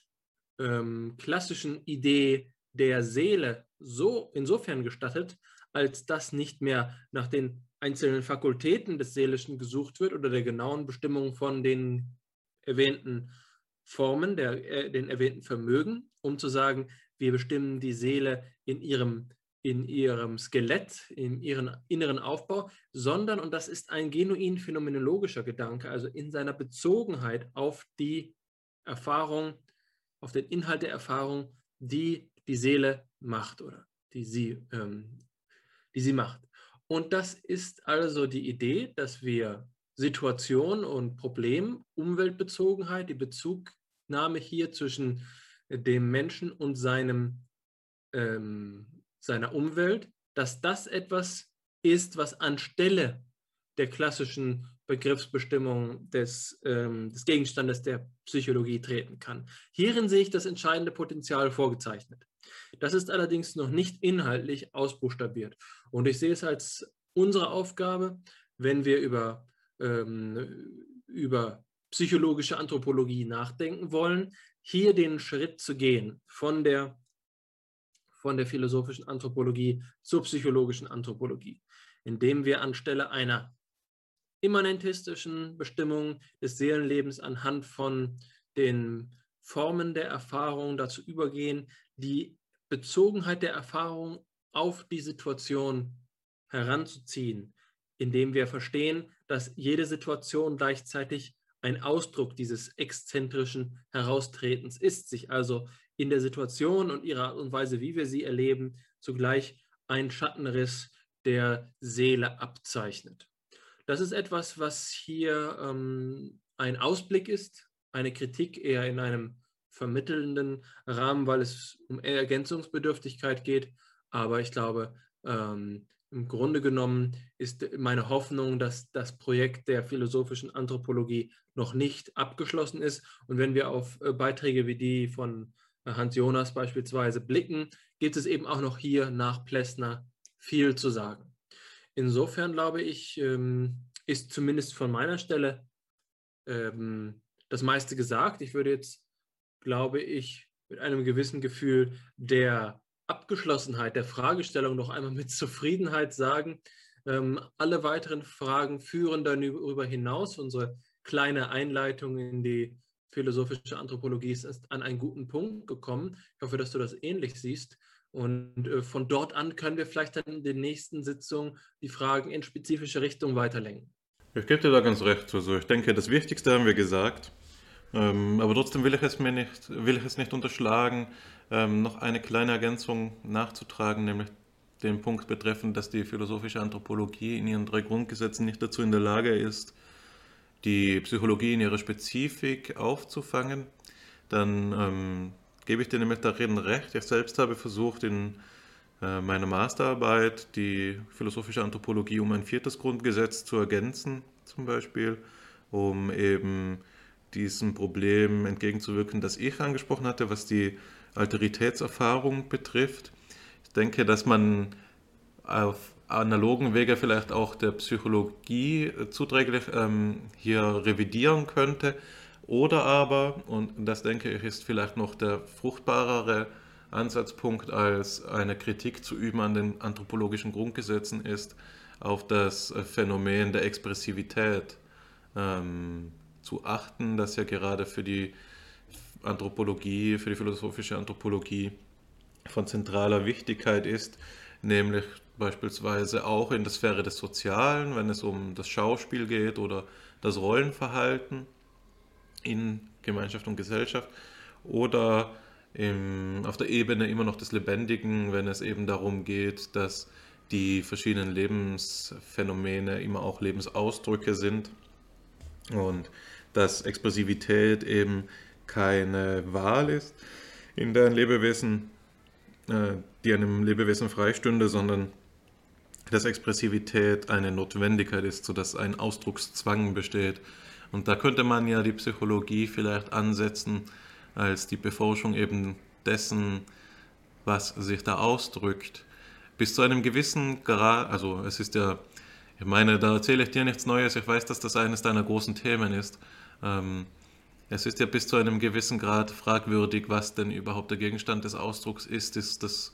ähm, klassischen Idee der Seele so insofern gestattet, als dass nicht mehr nach den einzelnen Fakultäten des Seelischen gesucht wird oder der genauen Bestimmung von den erwähnten Formen, der, äh, den erwähnten Vermögen, um zu sagen, wir bestimmen die Seele in ihrem, in ihrem Skelett, in ihrem inneren Aufbau, sondern, und das ist ein genuin phänomenologischer Gedanke, also in seiner Bezogenheit auf die Erfahrung, auf den Inhalt der Erfahrung, die die Seele macht oder die sie, ähm, die sie macht. Und das ist also die Idee, dass wir Situation und Problem, Umweltbezogenheit, die Bezugnahme hier zwischen dem Menschen und seinem, ähm, seiner Umwelt, dass das etwas ist, was anstelle der klassischen Begriffsbestimmung des, ähm, des Gegenstandes der Psychologie treten kann. Hierin sehe ich das entscheidende Potenzial vorgezeichnet. Das ist allerdings noch nicht inhaltlich ausbuchstabiert. Und ich sehe es als unsere Aufgabe, wenn wir über, ähm, über psychologische Anthropologie nachdenken wollen, hier den Schritt zu gehen von der, von der philosophischen Anthropologie zur psychologischen Anthropologie, indem wir anstelle einer immanentistischen Bestimmung des Seelenlebens anhand von den Formen der Erfahrung dazu übergehen, die Bezogenheit der Erfahrung auf die Situation heranzuziehen, indem wir verstehen, dass jede Situation gleichzeitig ein Ausdruck dieses exzentrischen Heraustretens ist, sich also in der Situation und ihrer Art und Weise, wie wir sie erleben, zugleich ein Schattenriss der Seele abzeichnet. Das ist etwas, was hier ähm, ein Ausblick ist, eine Kritik eher in einem vermittelnden Rahmen, weil es um Ergänzungsbedürftigkeit geht. Aber ich glaube, ähm, im Grunde genommen ist meine Hoffnung, dass das Projekt der philosophischen Anthropologie noch nicht abgeschlossen ist. Und wenn wir auf äh, Beiträge wie die von Hans Jonas beispielsweise blicken, gibt es eben auch noch hier nach Plessner viel zu sagen. Insofern glaube ich, ähm, ist zumindest von meiner Stelle ähm, das meiste gesagt. Ich würde jetzt, glaube ich, mit einem gewissen Gefühl der Abgeschlossenheit der Fragestellung noch einmal mit Zufriedenheit sagen. Ähm, alle weiteren Fragen führen darüber hinaus. Unsere kleine Einleitung in die philosophische Anthropologie ist an einen guten Punkt gekommen. Ich hoffe, dass du das ähnlich siehst. Und äh, von dort an können wir vielleicht dann in den nächsten Sitzungen die Fragen in spezifische Richtung weiterlenken. Ich gebe dir da ganz recht. Also ich denke, das Wichtigste haben wir gesagt. Ähm, aber trotzdem will ich es mir nicht, will ich es nicht unterschlagen, ähm, noch eine kleine Ergänzung nachzutragen, nämlich den Punkt betreffend, dass die philosophische Anthropologie in ihren drei Grundgesetzen nicht dazu in der Lage ist, die Psychologie in ihrer Spezifik aufzufangen, dann ähm, gebe ich dir nämlich darin recht. Ich selbst habe versucht, in äh, meiner Masterarbeit die philosophische Anthropologie um ein viertes Grundgesetz zu ergänzen, zum Beispiel, um eben diesem Problem entgegenzuwirken, das ich angesprochen hatte, was die Alteritätserfahrung betrifft. Ich denke, dass man auf analogen Wege vielleicht auch der Psychologie zuträglich ähm, hier revidieren könnte. Oder aber, und das denke ich ist vielleicht noch der fruchtbarere Ansatzpunkt als eine Kritik zu üben an den anthropologischen Grundgesetzen ist, auf das Phänomen der Expressivität ähm, zu achten, das ja gerade für die Anthropologie, für die philosophische Anthropologie von zentraler Wichtigkeit ist, nämlich beispielsweise auch in der Sphäre des Sozialen, wenn es um das Schauspiel geht oder das Rollenverhalten in Gemeinschaft und Gesellschaft oder im, auf der Ebene immer noch des Lebendigen, wenn es eben darum geht, dass die verschiedenen Lebensphänomene immer auch Lebensausdrücke sind und dass Expressivität eben keine Wahl ist, in der Lebewesen, äh, die einem Lebewesen freistünde, sondern dass Expressivität eine Notwendigkeit ist, sodass ein Ausdruckszwang besteht. Und da könnte man ja die Psychologie vielleicht ansetzen als die Beforschung eben dessen, was sich da ausdrückt. Bis zu einem gewissen Grad, also es ist ja, ich meine, da erzähle ich dir nichts Neues, ich weiß, dass das eines deiner großen Themen ist. Ähm, es ist ja bis zu einem gewissen Grad fragwürdig, was denn überhaupt der Gegenstand des Ausdrucks ist. Ist das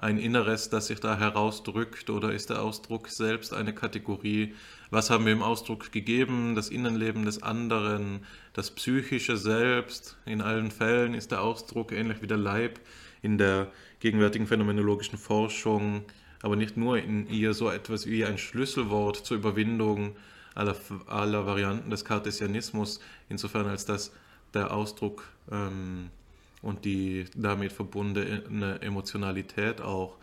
ein Inneres, das sich da herausdrückt oder ist der Ausdruck selbst eine Kategorie? Was haben wir im Ausdruck gegeben? Das Innenleben des anderen, das psychische Selbst. In allen Fällen ist der Ausdruck ähnlich wie der Leib in der gegenwärtigen phänomenologischen Forschung, aber nicht nur in ihr so etwas wie ein Schlüsselwort zur Überwindung aller, aller Varianten des Kartesianismus, insofern als dass der Ausdruck ähm, und die damit verbundene Emotionalität auch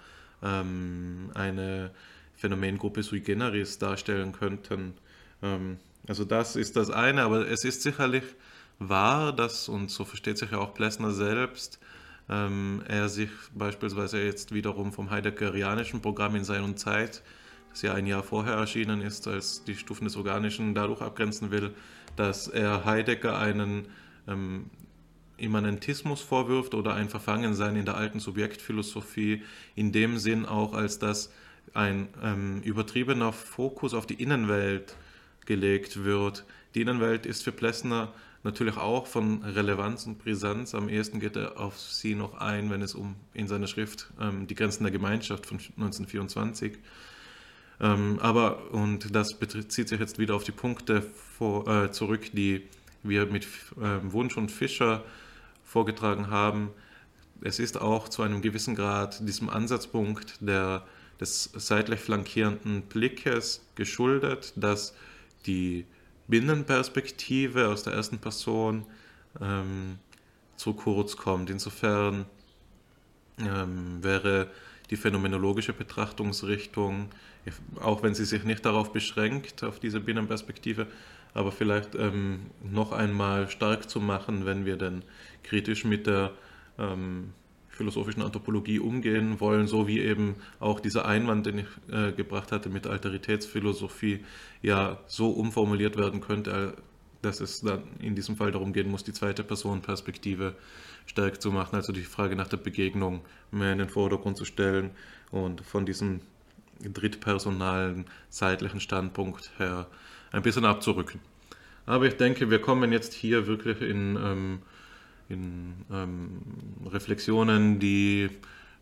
ähm, eine Phänomengruppe sui generis darstellen könnten. Ähm, also das ist das eine, aber es ist sicherlich wahr, dass, und so versteht sich ja auch Plessner selbst, ähm, er sich beispielsweise jetzt wiederum vom Heideggerianischen Programm in Sein und Zeit, das ja ein Jahr vorher erschienen ist, als die Stufen des Organischen dadurch abgrenzen will, dass er Heidegger einen ähm, Immanentismus vorwirft oder ein Verfangensein in der alten Subjektphilosophie, in dem Sinn auch, als dass ein ähm, übertriebener Fokus auf die Innenwelt gelegt wird. Die Innenwelt ist für Plessner natürlich auch von Relevanz und Brisanz. Am ehesten geht er auf sie noch ein, wenn es um in seiner Schrift ähm, Die Grenzen der Gemeinschaft von 1924 ähm, aber, und das bezieht sich jetzt wieder auf die Punkte vor, äh, zurück, die wir mit äh, Wunsch und Fischer vorgetragen haben. Es ist auch zu einem gewissen Grad diesem Ansatzpunkt der, des seitlich flankierenden Blickes geschuldet, dass die Binnenperspektive aus der ersten Person ähm, zu kurz kommt. Insofern ähm, wäre die phänomenologische Betrachtungsrichtung, auch wenn sie sich nicht darauf beschränkt, auf diese Binnenperspektive, aber vielleicht ähm, noch einmal stark zu machen, wenn wir denn kritisch mit der ähm, philosophischen Anthropologie umgehen wollen, so wie eben auch dieser Einwand, den ich äh, gebracht hatte mit Alteritätsphilosophie, ja so umformuliert werden könnte, dass es dann in diesem Fall darum gehen muss, die zweite Personenperspektive stark zu machen, also die Frage nach der Begegnung mehr in den Vordergrund zu stellen und von diesem drittpersonalen zeitlichen Standpunkt her ein bisschen abzurücken. Aber ich denke, wir kommen jetzt hier wirklich in, ähm, in ähm, Reflexionen, die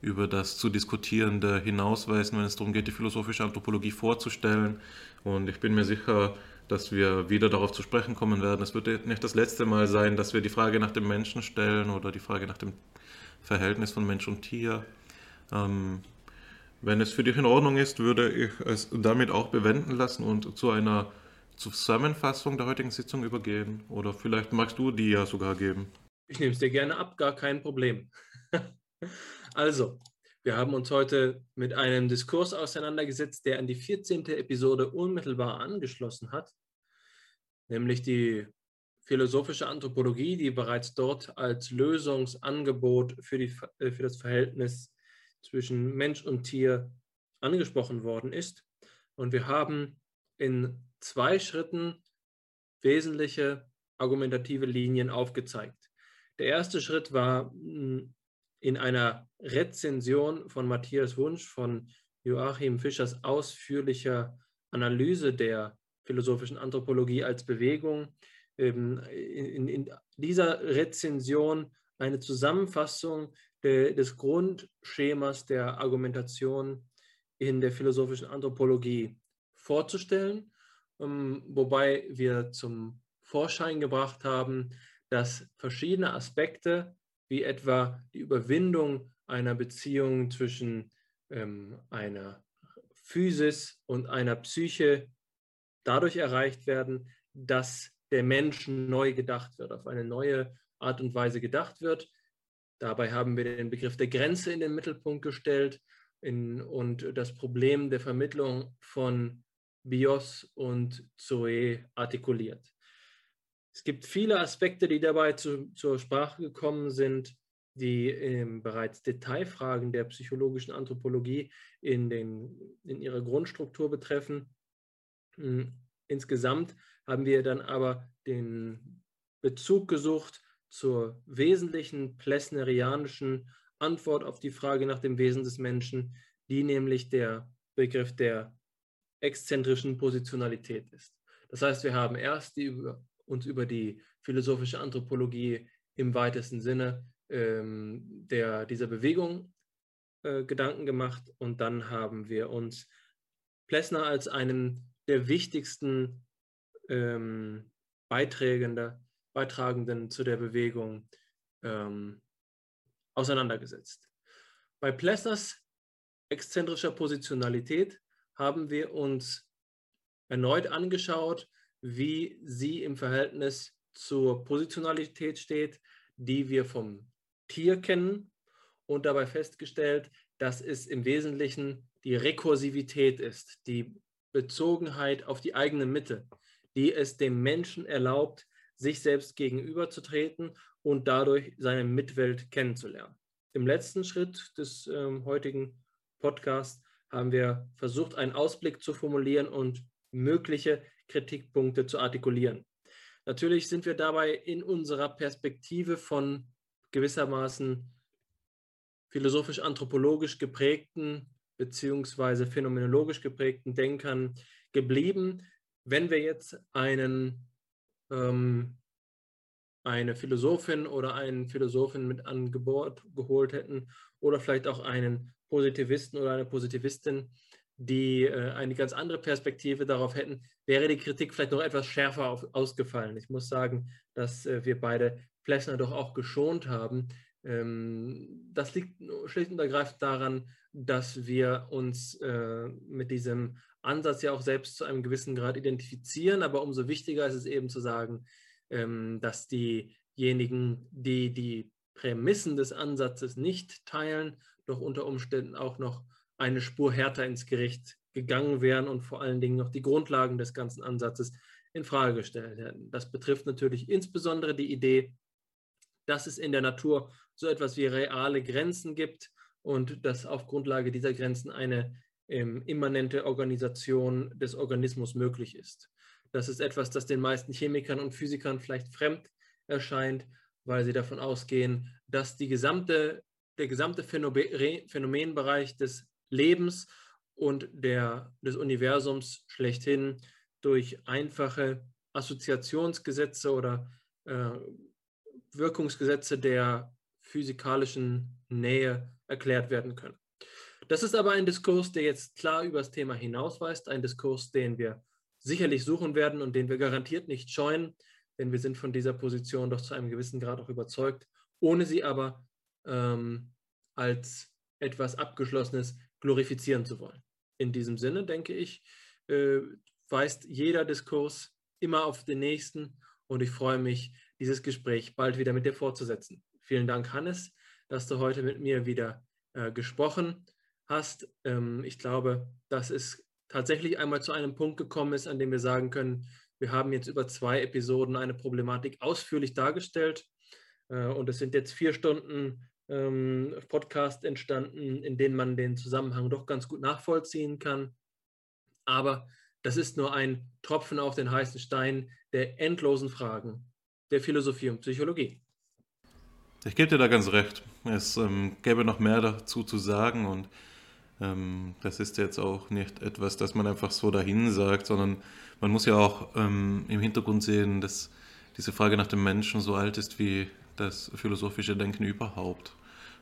über das zu Diskutierende hinausweisen, wenn es darum geht, die philosophische Anthropologie vorzustellen. Und ich bin mir sicher, dass wir wieder darauf zu sprechen kommen werden. Es wird nicht das letzte Mal sein, dass wir die Frage nach dem Menschen stellen oder die Frage nach dem Verhältnis von Mensch und Tier. Ähm, wenn es für dich in Ordnung ist, würde ich es damit auch bewenden lassen und zu einer Zusammenfassung der heutigen Sitzung übergehen. Oder vielleicht magst du die ja sogar geben. Ich nehme es dir gerne ab, gar kein Problem. also, wir haben uns heute mit einem Diskurs auseinandergesetzt, der an die 14. Episode unmittelbar angeschlossen hat, nämlich die philosophische Anthropologie, die bereits dort als Lösungsangebot für, die, äh, für das Verhältnis zwischen Mensch und Tier angesprochen worden ist. Und wir haben in zwei Schritten wesentliche argumentative Linien aufgezeigt. Der erste Schritt war hm, in einer Rezension von Matthias Wunsch von Joachim Fischers ausführlicher Analyse der philosophischen Anthropologie als Bewegung. Ähm, in, dieser Rezension eine Zusammenfassung de, des Grundschemas der Argumentation in der philosophischen Anthropologie vorzustellen, ähm, wobei wir zum Vorschein gebracht haben, dass verschiedene Aspekte wie etwa die Überwindung einer Beziehung zwischen ähm, einer Physis und einer Psyche dadurch erreicht werden, dass der Mensch neu gedacht wird, auf eine neue Art und Weise gedacht wird. Dabei haben wir den Begriff der Grenze in den Mittelpunkt gestellt in, und das Problem der Vermittlung von Bios und Zoe artikuliert. Es gibt viele Aspekte, die dabei zu, zur Sprache gekommen sind. die ähm, bereits Detailfragen der psychologischen Anthropologie in, den, in ihrer Grundstruktur betreffen. Hm, insgesamt haben wir dann aber den Bezug gesucht zur wesentlichen plessnerianischen Antwort auf die Frage nach dem Wesen des Menschen, die nämlich der Begriff der exzentrischen Positionalität ist. Das heißt, wir haben erst die, uns über die philosophische Anthropologie im weitesten Sinne ähm, der, dieser Bewegung äh, Gedanken gemacht und dann haben wir uns Plessner als einen der wichtigsten ähm, Beiträgende, Beitragenden zu der Bewegung ähm, auseinandergesetzt. Bei Plessners exzentrischer Positionalität haben wir uns erneut angeschaut, wie sie im Verhältnis zur Positionalität steht, die wir vom Tier kennen und dabei festgestellt, dass es im Wesentlichen die Rekursivität ist, die Bezogenheit auf die eigene Mitte, die es dem Menschen erlaubt, sich selbst gegenüberzutreten und dadurch seine Mitwelt kennenzulernen. Im letzten Schritt des ähm, heutigen Podcasts haben wir versucht, einen Ausblick zu formulieren und mögliche Kritikpunkte zu artikulieren. Natürlich sind wir dabei in unserer Perspektive von gewissermaßen philosophisch-anthropologisch geprägten beziehungsweise phänomenologisch geprägten Denkern geblieben. Wenn wir jetzt einen, ähm, eine Philosophin oder einen Philosophin mit an Geburt geholt hätten oder vielleicht auch einen Positivisten oder eine Positivistin, die äh, eine ganz andere Perspektive darauf hätten, wäre die Kritik vielleicht noch etwas schärfer auf, ausgefallen. Ich muss sagen, dass äh, wir beide Plessner doch auch geschont haben. Ähm, das liegt schlicht und ergreifend daran, dass wir uns äh, mit diesem Ansatz ja auch selbst zu einem gewissen Grad identifizieren. Aber umso wichtiger ist es eben zu sagen, ähm, dass diejenigen, die die Prämissen des Ansatzes nicht teilen, doch unter Umständen auch noch eine Spur härter ins Gericht gegangen wären und vor allen Dingen noch die Grundlagen des ganzen Ansatzes in Frage gestellt hätten. Das betrifft natürlich insbesondere die Idee, dass es in der Natur so etwas wie reale Grenzen gibt und dass auf Grundlage dieser Grenzen eine ähm, immanente Organisation des Organismus möglich ist. Das ist etwas, das den meisten Chemikern und Physikern vielleicht fremd erscheint, weil sie davon ausgehen, dass gesamte, der gesamte Phänomenbereich des Lebens und der, des Universums schlechthin durch einfache Assoziationsgesetze oder äh, Wirkungsgesetze der physikalischen Nähe erklärt werden können. Das ist aber ein Diskurs, der jetzt klar über das Thema hinausweist, ein Diskurs, den wir sicherlich suchen werden und den wir garantiert nicht scheuen, denn wir sind von dieser Position doch zu einem gewissen Grad auch überzeugt, ohne sie aber ähm, als etwas Abgeschlossenes glorifizieren zu wollen. In diesem Sinne, denke ich, äh, weist jeder Diskurs immer auf den nächsten und ich freue mich, dieses Gespräch bald wieder mit dir fortzusetzen. Vielen Dank, Hannes, dass du heute mit mir wieder äh, gesprochen hast. Ähm, ich glaube, dass es tatsächlich einmal zu einem Punkt gekommen ist, an dem wir sagen können, wir haben jetzt über zwei Episoden eine Problematik ausführlich dargestellt äh, und es sind jetzt vier Stunden ähm, Podcast entstanden, in denen man den Zusammenhang doch ganz gut nachvollziehen kann. Aber das ist nur ein Tropfen auf den heißen Stein der endlosen Fragen der Philosophie und Psychologie. Ich gebe dir da ganz recht. Es ähm, gäbe noch mehr dazu zu sagen und ähm, das ist jetzt auch nicht etwas, das man einfach so dahin sagt, sondern man muss ja auch ähm, im Hintergrund sehen, dass diese Frage nach dem Menschen so alt ist wie das philosophische Denken überhaupt.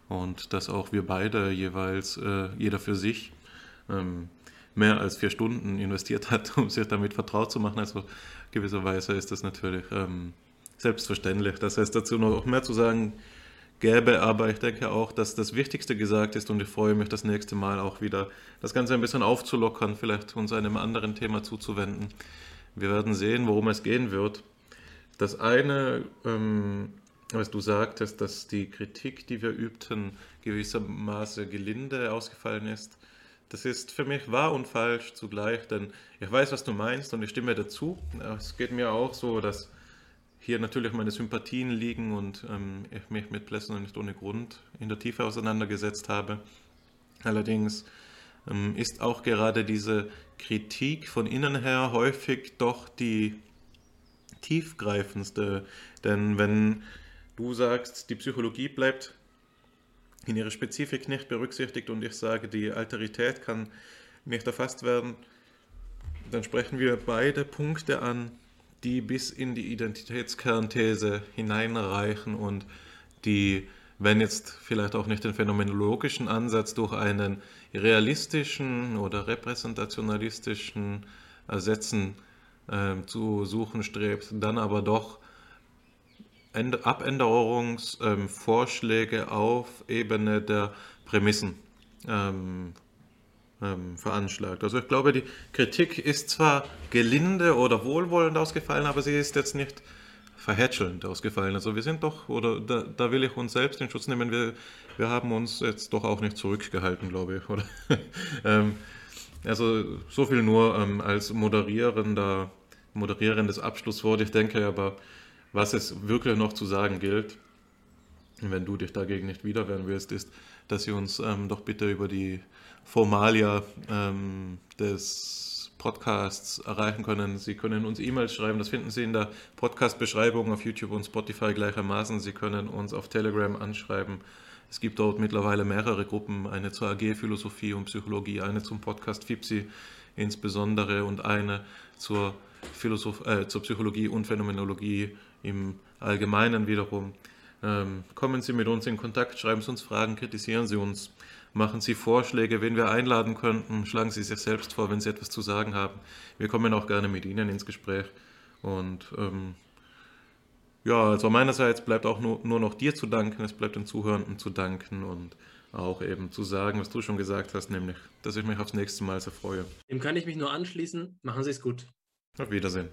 Und dass auch wir beide jeweils, äh, jeder für sich, ähm, mehr als vier Stunden investiert hat, um sich damit vertraut zu machen. Also gewisserweise ist das natürlich ähm, selbstverständlich. Das heißt, dazu noch mehr zu sagen gäbe, aber ich denke auch, dass das Wichtigste gesagt ist und ich freue mich das nächste Mal auch wieder, das Ganze ein bisschen aufzulockern, vielleicht uns einem anderen Thema zuzuwenden. Wir werden sehen, worum es gehen wird. Das eine ähm, was du sagtest, dass die Kritik, die wir übten, gewissermaßen gelinde ausgefallen ist. Das ist für mich wahr und falsch zugleich, denn ich weiß, was du meinst und ich stimme dazu. Es geht mir auch so, dass hier natürlich meine Sympathien liegen und ähm, ich mich mit Plessner nicht ohne Grund in der Tiefe auseinandergesetzt habe. Allerdings ähm, ist auch gerade diese Kritik von innen her häufig doch die tiefgreifendste. Denn wenn du sagst, die Psychologie bleibt in ihrer Spezifik nicht berücksichtigt und ich sage, die Alterität kann nicht erfasst werden, dann sprechen wir beide Punkte an, die bis in die Identitätskernthese hineinreichen und die, wenn jetzt vielleicht auch nicht den phänomenologischen Ansatz durch einen realistischen oder repräsentationalistischen Ersetzen äh, zu suchen strebt, dann aber doch Abänderungsvorschläge auf Ebene der Prämissen ähm, ähm, veranschlagt. Also ich glaube, die Kritik ist zwar gelinde oder wohlwollend ausgefallen, aber sie ist jetzt nicht verhätschelnd ausgefallen. Also wir sind doch, oder da, da will ich uns selbst in Schutz nehmen, wir, wir haben uns jetzt doch auch nicht zurückgehalten, glaube ich. Oder? ähm, also so viel nur ähm, als moderierender, moderierendes Abschlusswort. Ich denke aber, was es wirklich noch zu sagen gilt, wenn du dich dagegen nicht wiederwehren willst, ist, dass sie uns ähm, doch bitte über die Formalia ähm, des Podcasts erreichen können. Sie können uns E-Mails schreiben, das finden Sie in der Podcast-Beschreibung auf YouTube und Spotify gleichermaßen. Sie können uns auf Telegram anschreiben. Es gibt dort mittlerweile mehrere Gruppen, eine zur AG Philosophie und Psychologie, eine zum Podcast FIPSI insbesondere und eine zur, Philosoph äh, zur Psychologie und Phänomenologie im Allgemeinen wiederum. Ähm, kommen Sie mit uns in Kontakt, schreiben Sie uns Fragen, kritisieren Sie uns. Machen Sie Vorschläge, wen wir einladen könnten. Schlagen Sie sich selbst vor, wenn Sie etwas zu sagen haben. Wir kommen auch gerne mit Ihnen ins Gespräch. Und ähm, ja, also meinerseits bleibt auch nur, nur noch dir zu danken. Es bleibt den Zuhörenden zu danken und auch eben zu sagen, was du schon gesagt hast, nämlich, dass ich mich aufs nächste Mal sehr freue. Dem kann ich mich nur anschließen. Machen Sie es gut. Auf Wiedersehen.